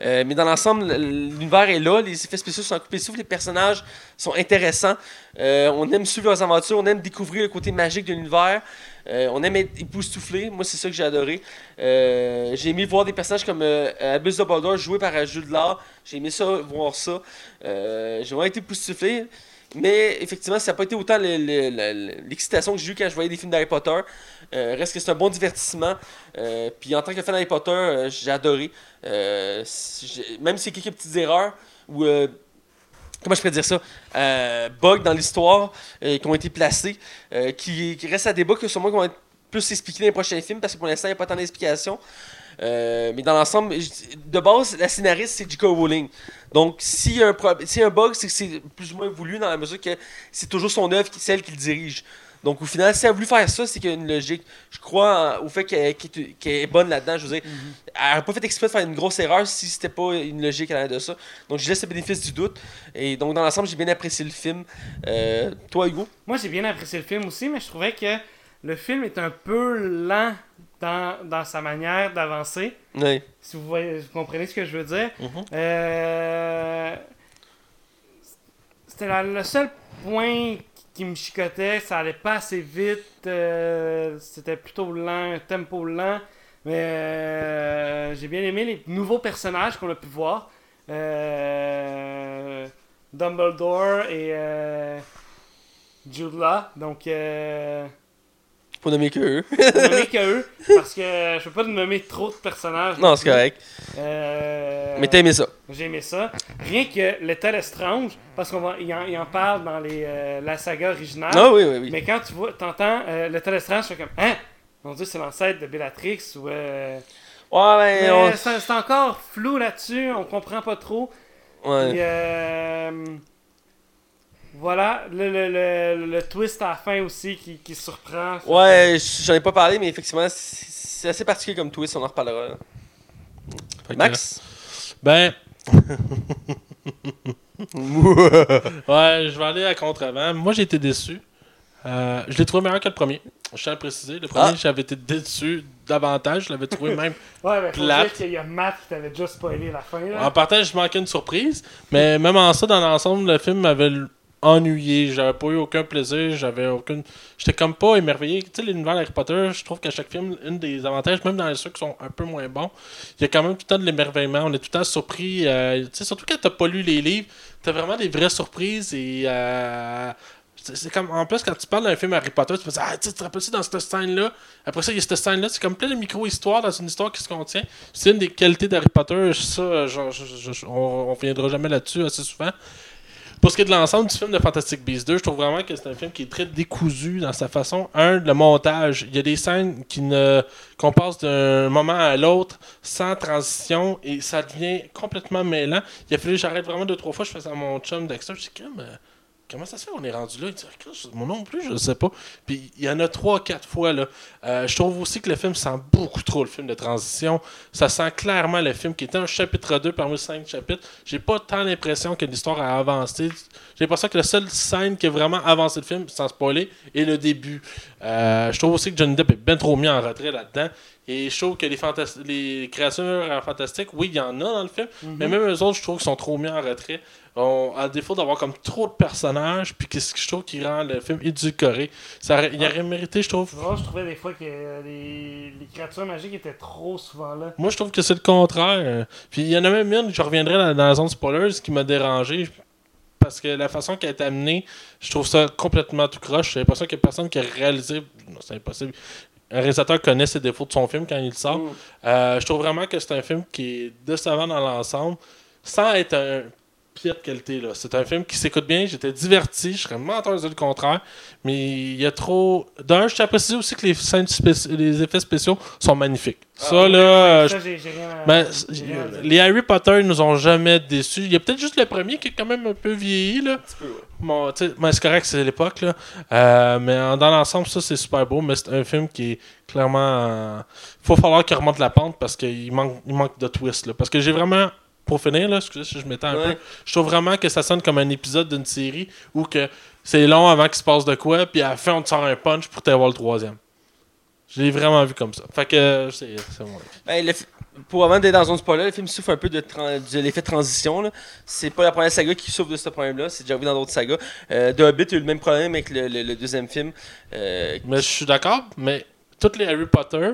Euh, mais dans l'ensemble, l'univers est là, les effets spéciaux sont coupés souffle, les personnages sont intéressants. On aime suivre leurs aventures, on aime découvrir le côté magique de l'univers. Euh, on aime être époustouflé. Moi, c'est ça que j'ai adoré. Euh, j'ai aimé voir des personnages comme euh, Albus Dumbledore joué par Jude Law. J'ai aimé ça, voir ça. J'ai vraiment été époustouflé. Mais effectivement, ça n'a pas été autant le- le- le- l'excitation que j'ai eue quand je voyais des films d'Harry Potter. Reste que c'est un bon divertissement. Puis en tant que fan d'Harry Potter, j'ai adoré. Même s'il y a quelques petites erreurs ou comment je pourrais dire ça, euh, bugs dans l'histoire euh, qui ont été placés, euh, qui, restent à débat, que sûrement qui vont être plus expliqués dans les prochains films, parce que pour l'instant, il n'y a pas tant d'explications. Mais dans l'ensemble, de base, la scénariste, c'est J.K. Rowling. Donc, s'il y a un, bug, c'est que c'est plus ou moins voulu dans la mesure que c'est toujours son œuvre, celle qui le dirige. Donc, au final, si elle a voulu faire ça, c'est qu'il y a une logique. Je crois en- au fait qu'elle est- bonne là-dedans. Je veux dire, elle n'a pas fait exprès de faire une grosse erreur si c'était pas une logique à l'intérieur de ça. Donc, je laisse le bénéfice du doute. Et donc, dans l'ensemble, j'ai bien apprécié le film. Euh, toi, Hugo? Moi, j'ai bien apprécié le film aussi, mais je trouvais que le film est un peu lent dans, dans sa manière d'avancer. Oui. Si vous, voyez, vous comprenez ce que je veux dire. Mhm. Euh, C'était le seul point qui me chicotait. Ça allait pas assez vite. euh, C'était plutôt lent, tempo lent. Mais euh, j'ai bien aimé les nouveaux personnages qu'on a pu voir. Euh, Dumbledore et euh, Jude. Donc, Pour nommer que eux. nommer [LAUGHS] que eux, parce que je peux pas nommer trop de personnages. non, c'est correct. Euh, Mais t'as aimé ça. J'ai aimé ça. Rien que Lethal Strange, parce qu'on va, il en, il en parle dans les, euh, la saga originale. Ah oui, oui, oui. Mais quand tu vois, t'entends euh, Lethal Strange, tu fais comme, hein? Mon dieu, c'est l'ancêtre de Bellatrix ou. euh, Ouais, on- c'est c'est encore flou là-dessus, on comprend pas trop. ouais. Euh, voilà, le, le, le, le twist à la fin aussi qui, qui surprend. Ouais, j'en ai pas parlé, mais effectivement, c'est assez particulier comme twist, on en reparlera. Max? Ben. [LAUGHS] ouais, je vais aller à contre-vent. Moi, j'ai été déçu. Euh, je l'ai trouvé meilleur que le premier. Je tiens à le préciser. Le premier, Ah. j'avais été déçu davantage. Je l'avais trouvé [LAUGHS] même. Ouais, mais plate. qu'il y a Matt qui t'avait déjà spoilé la fin. Là. En partant, je manquais une surprise. Mais même en ça, dans l'ensemble, le film m'avait ennuyé. J'avais pas eu aucun plaisir. J'avais aucune. J'étais comme pas émerveillé. Tu sais, l'univers d'Harry Potter, je trouve qu'à chaque film, une des avantages, même dans ceux qui sont un peu moins bons, il y a quand même tout le temps de l'émerveillement. On est tout le temps surpris. euh, tu sais, surtout quand t'as pas lu les livres, t'as vraiment des vraies surprises et. euh, c'est comme en plus quand tu parles d'un film Harry Potter, tu peux dire Ah, tu te rappelles dans cette scène-là? Après ça, il y a cette scène-là. C'est comme plein de micro-histoires dans une histoire qui se contient. C'est une des qualités d'Harry Potter. Ça, genre, je- on, on viendra jamais là-dessus assez souvent. Pour ce qui est de l'ensemble du film de Fantastic Beasts 2, je trouve vraiment que c'est un film qui est très décousu dans sa façon. Un, le montage. Il y a des scènes qui ne qu'on passe d'un moment à l'autre sans transition et ça devient complètement mêlant. Il a fallu que j'arrête vraiment deux, trois fois. Je faisais à mon chum Dexter. Je dis, comme, euh, comment ça se fait? Qu'on est rendu là? Il dit, Chris, mon nom non plus, je ne sais pas. Puis il y en a trois, quatre fois. Là. Euh, je trouve aussi que le film sent beaucoup trop le film de transition. Ça sent clairement le film qui était un chapitre 2 parmi cinq chapitres. J'ai pas tant l'impression que l'histoire a avancé. J'ai l'impression que la seule scène qui a vraiment avancé le film, sans spoiler, est le début. Euh, je trouve aussi que Johnny Depp est bien trop mis en retrait là-dedans. Et je trouve que les, créatures fantastiques, oui, il y en a dans le film, mais même eux autres, je trouve qu'ils sont trop mis en retrait. On- à défaut d'avoir comme trop de personnages, puis qu'est-ce que je trouve qui rend le film édulcoré. Ça il aurait mérité, je trouve, vois, je trouvais des fois que les, les créatures magiques étaient trop souvent là. Moi, je trouve que c'est le contraire. Puis il y en a même une, je reviendrai dans, dans la zone spoilers, qui m'a dérangé. Parce que la façon qu'elle est amenée, je trouve ça complètement tout croche. J'ai l'impression qu'il n'y a personne qui a réalisé. Non, c'est impossible. Un réalisateur connaît ses défauts de son film quand il sort. Mm. Euh, je trouve vraiment que c'est un film qui est décevant dans l'ensemble, sans être un pied de qualité. là. C'est un film qui s'écoute bien, j'étais diverti, je serais menteur de dire le contraire, mais il y a trop... D'un, je t'apprécie aussi que les, scènes spéci- les effets spéciaux sont magnifiques. ça, là, euh, je Ça, j'ai j'ai rien à ben, j'ai rien à dire. les Harry Potter ils nous ont jamais déçus. Il y a peut-être juste le premier qui est quand même un peu vieilli. Là. peu, ouais. Bon, tu sais, ben, c'est correct, c'est l'époque. là. Euh, mais dans l'ensemble, ça c'est super beau. Mais c'est un film qui est clairement. Il faut falloir qu'il remonte la pente parce qu'il manque, il manque de twist. Là. Parce que j'ai vraiment. Pour finir, là, si je m'étends un peu, je trouve vraiment que ça sonne comme un épisode d'une série où que c'est long avant qu'il se passe de quoi, puis à la fin on te sort un punch pour t'avoir le troisième. Je l'ai vraiment vu comme ça. Fait que c'est mon. Ben, le pour avant d'être dans une spoiler, le film souffre un peu de, tran- de l'effet de transition. C'est pas la première saga qui souffre de ce problème-là, c'est déjà vu dans d'autres sagas. Euh, The Hobbit a eu le même problème avec le, le- le deuxième film. Euh, Mais je suis d'accord, mais tous les Harry Potter,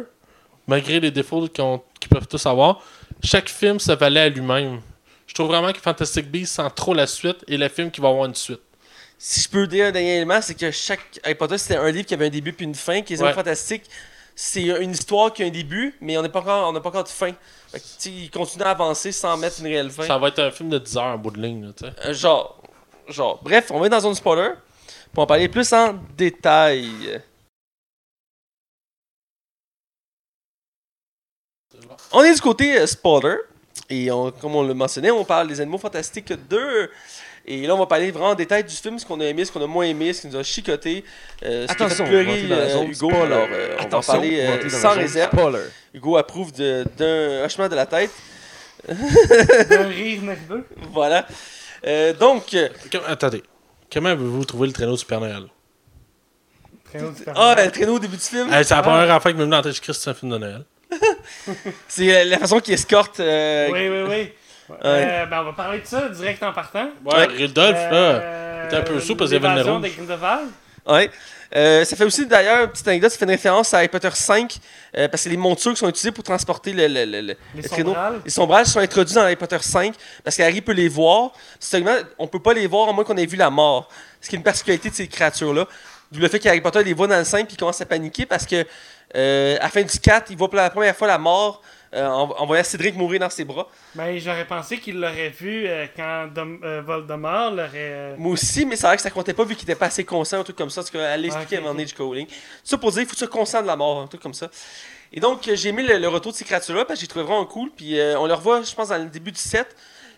malgré les défauts qu'ils peuvent tous avoir, chaque film se valait à lui-même. Je trouve vraiment que Fantastic Beasts sent trop la suite et le film qui va avoir une suite. si je peux dire un dernier élément, c'est que chaque Harry Potter, c'était un livre qui avait un début puis une fin. qui est Ouais. fantastique. C'est une histoire qui a un début, mais on n'a pas, encore- on pas encore de fin. Fait que, il continue à avancer sans mettre une réelle fin. Ça va être un film de 10 heures en bout de ligne. là. Euh, genre, genre. Bref, on va être dans une spoiler pour en parler plus en détail. On est du côté euh, spoiler. Et on- comme on l'a mentionné, on parle des Animaux Fantastiques 2. Et là, on va parler vraiment en détail du film, ce qu'on a aimé, ce qu'on a moins aimé, ce qui nous a chicoté, euh, ce Attention, qui a fait pleurer euh, Hugo. spoiler. Alors, euh, on va en parler on euh, sans réserve. Spoiler. Hugo approuve de- d'un hochement de la tête. Un rire nerveux. [LAUGHS] Voilà. Euh, donc, euh, Attendez. Comment avez-vous trouvé le traîneau du Père Noël? Traîneau du Père ah, Noël. le traîneau au début du film, c'est la Ah. première affaire qui me vient dans la tête. Je c'est un film de Noël. C'est euh, la façon qu'il escorte. euh, Oui, oui, oui. Euh, ben, on va parler de ça direct en partant. Ouais, Ouais. Rudolph, là. Euh, il était un peu sous parce qu'il y avait le des Grindelwald. Ouais. Euh, ça fait aussi d'ailleurs, une petite anecdote, ça fait une référence à Harry Potter 5, euh, parce que les montures qui sont utilisées pour transporter le, le, le, le- Les le traîneau. sombrales. Les sombrages sont introduits dans Harry Potter 5, parce qu'Harry peut les voir. Seulement, on peut pas les voir à moins qu'on ait vu la mort. Ce qui est une particularité de ces créatures-là. D'où le fait qu'Harry Potter les voit dans le 5 puis il commence à paniquer parce que euh, à la fin du 4, il voit pour la première fois la mort euh, en, en voyant Cédric mourir dans ses bras. Ben, j'aurais pensé qu'il l'aurait vu euh, quand Dom- euh, Voldemort l'aurait. euh, Moi aussi, mais c'est vrai que ça comptait pas vu qu'il était pas assez conscient, un truc comme ça. Parce qu'elle l'expliquait à un moment donné, ok. J.K. Rowling. Ça pour dire, il faut sois conscient de la mort, un truc comme ça. Et donc, j'ai aimé le, le retour de ces créatures-là parce que j'ai trouvé vraiment cool. Puis euh, on les revoit, je pense, dans le début du set.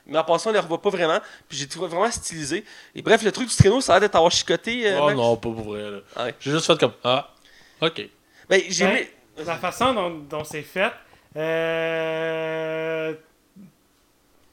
Mais en passant, on les revoit pas vraiment. Puis j'ai trouvé vraiment stylisé. Et bref, le truc du traîneau, ça a l'air d'être avoir chicoté. euh, Oh Max? non, pas pour vrai. là. Ouais. J'ai juste fait comme Ah, ok. Ben, j'ai Ben. La façon dont, dont c'est fait, euh,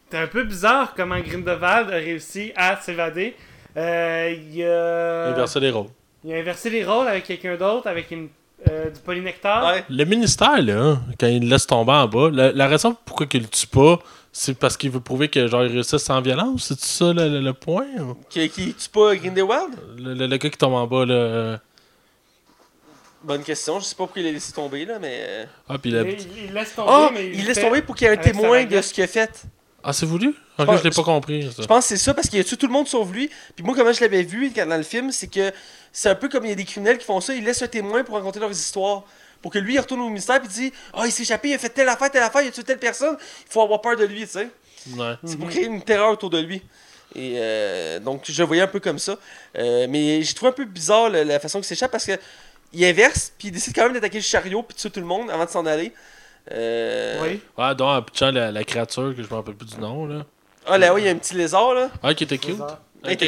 c'est un peu bizarre comment Grindelwald a réussi à s'évader. Euh, il, a... Inverser les rôles. il a inversé les rôles avec quelqu'un d'autre, avec une, euh, du polynectar. Ouais. Le ministère, là, quand il le laisse tomber en bas, la, la raison pourquoi il le tue pas, c'est parce qu'il veut prouver que genre il réussit sans violence. C'est ça le, le- le point? Qui, qui tue pas Grindelwald? Le, le- le gars qui tombe en bas, là. Bonne question. Je sais pas pourquoi il l'a laissé tomber, là, mais. euh, Ah, puis Il, la- il- il laisse tomber, Ah, mais il laisse tomber pour qu'il y ait un témoin de ce qu'il a fait. Ah, c'est voulu? Pense- je l'ai pas compris. ça. Je pense que c'est ça parce qu'il a tué tout le monde sauf lui. Puis moi, comment je l'avais vu dans le film, c'est que c'est un peu comme il y a des criminels qui font ça. Ils laissent un témoin pour raconter leurs histoires. Pour que lui, il retourne au ministère et dit Ah, il s'est échappé, il a fait telle affaire, telle affaire, il a tué telle personne. Il faut avoir peur de lui, tu sais. Ouais. C'est pour créer une terreur autour de lui. Et euh, donc, je le voyais un peu comme ça. Euh, mais j'ai trouvé un peu bizarre la, la façon qu'il s'échappe parce que il inverse, puis il décide quand même d'attaquer le chariot puis de tuer tout le monde avant de s'en aller. Euh... Oui. Ouais, donc, en pitchant la, la créature, que je me rappelle plus du nom, là. Ah, là, oui, il y a un petit lézard, là. Ah, qui était cute.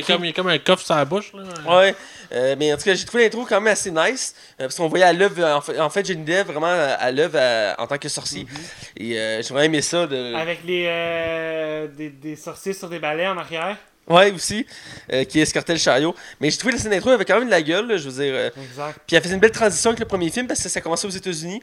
Comme, il y a comme un coffre sur la bouche, là. Ouais, euh, mais en tout cas, j'ai trouvé l'intro quand même assez nice. euh, parce qu'on voyait à l'œuvre, en fait, en fait Johnny Depp vraiment à, l'œuvre en tant que sorcier. Et euh, j'ai vraiment aimé ça. De... Avec les, euh, des, des sorciers sur des balais en arrière. [LAUGHS] Ouais, aussi, euh, qui escortait le chariot. Mais j'ai trouvé la scène d'intro avec quand même de la gueule, là, je veux dire. euh, Exact. Puis elle faisait une belle transition avec le premier film parce que ça commençait aux États-Unis.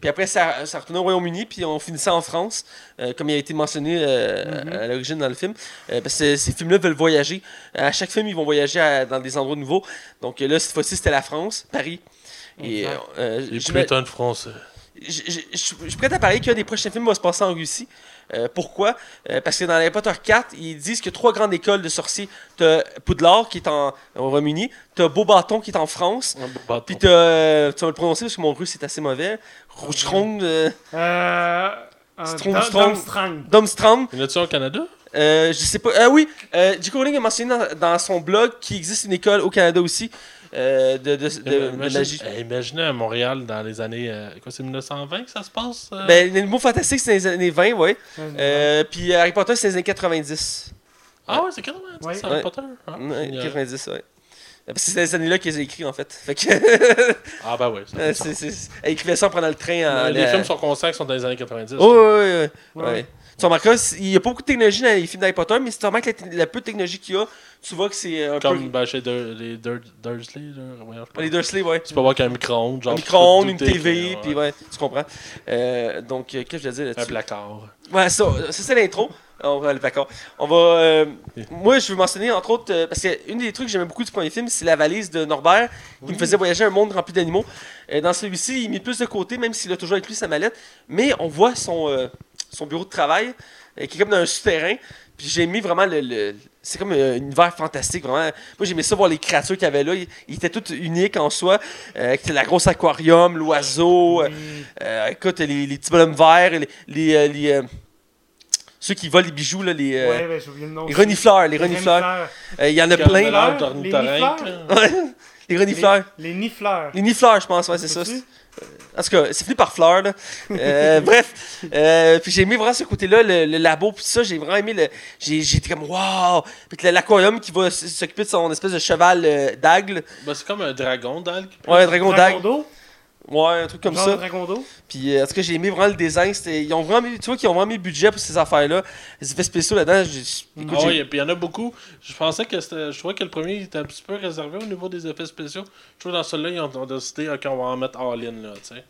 Puis après, ça, ça retournait au Royaume-Uni, puis on finissait en France, euh, comme il a été mentionné euh, Mhm. à l'origine dans le film. Euh, parce que ces films-là veulent voyager. À chaque film, ils vont voyager à- dans des endroits nouveaux. Donc euh, là, cette fois-ci, c'était la France, Paris. Et Exact. euh, Les putains de français. je je- je- je suis prêt à parier qu'un des prochains films va se passer en Russie. Euh, pourquoi? Euh, Parce que dans Harry Potter 4, ils disent qu'il y a trois grandes écoles de sorciers. T'as Poudlard qui est en, au Royaume-Uni, t'as Beaubaton qui est en France, puis t'as. euh, tu vas le prononcer parce que mon russe est assez mauvais. Rougeron, euh, Euh, un Strong, Dom- Strong. Domstrang. Domstrom. Y en a-tu au Canada? Euh, je sais pas. Ah oui, euh, J.K. Rowling a mentionné dans, dans son blog qu'il existe une école au Canada aussi euh, de, de, eh, imaginez à Montréal dans les années. euh, quoi, c'est 1920 que ça se passe? euh? Ben, les mots fantastiques, c'est les années 20, ouais. Euh, puis Harry Potter, c'est les années 90. ah ouais, c'est 90, Ouais. c'est Harry Ouais. Potter. Ah, Ouais, génial. 90, ouais. Parce que c'est ces années-là qu'ils ont écrit, en fait. Fait que. [LAUGHS] Ah ben sens. c'est, c'est... Elle écrivait ça en prenant le train. En, les films sont qu'ils sont dans les années 90. Oh, ouais, ouais, ouais. Tu remarqueras, il n'y a pas beaucoup de technologie dans les films d'Harry Potter, mais si tu remarques la, la peu de technologie qu'il y a, tu vois que c'est un Comme peu. ben, chez Dur- les Dur- Dursley. Là. Les Dursley, ouais. Tu peux voir qu'il y a un micro-ondes. genre, Un micro-ondes, une TV, puis ouais, tu comprends. Euh, donc, euh, qu'est-ce que je veux dire Un là-dessus? placard. Ouais, ça, ça c'est l'intro. On va aller d'accord. On va. euh, moi, je veux mentionner entre autres euh, parce que une des trucs que j'aimais beaucoup du premier film, c'est la valise de Norbert qui me faisait voyager un monde rempli d'animaux. Euh, dans celui-ci, il met plus de côté, même s'il a toujours avec lui sa mallette. Mais on voit son euh, son bureau de travail euh, qui est comme dans un souterrain. Puis j'ai mis vraiment le. le- c'est comme euh, un univers fantastique, vraiment. Moi, j'aimais ça voir les créatures qu'il y avait là. Ils, ils étaient toutes uniques en soi. Euh, c'était la grosse aquarium, l'oiseau. euh, Oui. écoute, les, les petits bonhommes verts, les, les, les, ceux qui volent les bijoux, là, les, euh, Ouais, ben, le nom. les renifleurs. Les renifleurs. Euh, Il y en a plein. les. Ouais, les renifleurs. Les, les nifleurs. Les nifleurs, je pense, ouais, c'est ça. Peux-tu? En tout cas, c'est fini par fleur, là. Euh, [LAUGHS] bref. Euh, puis j'ai aimé vraiment ce côté-là, le, le labo, puis ça, j'ai vraiment aimé le. J'ai été comme, waouh! Puis que l'aquarium qui va s'occuper de son espèce de cheval euh, d'aigle. Ben, c'est comme un dragon d'algue. Ouais, un dragon d'aigle. Ouais, un truc comme Genre ça. Dragon d'eau. Puis euh, en tout cas, j'ai aimé vraiment le design. C'était- Ils ont vraiment mis, tu vois qu'ils ont vraiment mis le budget pour ces affaires-là. Les effets spéciaux là-dedans, j'ai- écoute, Ah ouais, et puis il y en a beaucoup. Je pensais que c'était. Je trouvais que le premier était un petit peu réservé au niveau des effets spéciaux. Je trouve que dans celui-là, ils ont, ont décidé, ok, on va en mettre all-in, là, tu sais.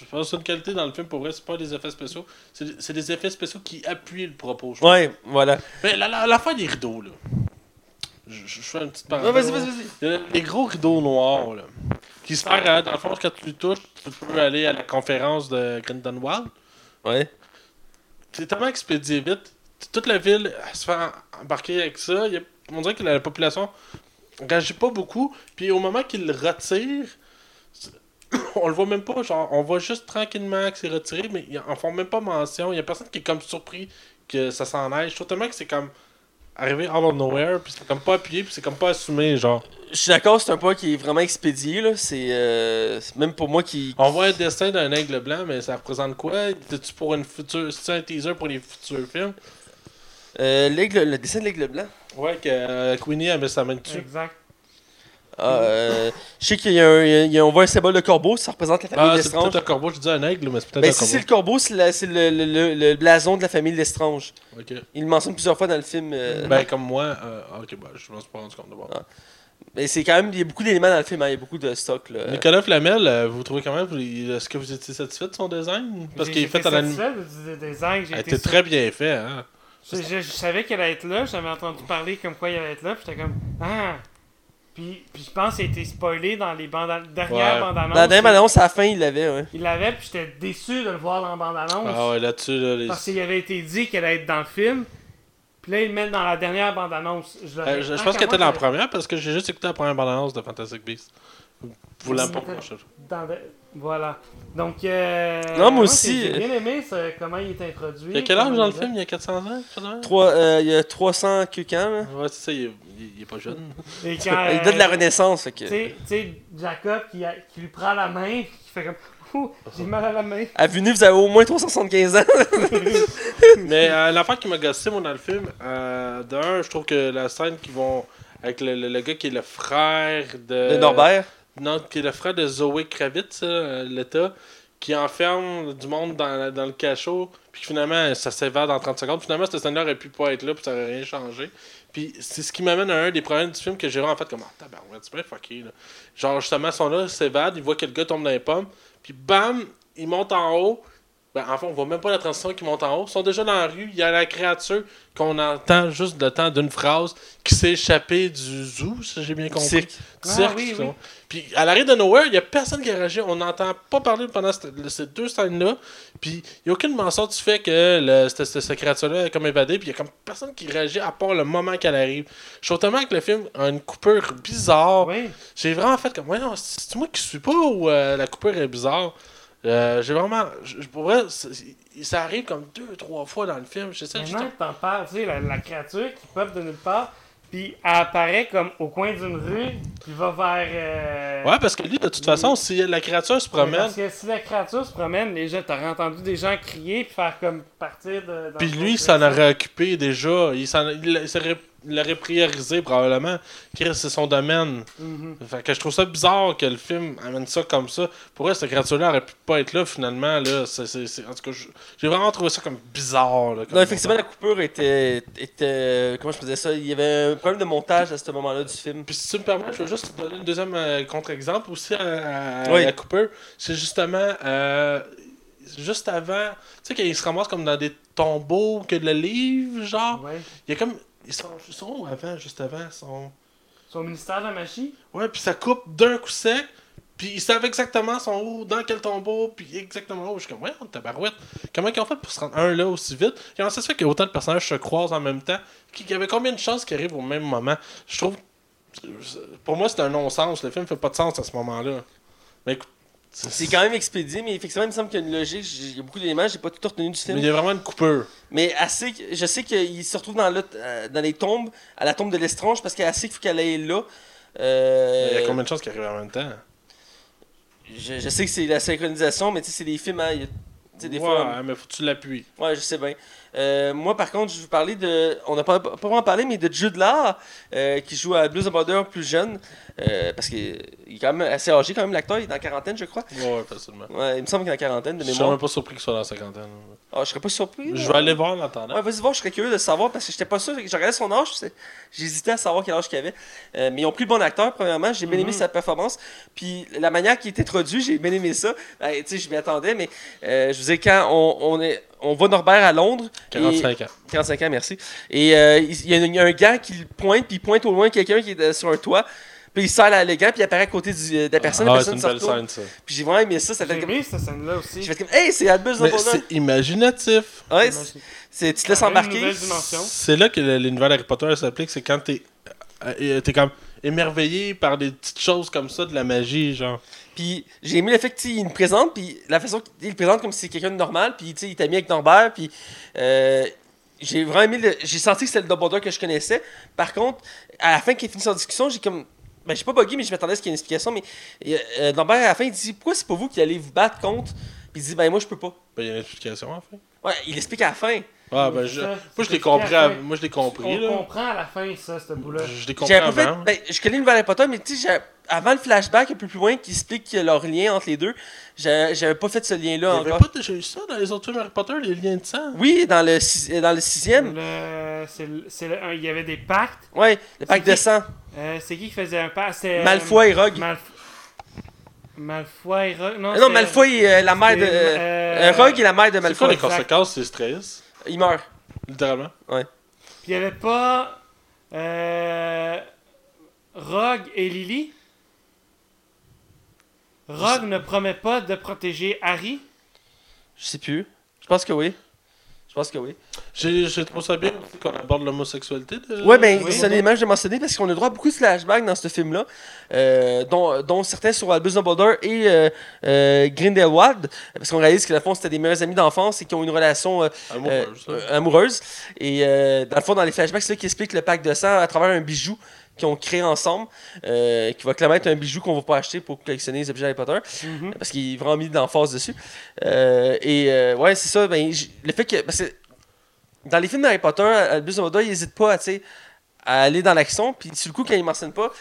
Je pense que c'est une qualité dans le film, pour vrai, c'est pas des effets spéciaux. C'est des effets spéciaux qui appuient le propos, je. Ouais, voilà. Mais la, la, l'affaire des rideaux, là. Je, je- je fais une petite parenthèse. Ouais, vas-y, vas-y, vas-y. A Les gros rideaux noirs, là. Qui se perdent, hein, dans le fond, quand tu les touches, tu peux aller à la conférence de Grindelwald. Ouais. C'est tellement expédié vite. Toute la ville elle se fait embarquer avec ça. Il y a- on dirait que la population réagit pas beaucoup. Puis au moment qu'il le retire, [COUGHS] on le voit même pas. Genre, on voit juste tranquillement que c'est retiré, mais ils en font même pas mention. Il y a personne qui est comme surpris que ça s'en aille. Je trouve tellement que c'est comme arrivé out of nowhere, puis c'est comme pas appuyé, puis c'est comme pas assumé. Genre, Je suis d'accord, c'est un point qui est vraiment expédié. là. C'est euh, même pour moi qui. on voit un dessin d'un aigle blanc, mais ça représente quoi? C'est-tu pour une future. C'est un teaser pour les futurs films? Euh, l'aigle- le dessin de l'aigle blanc. Ouais, que euh, Queenie a mis sa main dessus. Exact. Ah, euh, je sais qu'il y a un, il y a- on voit un symbole de corbeau, ça représente la famille Ah, c'est Lestrange. peut-être un corbeau, je dis un aigle, mais c'est peut-être Ben, un si corbeau. c'est le corbeau, c'est la- c'est le, le- le- le blason de la famille Lestrange. Ok. Il le mentionne plusieurs fois dans le film. euh, Ben, comme moi, euh, ah, ok, bah, je me suis pas rendu compte de voir. Ah. Mais c'est quand même, il y a beaucoup d'éléments dans le film, hein, il y a beaucoup de stock. Là. Nicolas Flamel, vous trouvez comment vous- Est-ce que vous étiez satisfait de son design? Parce J'ai- qu'il est fait l'anime. satisfait du design, j'ai Elle été était très bien fait, hein. Je, je- je savais qu'elle allait être là, j'avais entendu parler comme quoi il allait être là, puis j'étais comme Ah! Puis, puis je pense qu'il a été spoilé dans les bandes dernières Ouais. bandes annonces. Dans la dernière annonce, à la fin, il l'avait. Ouais. Il l'avait, puis j'étais déçu de le voir dans la bande annonce. Ah ouais, là-dessus, là, les... Parce qu'il avait été dit qu'elle allait être dans le film. Puis là, ils le mettent dans la dernière bande annonce. Je, Euh, je, pense qu'elle était dans la première parce que j'ai juste écouté la première bande-annonce de Fantastic Beasts. Vous l'aimez pas C'était- moi, je- dans le- Voilà. Donc, euh, Non, moi ouais, aussi, J'ai euh, bien aimé ça, comment il est introduit. Il y a quel âge dans le film? Il y a 400 ans? Trois, euh, il y a 300 quelques ans. Là. Ouais, c'est ça, il est, il- est pas jeune. là. Et quand, [LAUGHS] Il date de la euh, Renaissance. Tu sais- Jacob qui, a- qui lui prend la main, qui fait comme j'ai mal à la main. À vue nue, vous avez au moins 375 ans. [LAUGHS] Mais euh, l'affaire qui m'a gossé, moi, dans le film, euh, d'un, je trouve que la scène qui vont. Avec le, le- le gars qui est le frère de. de Norbert. Qui est le frère de Zoé Kravitz, euh, l'État, qui enferme du monde dans, dans le cachot, puis finalement, ça s'évade en 30 secondes. Finalement, cette scène-là aurait pu pas être là, puis ça aurait rien changé. Puis c'est ce qui m'amène à un des problèmes du film que j'ai vraiment fait comme, ah, tabarouette, c'est bien fucké, là. Genre, justement, ils sont là, s'évadent, ils voient que le gars tombe dans les pommes, puis bam, ils montent en haut. Ben, en fait, on voit même pas la transition qui monte en haut. Ils sont déjà dans la rue. Il y a la créature qu'on entend juste le temps d'une phrase qui s'est échappée du zoo, si j'ai bien compris. Cirque. Du Ah, cirque, oui, justement. oui. Puis à l'arrêt de Nowhere, il y a personne qui a réagi. On n'entend pas parler pendant cette- ces deux scènes-là. Puis il n'y a aucune mention du fait que le, cette, cette- cette créature-là est comme évadée. Puis il y a comme personne qui réagit à part le moment qu'elle arrive. Je trouve tellement que le film a une coupure bizarre. Oui. J'ai vraiment fait comme, ouais, non, c'est moi qui suis pas ou euh, la coupure est bizarre? Euh, j'ai vraiment. Je, je. Ça, arrive comme deux, trois fois dans le film. J'essaie juste. Maintenant que t'en parles, tu sais, la, la créature qui pop de nulle part, puis elle apparaît comme au coin d'une rue, puis va vers. euh, Ouais, parce que lui, de toute façon, si la créature se promène, Parce que si la créature se promène, les gens, t'aurais entendu des gens crier puis faire comme partir de. Puis lui, il s'en aurait occupé déjà. Il s'en- il il serait- il l'aurait priorisé probablement. Chris, c'est son domaine. Fait que je trouve ça bizarre que le film amène ça comme ça. Pour vrai, cette créature-là aurait pu pas être là finalement. Là. C'est- c'est- c'est- En tout cas, j'ai vraiment trouvé ça comme bizarre. Là, comme Non, effectivement, la coupure était, était. Comment je faisais ça? Il y avait un problème de montage à ce moment-là du film. Puis si tu me permets, je veux juste te donner un deuxième euh, contre-exemple aussi à, à Oui. la coupure. C'est justement euh, juste avant, tu sais, qu'il se ramasse comme dans des tombeaux que le livre, genre. Ouais. Il y a comme. Ils sont, où avant, juste avant? Ils sont... Son ministère de la magie? Ouais, puis ça coupe d'un coup sec. Puis ils savent exactement son où, dans quel tombeau, puis exactement où. Je suis comme, ouais, on tabarouette. Comment ils ont fait pour se rendre un là aussi vite? Comment ça se fait que autant de personnages se croisent en même temps? Qu'il y avait combien de chances qu'ils arrivent au même moment? Je trouve. Pour moi, c'est un non-sens. Le film fait pas de sens à ce moment-là. Mais écoute. C'est quand même expédié, mais effectivement, il me semble qu'il y a une logique. Il y a beaucoup d'éléments, j'ai pas tout retenu du Mais film. il y a vraiment une coupure. Mais assez, je sais qu'il se retrouve dans, le- euh, dans les tombes, à la tombe de l'estrange, parce qu'il sait qu'il faut qu'elle aille là. Euh, Il y a combien de chances qu'ils arrivent en même temps? Je, je sais que c'est la synchronisation, mais tu sais, c'est des films, hein, y a- tu sais, des ouais, fois. mais faut que tu l'appuies. Ouais, je sais bien. Euh, moi, par contre, je vais vous parler de. On n'a pas, pas vraiment parlé, mais de Jude Law, euh, qui joue à Blues of Border plus jeune. Euh, parce qu'il il est quand même assez âgé, quand même, l'acteur. Il est dans la quarantaine, je crois. Ouais, facilement. Ouais, il me semble qu'il est dans la quarantaine de Je suis mémoire. même pas surpris qu'il soit dans la cinquantaine. Ah, je serais pas surpris. Je vais aller voir en attendant. Ouais, vas-y voir, je serais curieux de savoir parce que j'étais pas sûr. Je regardais son âge, j'hésitais à savoir quel âge qu'il avait. Euh, mais ils ont pris le bon acteur, premièrement. J'ai bien aimé Mhm. sa performance. Puis la manière qu'il est introduit, j'ai bien aimé ça. Ben, tu sais, je m'y attendais, mais euh, je vous dis, quand on, on, est, on voit Norbert à Londres. et- 45 ans. 45 ans, merci. Et euh, il y, a un- il y a un gars qui le pointe, puis il pointe au loin quelqu'un qui est sur un toit. Puis il serre la- le gant, puis il apparaît à côté du- de la personne. la Ah, c'est personne une se belle scène, ça. Puis j'ai vraiment aimé ça. Ça fait J'ai comme. aimé cette scène-là aussi. J'ai fait comme, hey, c'est Albus Mais c'est imaginatif. Ouais, c'est- c'est- tu te laisses une embarquer. C'est là que le- l'univers d'Harry Potter s'applique, c'est quand t'es euh, t'es comme émerveillé par des petites choses comme ça, de la magie, genre. Puis j'ai aimé le fait qu'il nous présente, puis la façon qu'il le présente comme si c'est quelqu'un de normal, puis tu sais, il t'a mis avec Norbert, puis euh, j'ai vraiment aimé, le- j'ai senti que c'était le Dumbledore que je connaissais. Par contre, à la fin qu'il finit son discussion, j'ai comme, ben j'ai pas bugué, mais je m'attendais à ce qu'il y ait une explication, mais euh, euh, Norbert à la fin il dit, pourquoi c'est pas vous qui allez vous battre contre, puis il dit, ben moi je peux pas. Ben, il y a une explication, en fait. Ouais, il explique à la fin. Ah, ben, je... ça. moi, je l'ai compris, à moi, je l'ai compris, On là. comprend à la fin, ça, ce bout-là. Je l'ai compris J'ai un peu fait, avant. ben, je connais le Harry Potter, mais tu sais, avant le flashback un peu plus loin qui explique leur lien entre les deux, j'avais pas fait ce lien-là encore. pas déjà eu ça dans les autres films Harry Potter, les liens de sang? Oui, dans le, six- dans le sixième. Le- le- le- il y avait des pactes. Ouais, le pacte de qui? sang. Euh, c'est qui qui faisait un pacte? Euh, Malfoy et Rogue. Malf- Malfoy et Rogue. Non, Euh, non, Malfoy est euh, la mère de. euh, Rogue est la mère de C'est quoi Malfoy. les conséquences, c'est stress? Il meurt. Littéralement. Puis il y avait pas. Euh, Rogue et Lily. Rogue ne promet pas de protéger Harry. Je sais plus. Je pense que oui. Je pense que oui. J'ai j'ai trouvé ça bien qu'on aborde l'homosexualité. De... Ouais, ben, oui. c'est un élément que j'ai mentionné parce qu'on a droit à beaucoup de flashbacks dans ce film-là, euh, dont, dont certains sur Albus Dumbledore et euh, euh, Grindelwald, parce qu'on réalise que, dans le fond, c'était des meilleurs amis d'enfance et qui ont une relation euh, Amoureuse, euh, ça. euh, amoureuse. Et euh, dans le fond, dans les flashbacks, c'est là qui explique le pacte de sang à travers un bijou qu'ils ont créé ensemble, euh, qui va clairement être un bijou qu'on va pas acheter pour collectionner les objets Harry Potter, Mhm. parce qu'il est vraiment mis d'emphase dessus. Euh, et euh, ouais, c'est ça. Ben, le fait que. Parce que dans les films d'Harry Potter, Albus Dumbledore, il n'hésite pas à, à aller dans l'action. Puis sur le coup, quand il ne mentionne pas,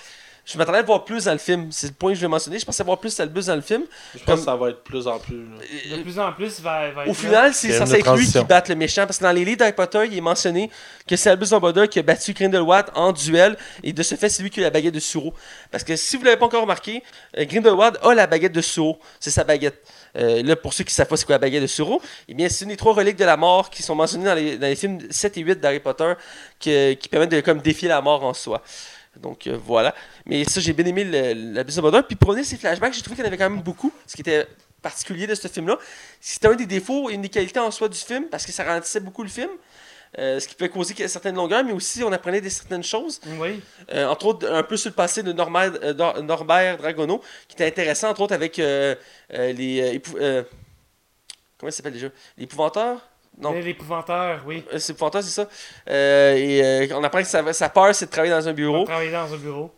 je m'attendais à voir plus dans le film. C'est le point que je vais mentionner. Je pensais voir plus Albus dans le film. Je pense comme- que ça va être plus en plus. là. Euh, De plus en plus, il va, il va être Au final, c'est C'est censé être lui qui batte le méchant. Parce que dans les livres d'Harry Potter, il est mentionné que c'est Albus Dumbledore qui a battu Grindelwald en duel. Et de ce fait, c'est lui qui a la baguette de Suro. Parce que si vous ne l'avez pas encore remarqué, euh, Grindelwald a la baguette de Suro. C'est sa baguette. Euh, là, pour ceux qui ne savent pas c'est quoi la baguette de Suro, eh bien, c'est une des trois reliques de la mort qui sont mentionnées dans les, dans les films 7 et 8 d'Harry Potter qui, qui permettent de comme, défier la mort en soi. Donc euh, voilà. Mais ça, j'ai bien aimé la Buse Dumbledore. Puis à ces flashbacks, j'ai trouvé qu'il y en avait quand même beaucoup. Ce qui était particulier de ce film-là. C'était un des défauts et une des qualités en soi du film parce que ça ralentissait beaucoup le film. Euh, ce qui pouvait causer certaines longueurs, mais aussi on apprenait des certaines choses. Oui. Euh, entre autres, un peu sur le passé de Norbert, Nor- Norbert Dragono, qui était intéressant, entre autres, avec les. comment ça s'appelle déjà? L'épouvanteur Non. L'épouvanteur, oui. Euh, C'est épouvanteur, c'est ça. Euh, et euh, on apprend que sa, sa peur, c'est de travailler dans un bureau. travaillait dans un bureau.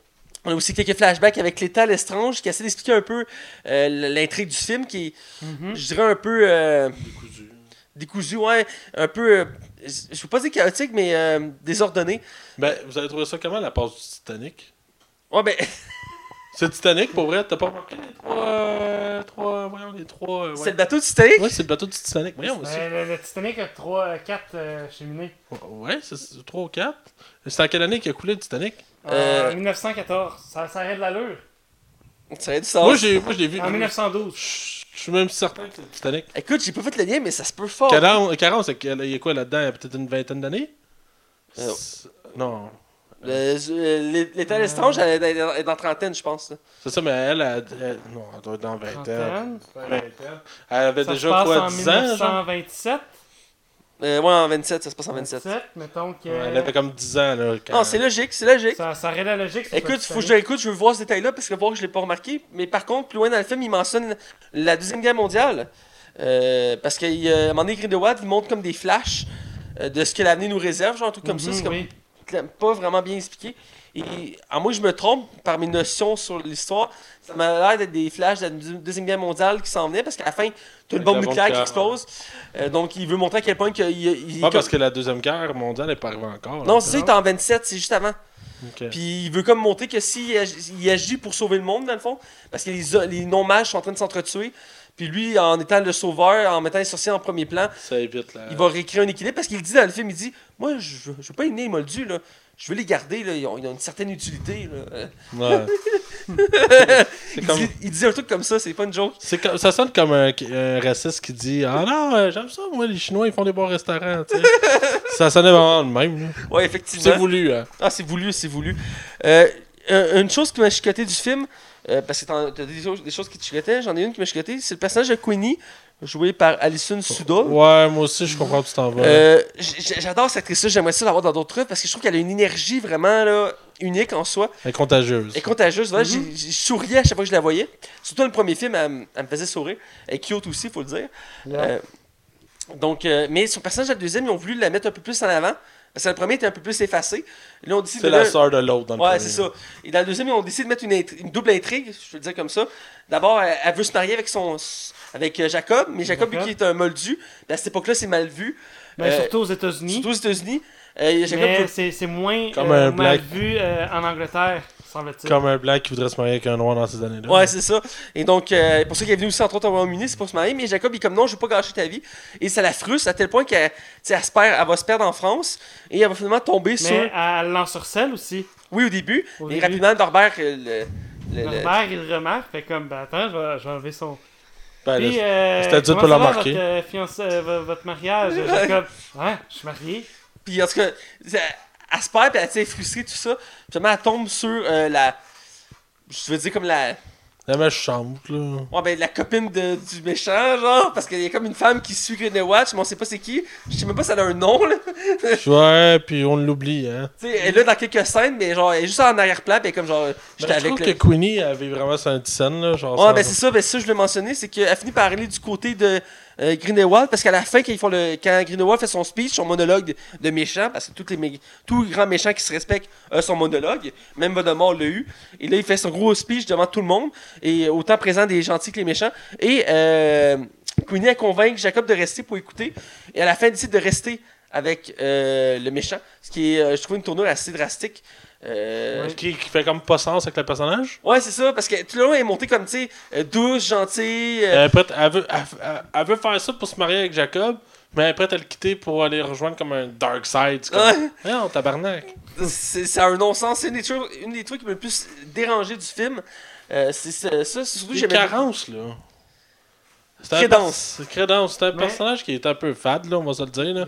On a aussi quelques flashbacks avec l'état Lestrange qui essaie d'expliquer un peu euh, l'intrigue du film, qui est, Mhm. je dirais, un peu euh, Décousu. décousu, ouais, un peu, euh, je veux pas dire chaotique, mais euh, désordonné. Ben, vous avez trouvé ça comment, la passe du Titanic? Ouais, ben, [LAUGHS] C'est Titanic, pour vrai, t'as pas remarqué? Les trois. euh, trois voyons, les trois. euh, c'est le bateau de Titanic? Ouais, c'est le bateau du Titanic. Voyons aussi. Euh, le, le Titanic a 3, 4 cheminées. Ouais, c'est 3 ou 4. C'est en quelle année qu'il a coulé le Titanic? Euh, En 1914. Ça, ça arrête de l'allure. Ça aurait dû ça. Moi, j'ai moi, je l'ai vu. En 1912. Je je suis même certain que c'est le Titanic. Écoute, j'ai pas fait le lien, mais ça se peut fort. 40, 40 c'est qu'il y a quoi là-dedans? Il y a peut-être une vingtaine d'années? Euh, Non. Euh, L'état elle est dans- elle est dans trentaine, je pense. là. C'est ça, mais elle, elle, elle- non, elle doit être dans 20 ans. Trentaine? Elle avait Ça se déjà passe quoi, en 10 ans genre? 1927. Euh, ouais, en 27, ça se passe en 27. 27, mettons que. Ouais, Elle avait comme 10 ans là. quand- Non, c'est logique, c'est logique. Ça, ça arrête la logique. Écoute, faut que je écoute, je veux voir ce détail-là parce que voir que je l'ai pas remarqué. Mais par contre, plus loin dans le film, il mentionne la Deuxième Guerre mondiale. Euh, parce qu'à un moment donné, Grindelwald, il montre comme des flashs euh, de ce que l'avenir nous réserve, genre un truc comme ça. Mhm, C'est comme oui. Pas vraiment bien expliqué. Et à moi, je me trompe par mes notions sur l'histoire. Ça m'a l'air d'être des flashs de la Deux- Deuxième Guerre mondiale qui s'en venaient parce qu'à la fin, t'as une bombe nucléaire qui explose. Euh, donc, il veut montrer à quel point qu'il il, il- Pas parce que la Deuxième Guerre mondiale n'est pas arrivée encore. Non, c'est ça, il est en 27, c'est juste avant. Ok. Puis il veut comme montrer que s'il agi, il agit pour sauver le monde, dans le fond, parce que les, les non-mages sont en train de s'entretuer, puis lui, en étant le sauveur, en mettant les sorciers en premier plan, Ça évite la. il va réécrire un équilibre, parce qu'il dit dans le film, il dit « Moi, je, veux- je veux pas les nez moldus, là. Je veux les garder, là. Ils, ont, ils ont une certaine utilité, là. Ouais. [LAUGHS] Il, comme. dit, il dit un truc comme ça, c'est pas une joke. C'est comme- ça sonne comme un, un raciste qui dit Ah non, euh, j'aime ça, moi, les Chinois, ils font des bons restaurants. tu sais. [LAUGHS] ça sonnait vraiment de même. là. Ouais, effectivement. C'est voulu. Hein. Ah, c'est voulu, c'est voulu. Euh, euh, une chose qui m'a chicoté du film, euh, parce que t'as des, choses- des choses qui te chicotaient, j'en ai une qui m'a chicoté, c'est le personnage de Queenie, joué par Alison Suda. Ouais, moi aussi, je comprends où tu t'en vas. Euh, J'adore cette actrice-là, j'aimerais ça l'avoir dans d'autres trucs parce que je trouve qu'elle a une énergie vraiment là, unique en soi. Elle est contagieuse. Elle est contagieuse. Voilà, Mhm. j'ai- souriais à chaque fois que je la voyais. Surtout dans le premier film, elle, me- elle me faisait sourire. Elle est cute aussi, faut le dire. Yeah. Euh, donc, euh, mais son personnage, dans le deuxième, ils ont voulu la mettre un peu plus en avant. Parce que le premier était un peu plus effacé. Là, on décide C'est de la sœur de l'autre dans le Ouais, premier. c'est ça. Et dans le deuxième, ils ont décidé de mettre une, intri- une double intrigue, je le dire comme ça. D'abord, elle, elle veut se marier avec son avec euh, Jacob, mais Jacob, vu Jacob. qu'il est un moldu, ben, à cette époque-là, c'est mal vu. Mais Euh, surtout aux États-Unis. Surtout aux États-unis. Euh, Jacob Mais c'est c'est moins Comme euh, un mal black. vu euh, en Angleterre, semble-t-il. Comme un black qui voudrait se marier avec un noir dans ces années-là. Ouais, c'est ça. Et donc, euh, pour ça qu'il est venu aussi entre autres au Royaume-Uni, c'est pour se marier. Mais Jacob, il est comme non, je veux pas gâcher ta vie. Et ça la frustre à tel point qu'elle elle se perd, elle va se perdre en France. Et elle va finalement tomber sur. Mais elle l'ensorcelle aussi. Oui, au début. Au et début. rapidement, Norbert. euh, Le, le- le- Norbert, il le remarque, fait comme, ben attends, je vais, je vais enlever son. Ben, euh, c'était dur ça va, l'embarquer. Votre, euh, fiancé- euh, vo- votre mariage, [LAUGHS] Jacob? Ouais, je suis marié. Puis en tout cas, elle, se perd, puis elle est frustrée, tout ça. Puis finalement, elle tombe sur euh, la. Je veux dire, comme la. la méchante, là. Ouais, ben, la copine de, du méchant, genre. Parce qu'il y a comme une femme qui suit Green Watch, mais on sait pas c'est qui. Je sais même pas si elle a un nom, là. [LAUGHS] Ouais, puis on l'oublie, hein. Tu sais, elle est là dans quelques scènes, mais genre, elle est juste en arrière-plan, puis comme genre. Ben, J'étais je avec trouve le. que Queenie avait vraiment sa petite scène, là. Genre, Ouais, ben c'est ça, ben ça je voulais mentionner, c'est qu'elle finit par aller du côté de euh, parce qu'à la fin, quand, ils le, quand Grindelwald fait son speech, son monologue de, méchant, parce que tous les tous grands méchants qui se respectent ont son monologue, même Voldemort l'a eu, et là il fait son gros speech devant tout le monde, et autant présent des gentils que les méchants, et euh, Queenie a convaincu Jacob de rester pour écouter, et à la fin il décide de rester avec euh, le méchant, ce qui est, euh, je trouve, une tournure assez drastique. Euh, Ouais. Qui, qui fait comme pas sens avec le personnage? Ouais, c'est ça, parce que tout le long, elle est montée comme, tu sais, euh, douce, gentille. euh, Elle, est prête- elle veut, elle, veut faire ça pour se marier avec Jacob, mais elle est prête à le quitter pour aller rejoindre comme un dark side. Comme, Ouais. non, tabarnak. c'est un non-sens. C'est une, des trucs- une des trucs qui m'a le plus dérangé du film. Euh, c'est ça, c'est surtout Des j'aimais carences, là. C'est un Crédence. Crédence. C'est un Mais- personnage qui est un peu fade, là, on va se le dire. Là.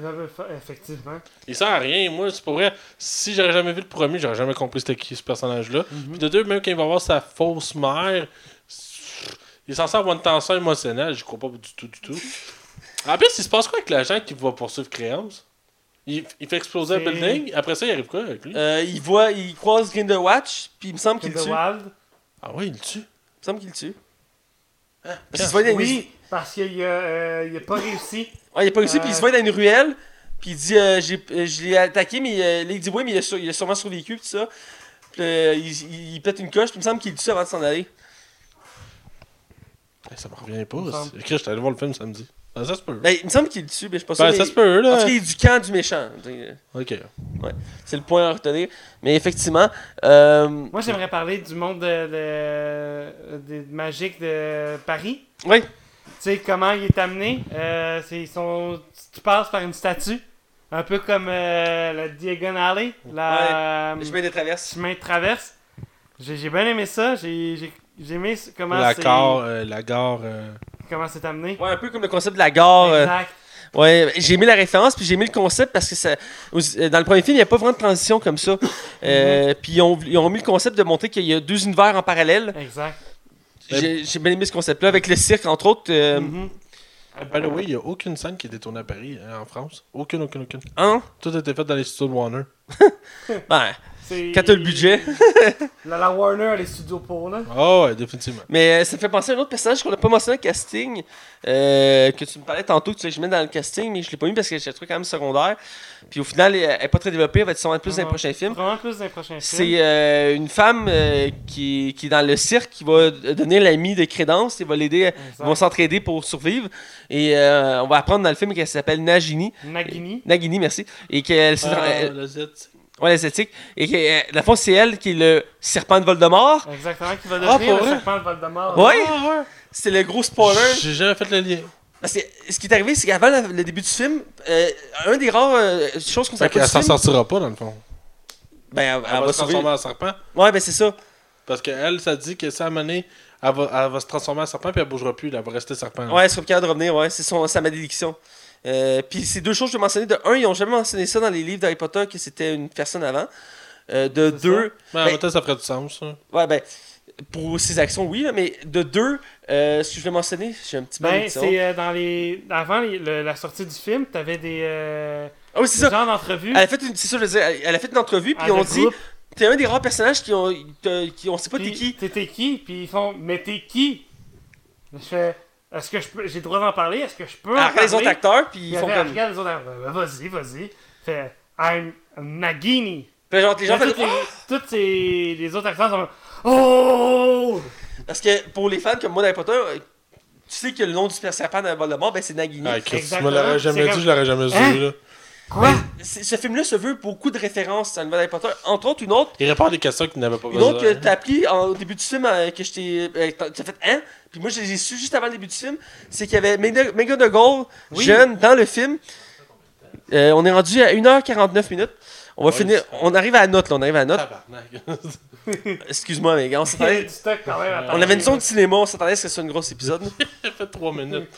Il Effectivement. Il sert à rien. Moi, c'est pour vrai. Si j'aurais jamais vu le premier, j'aurais jamais compris c'était qui ce personnage-là. Mhm. Puis de deux, même quand il va voir sa fausse mère, il est censé avoir une tension émotionnelle. Je crois pas du tout, du tout. En plus, il se passe quoi avec l'agent qui va poursuivre Créance? Il, il fait exploser un building. Après ça, il arrive quoi avec lui? Euh, il voit, il croise Grindelwatch, puis il me semble qu'il le tue. Il me. Ah ouais, il le tue? semble qu'il le tue. Parce quand? qu'il se voit dans une... Oui, parce qu'il a, euh, il a pas réussi. Ouais, il a pas réussi, puis il Euh. se voit dans une ruelle, puis il dit euh, j'ai- euh, Je l'ai attaqué, mais euh, là, il dit Oui, mais il a, sur- il a sûrement survécu, tout ça. Puis euh, il, pète une coche, puis il me semble qu'il le tue avant de s'en aller. Eh, Ça me revient pas. Écrit, j'étais allé voir le film samedi. Ah, ça se peut. Ben, il me semble qu'il le tue, mais je suis pas sûr. Ben, mais- ça se peut, En là. tout cas, il est du camp du méchant. Ok. C'est le point à retenir. Mais effectivement, euh, Moi, j'aimerais parler du monde de, de, de- magique de Paris. oui, sais, comment il est amené. Euh, c'est, ils sont, tu passes par une statue. Un peu comme euh, la Diagon Alley. La, le chemin des traverses. chemin de traverse. J'ai, j'ai bien aimé ça. J'ai, j'ai, j'ai aimé comment La c'est, gare, euh, la gare. euh, comment c'est amené. Ouais, un peu comme le concept de la gare. euh, Exact. ouais, j'ai aimé la référence, puis j'ai aimé le concept parce que ça, euh, dans le premier film, il n'y a pas vraiment de transition comme ça. Euh, Puis ils ont, ils ont mis le concept de montrer qu'il y a deux univers en parallèle. Exact. J'ai bien aimé ce concept-là avec le cirque, entre autres. euh, Mhm. By the way, il n'y a aucune scène qui est détournée à Paris, hein, en France. Aucune, aucune, aucune. Non? Tout a été fait dans les studios de Warner. [LAUGHS] Ben, quand t'as le budget. [LAUGHS] La, la Warner a les studios pour là. Oh, ouais, définitivement. Mais euh, ça me fait penser à un autre personnage qu'on n'a pas mentionné au casting, euh, que tu me parlais tantôt, que tu que je mette dans le casting, mais je l'ai pas mis parce que j'ai trouvé quand même secondaire. Puis au final, elle n'est pas très développée, elle va être sûrement plus dans les prochains films. Vraiment plus dans les prochains films. C'est euh, une femme euh, qui, qui est dans le cirque qui va donner l'ami de Crédence et va l'aider. Ils vont s'entraider pour survivre. Et euh, on va apprendre dans le film qu'elle s'appelle Nagini. Nagini. Nagini, merci. Et qu'elle. Ah, elle- le Z. ouais, l'esthétique. Et que, euh, dans le fond, c'est elle qui est le serpent de Voldemort. Exactement, qui va Ah, devenir pour le vrai? serpent de Voldemort. Ouais. Ah, ouais. C'est le gros spoiler. J'ai jamais fait le lien. Parce que ce qui est arrivé, c'est qu'avant le, le début du film, euh, un des rares euh, choses qu'on Fait savait pas qu'elle du s'en film, sortira pas, dans le fond. ben, elle, Elle, elle va va se transformer en serpent. Ouais, ben c'est ça. Parce qu'elle, ça dit que ça a mené, elle va, elle va se transformer en serpent, puis elle bougera plus, là, elle va rester serpent. Ouais, elle sera capable de revenir, ouais, c'est son, sa malédiction. Euh, Puis c'est deux choses que je vais mentionner. De un, ils ont jamais mentionné ça dans les livres d'Harry Potter que c'était une personne avant. Euh, de deux, Mais en Ben- même temps, ça ferait du sens. ça. ouais, ben, pour ses actions, oui, là, mais de deux, euh, ce que je vais mentionner, j'ai un petit peu Ben, c'est euh, dans les. Avant les- le- la sortie du film, t'avais des. Euh, Ah oui, c'est ça. genres d'entrevues. Elle a fait une, c'est ça, je veux dire, elle- a fait une entrevue, puis avec on dit, groupe. t'es un des rares personnages qui ont, qui on sait pas t'es qui. T'es t'es qui? Puis ils font, mais t'es qui? Je fais, est-ce que je peux, j'ai le droit d'en parler? Est-ce que je peux en Après les autres acteurs, puis Puis ils font après, comme. regarde les autres acteurs, vas-y, vas-y. Fait, I'm Nagini. Puis genre, les gens font tous les, tous ces- les autres acteurs sont Oh! Parce que pour les fans comme moi d'Harry Potter, euh, tu sais que le nom du serpent dans Voldemort, ben c'est Nagini. Ah, Chris, me l'aurais jamais dit, comme- je l'aurais jamais Hein? su. Là. Quoi? Ce film-là se veut beaucoup de références à l'univers d'Harry Potter. Entre autres, une autre, Il répond à des questions qu'il n'avait pas une besoin. autre que t'as appris en- au début du film, euh, que je t'ai. euh, t'as fait hein? Puis moi, je l'ai su juste avant le début du film. C'est qu'il y avait McGonagall, Oui. jeune, dans le film. Euh, on est rendu à 1h49 minutes. On va Ouais, finir. On arrive à la note, là. On arrive à la note. Tabarnak. [LAUGHS] [LAUGHS] Excuse-moi, mais gars, on s'attendait. On avait une zone de cinéma, on s'attendait à ce que ce soit une grosse épisode. [LAUGHS] Il a fait 3 minutes.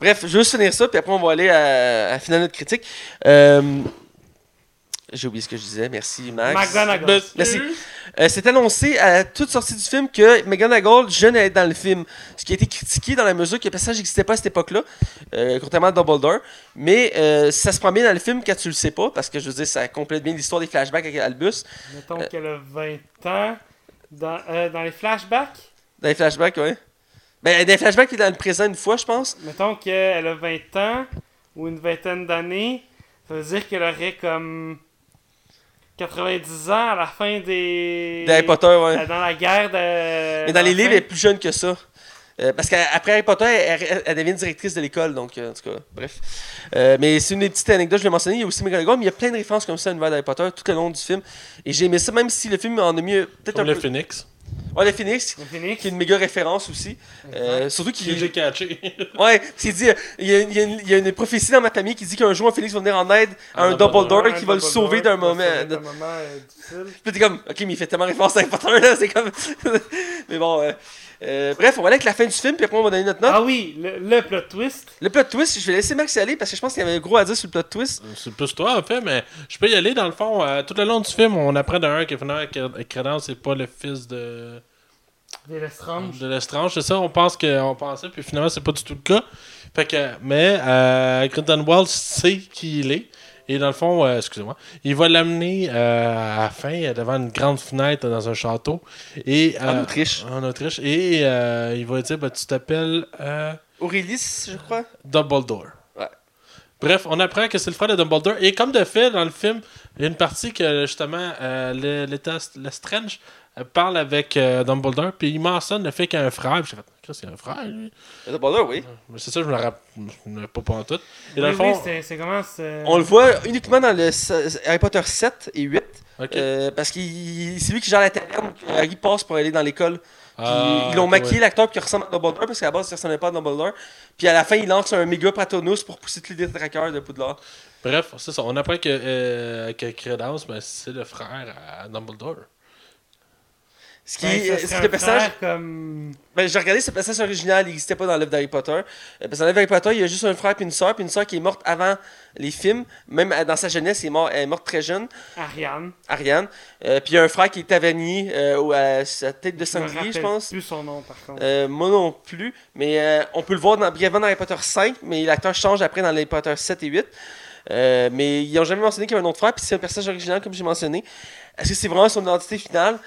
Bref, je vais juste finir ça, puis après on va aller à, à la finale de notre critique. Euh, J'ai oublié ce que je disais, merci Max. McGonagall. Merci. Euh, c'est annoncé à toute sortie du film que McGonagall, jeune, allait être dans le film. Ce qui a été critiqué dans la mesure que le personnage n'existait pas à cette époque-là, euh, contrairement à Dumbledore. Mais euh, ça se prend bien dans le film quand tu le sais pas, parce que je veux dire, ça complète bien l'histoire des flashbacks avec Albus. Mettons qu'elle a 20 ans. Dans, dans les flashbacks, Dans les flashbacks, ouais. Ben, les flashbacks, puis dans le présent une fois, je pense. mettons qu'elle a 20 ans ou une vingtaine d'années, ça veut dire qu'elle aurait comme 90 ans à la fin des. Dans Harry Potter, ouais. Euh, Dans la guerre de. Mais dans les livres, fin. elle est plus jeune que ça. Euh, parce qu'après Harry Potter, elle, elle- elle devient directrice de l'école, donc euh, en tout cas, bref. Euh, mais c'est une des petites anecdotes, je l'ai mentionné. Il y a aussi McGonagall, mais il y a plein de références comme ça à l'univers d'Harry Potter tout le long du film. Et j'ai aimé ça, même si le film en a mieux. Peut-être un le peu. Phoenix. Ouais, le Phoenix, Le Phoenix. qui est une méga référence aussi. Euh, surtout Qui qu'il. j'ai catché. [LAUGHS] Ouais, c'est dit, euh, il y, a, il y a une, il y a une prophétie dans ma famille qui dit qu'un jour un Phoenix va venir en aide à un Un Dumbledore, Dumbledore qui va le sauver d'un moment. d'un moment euh, difficile. Puis t'es comme, ok, mais il fait tellement référence à Harry Potter là, c'est comme. [LAUGHS] mais bon, euh, euh, bref, on va aller avec la fin du film, puis après on va donner notre note. Ah oui, le, le plot twist. Le plot twist, je vais laisser Max y aller parce que je pense qu'il y avait gros à dire sur le plot twist. C'est plus toi, en fait, mais je peux y aller. Dans le fond, euh, tout le long du film, on apprend d'un que Credence, c'est pas le fils de, Des Lestrange. de Lestrange. C'est ça, on pense qu'on pensait, puis finalement, c'est pas du tout le cas. Fait que, mais euh, Grindelwald sait qui il est. Et dans le fond, euh, excusez-moi, il va l'amener euh, à la fin euh, devant une grande fenêtre dans un château. Et, En Autriche. En Autriche. Et euh, il va dire bah, Tu t'appelles Aurélis, je crois. Dumbledore. Bref, on apprend que c'est le frère de Dumbledore. Et comme de fait, dans le film, il y a une partie que justement, euh, le- l'État Lestrange euh, parle avec euh, Dumbledore. Puis il mentionne le fait qu'il y a un frère. J'ai fait Qu'est-ce qu'il y a un frère, lui Dumbledore, oui. Mais c'est ça, je me rappelle rappelle pas en tout. Et dans Oui, le fond. oui, c'est- c'est comment c'est. On le voit uniquement dans le s- Harry Potter 7 et 8. ok. euh, parce que c'est lui qui gère la taverne Harry passe pour aller dans l'école. Puis Ah, ils l'ont maquillé ouais. l'acteur qui ressemble à Dumbledore parce qu'à la base il ressemblait pas à Dumbledore. Puis à la fin il lance un méga Patronus pour pousser tous les détraqueurs de Poudlard. Bref, c'est ça. On apprend que, euh, que Credence, ben, c'est le frère à Dumbledore. Ce qui Ben, est, ce le personnage. comme. Ben, j'ai regardé ce passage original, il n'existait pas dans le livre d'Harry Potter. Parce que dans le livre d'Harry Potter, il y a juste un frère puis une sœur, puis une sœur qui est morte avant les films. Même euh, dans sa jeunesse, elle est, mort- elle est morte très jeune, Ariane. Ariane. Euh, puis il y a un frère qui est tavernier euh, à sa tête de Je sanglier, je rappelle pense. plus son nom par contre. Euh, moi non plus, mais on peut le voir dans, brièvement dans Harry Potter 5, mais l'acteur change après dans Harry Potter 7 et 8. Euh, mais ils n'ont jamais mentionné qu'il y avait un autre frère, puis c'est un personnage original, comme j'ai mentionné. Est-ce que c'est vraiment son identité finale?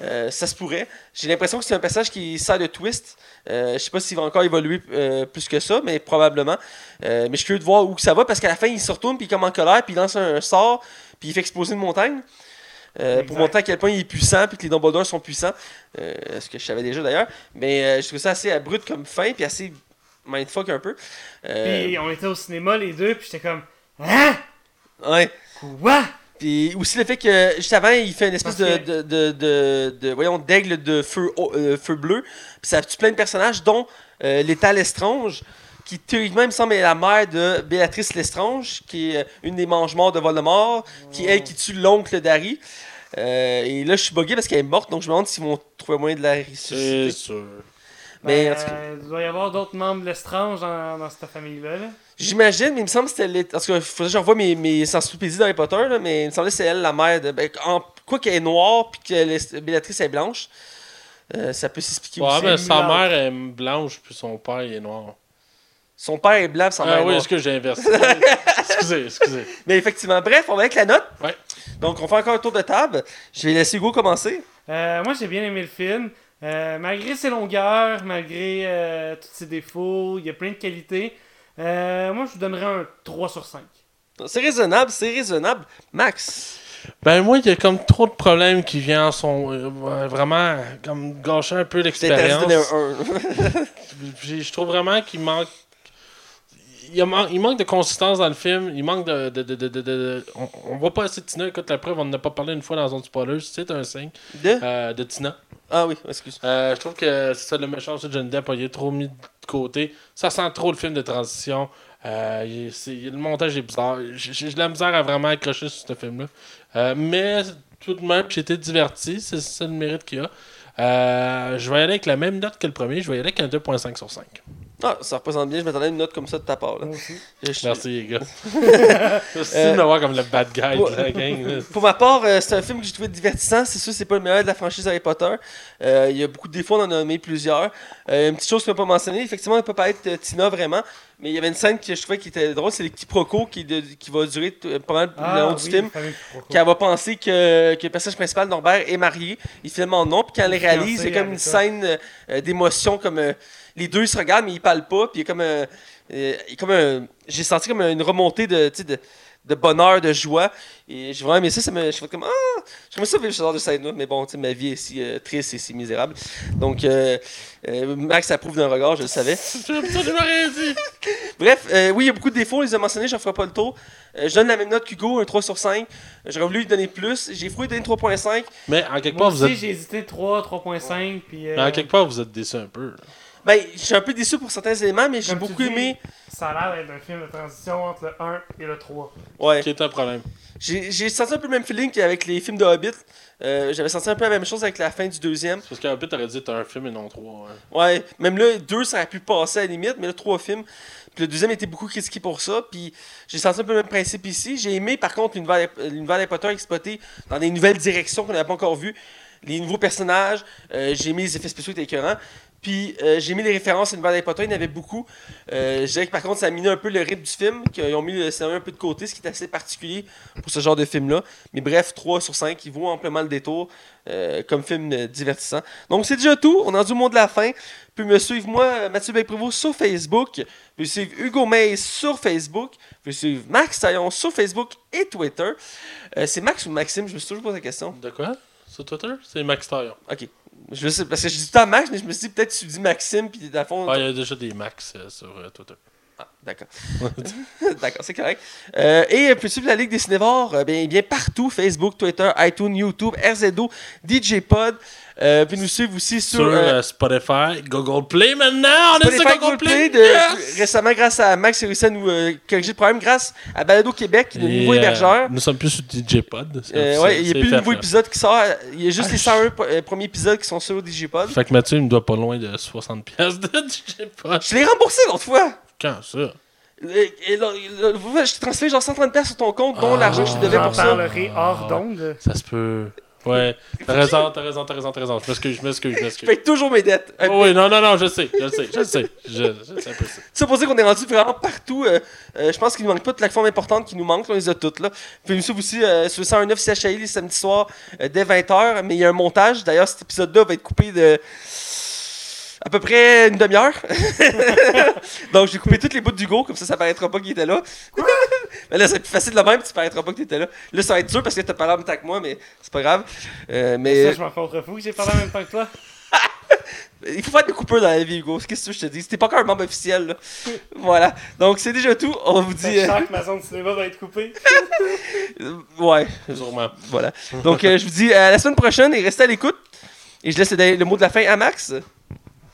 Euh, Ça se pourrait. J'ai l'impression que c'est un personnage qui sert de twist. Euh, je sais pas s'il va encore évoluer euh, plus que ça, mais probablement. Euh, mais je suis curieux de voir où ça va, parce qu'à la fin, il se retourne, puis il est comme en colère, puis il lance un, sort, puis il fait exploser une montagne. Pour montrer à quel point il est puissant, puis que les Dumbledore sont puissants. Ce que je savais déjà d'ailleurs. Mais je trouve ça assez abrupt comme fin, puis assez mindfuck un peu. Puis on était au cinéma les deux, puis j'étais comme. Hein? ouais. Quoi? Puis aussi le fait que juste avant, il fait une espèce de, de, de, de, de- voyons, d'aigle de feu, euh, feu bleu. Puis ça tue plein de personnages, dont euh, l'état Lestrange, qui théoriquement, il me semble, est la mère de Béatrice Lestrange, qui est euh, une des mange-morts de Voldemort, qui est elle qui tue l'oncle d'Harry. Euh, et là, je suis bugué parce qu'elle est morte, donc je me demande s'ils vont trouver moyen de la C'est ressusciter. sûr. Mais Ben, en tout cas, il doit y avoir d'autres membres de l'estrange dans, dans cette famille-là. là. J'imagine, mais il me semble que c'était. il faudrait que je revoie mes, mes encyclopédies d'Harry Potter, là, mais il me semblait que c'est elle, la mère de. Ben, en, quoi qu'elle est noire, puis que Béatrice est blanche, euh, ça peut s'expliquer Ouais, aussi. mais sa mère est blanche, puis son père il est noir. Son père est blanc, puis sa mère Ah est oui, noire. est-ce que j'ai inversé [LAUGHS] excusez, excusez. Mais effectivement, bref, on va avec la note. Ouais. Donc, on fait encore un tour de table. Je vais laisser Hugo commencer. Euh, moi, j'ai bien aimé le film. Euh, malgré ses longueurs, malgré euh, tous ses défauts, il y a plein de qualités. Euh, moi, je vous donnerais un 3 sur 5. C'est raisonnable, c'est raisonnable. Max. Ben moi, il y a comme trop de problèmes qui viennent en son... euh, vraiment, comme gâcher un peu l'expérience. donner un 1. Puis [LAUGHS] Je trouve vraiment qu'il manque... Il, man- manque de consistance dans le film. Il manque de... de, de, de, de- de- On, on voit pas assez de Tina. Écoute, la preuve, on en a pas parlé une fois dans un spoiler. C'est un signe. De? Euh, de Tina. Ah oui, excuse. Euh, je trouve que c'est ça le méchant c'est Johnny Depp, il est trop mis de côté. Ça sent trop le film de transition. Euh, il- le montage est bizarre. J'ai de la misère à vraiment accrocher sur ce film-là. Mais tout de même, j'ai été diverti. C'est ça le mérite qu'il y a. Je vais y aller avec la même note que le premier. Je vais y aller avec un 2.5 sur 5. Ah, ça représente bien. Je m'attendais à une note comme ça de ta part. Là. Je Merci les gars. [LAUGHS] Merci Euh, de m'avoir comme le bad guy pour- de la gang. là. [LAUGHS] Pour ma part, euh, c'est un film que j'ai trouvé divertissant. C'est sûr, c'est pas le meilleur de la franchise Harry Potter. Euh, Il y a beaucoup de défauts, on en a nommé plusieurs. Euh, une petite chose qu'on n'a pas mentionnée, effectivement, on ne peut pas être euh, Tina vraiment, mais il y avait une scène que je trouvais qui était drôle, c'est les quiproquos qui, de- qui va durer t- pas mal le long du film. le quiproquo. Qu'elle va penser que, que le personnage principal, Norbert, est marié. Il finalement non. Puis quand elle le réalise, il y a comme une ça. scène euh, euh, d'émotion, comme euh, les deux se regardent, mais ils parlent pas. Puis il y a comme, euh, euh, comme un- j'ai senti comme une remontée de, de bonheur, de joie. Et j'ai vraiment aimé ça. ça me, je fais comme, ah, j'aimerais ça vivre ce genre de scène-là. Mais bon, tu sais, ma vie est si euh, triste et si misérable. Donc, euh, euh, Max approuve d'un regard, je le savais. [LAUGHS] Rien dit. [LAUGHS] Bref, euh, oui, il y a beaucoup de défauts, on les a mentionnés, je ne ferai pas le tour. Euh, je donne la même note qu'Hugo, un 3 sur 5. Euh, J'aurais voulu lui donner plus. J'ai voulu lui donner 3.5. Mais en quelque Moi part, vous aussi, êtes. j'ai hésité 3, 3.5. Puis, euh, mais en quelque part, vous êtes déçu un peu. là. Ben, je suis un peu déçu pour certains éléments, mais j'ai Comme tu beaucoup dis, aimé. Ça a l'air d'être un film de transition entre le 1 et le 3. Ouais. Qui est un problème. J'ai j'ai senti un peu le même feeling qu'avec les films de Hobbit. Euh, J'avais senti un peu la même chose avec la fin du deuxième. Parce qu'un peu, t'aurais dit t'as un film et non trois. ouais. Ouais, même là, deux, ça aurait pu passer à la limite, mais là, trois films. Puis le deuxième était beaucoup critiqué pour ça. Puis j'ai senti un peu le même principe ici. J'ai aimé, par contre, l'univers l'univers d'Harry Potter exploité dans des nouvelles directions qu'on n'avait pas encore vues. Les nouveaux personnages, euh, j'ai aimé les effets spéciaux qui étaient écœurants. Puis euh, j'ai mis les références à l'univers d'Harry Potter, il y en avait beaucoup. Euh, je dirais que par contre, ça a miné un peu le rythme du film, qu'ils ont mis le scénario un peu de côté, ce qui est assez particulier pour ce genre de film-là. Mais bref, 3 sur 5, il vaut amplement le détour euh, comme film divertissant. Donc c'est déjà tout, on est rendu au mot de la fin. Puis me suivre moi, Mathieu Becprévost, sur Facebook. Puis suivre Hugo May sur Facebook. Puis suivre Max Taillon sur Facebook et Twitter. C'est Max ou Maxime, je me suis toujours posé la question. De quoi? Sur Twitter? C'est Max Taillon. Ok. Je sais, parce que je dis temps Max, mais je me suis dit peut-être tu dis Maxime, puis le fond. Ah, il y a déjà des Max euh, sur euh, Twitter. D'accord. [LAUGHS] d'accord, c'est correct. Euh, et puis suivre la Ligue des Cinévores, euh, bien, bien partout Facebook, Twitter, iTunes, YouTube, RZO, DJ Pod. Euh, puis nous suivre aussi sur. Sur euh, Spotify, Google Play maintenant. On est sur Spotify, Google Play. Yes! récemment grâce à Max et réussi à nous corriger le problème grâce à Balado Québec, le nouveau hébergeur. Nous sommes plus sur DJ Pod. ouais, il n'y a plus de nouveau épisode qui sort. Il y a juste Ah, les je- 101 po- euh, premiers épisodes qui sont sur Digipod. Fait que Mathieu, il me doit pas loin de 60 pièces de DJ Pod. Je l'ai remboursé l'autre fois. Quand ça? Et, et là, là, là, je t'ai transféré genre 130$ pièces sur ton compte, dont Ah. l'argent que je te devais pour ça. parlerai hors d'onde. Ça se peut. Ouais, t'as raison, t'as raison, t'as raison, t'as raison. Je m'excuse, je m'excuse, je Je m'excuse. paye toujours mes dettes. Oh, oui, non, non, non, je sais, je sais, je sais. Je, je sais un peu ça. Ça pour dire qu'on est rendu vraiment partout. euh, euh, je pense qu'il ne manque pas de plateformes importantes qui nous manquent. On les a toutes. Là. Puis nous suivre aussi euh, sur le 109 CHI les samedis soirs euh, dès 20h. Mais il y a un montage. D'ailleurs, cet épisode-là va être coupé de à peu près une demi-heure. [LAUGHS] Donc j'ai coupé toutes les bouts d'Hugo, comme ça, ça paraîtra pas qu'il était là. [LAUGHS] mais là, c'est plus facile de même, tu paraîtras pas que t'étais là. Là, ça va être dur parce que t'as parlé en même temps que moi, mais c'est pas grave. Euh, Ça, mais je m'en contrefous que j'ai parlé en même temps que toi. [LAUGHS] il faut faire des coupeurs dans la vie, Hugo. Qu'est-ce que je te dis? C'était pas encore un membre officiel. Là. voilà. Donc c'est déjà tout. On vous dit. Je euh, sens que ma zone de cinéma va être coupée. euh, ouais. Sûrement. Voilà. Donc, euh, je vous dis à la semaine prochaine et restez à l'écoute. Et je laisse le, le mot de la fin à Max.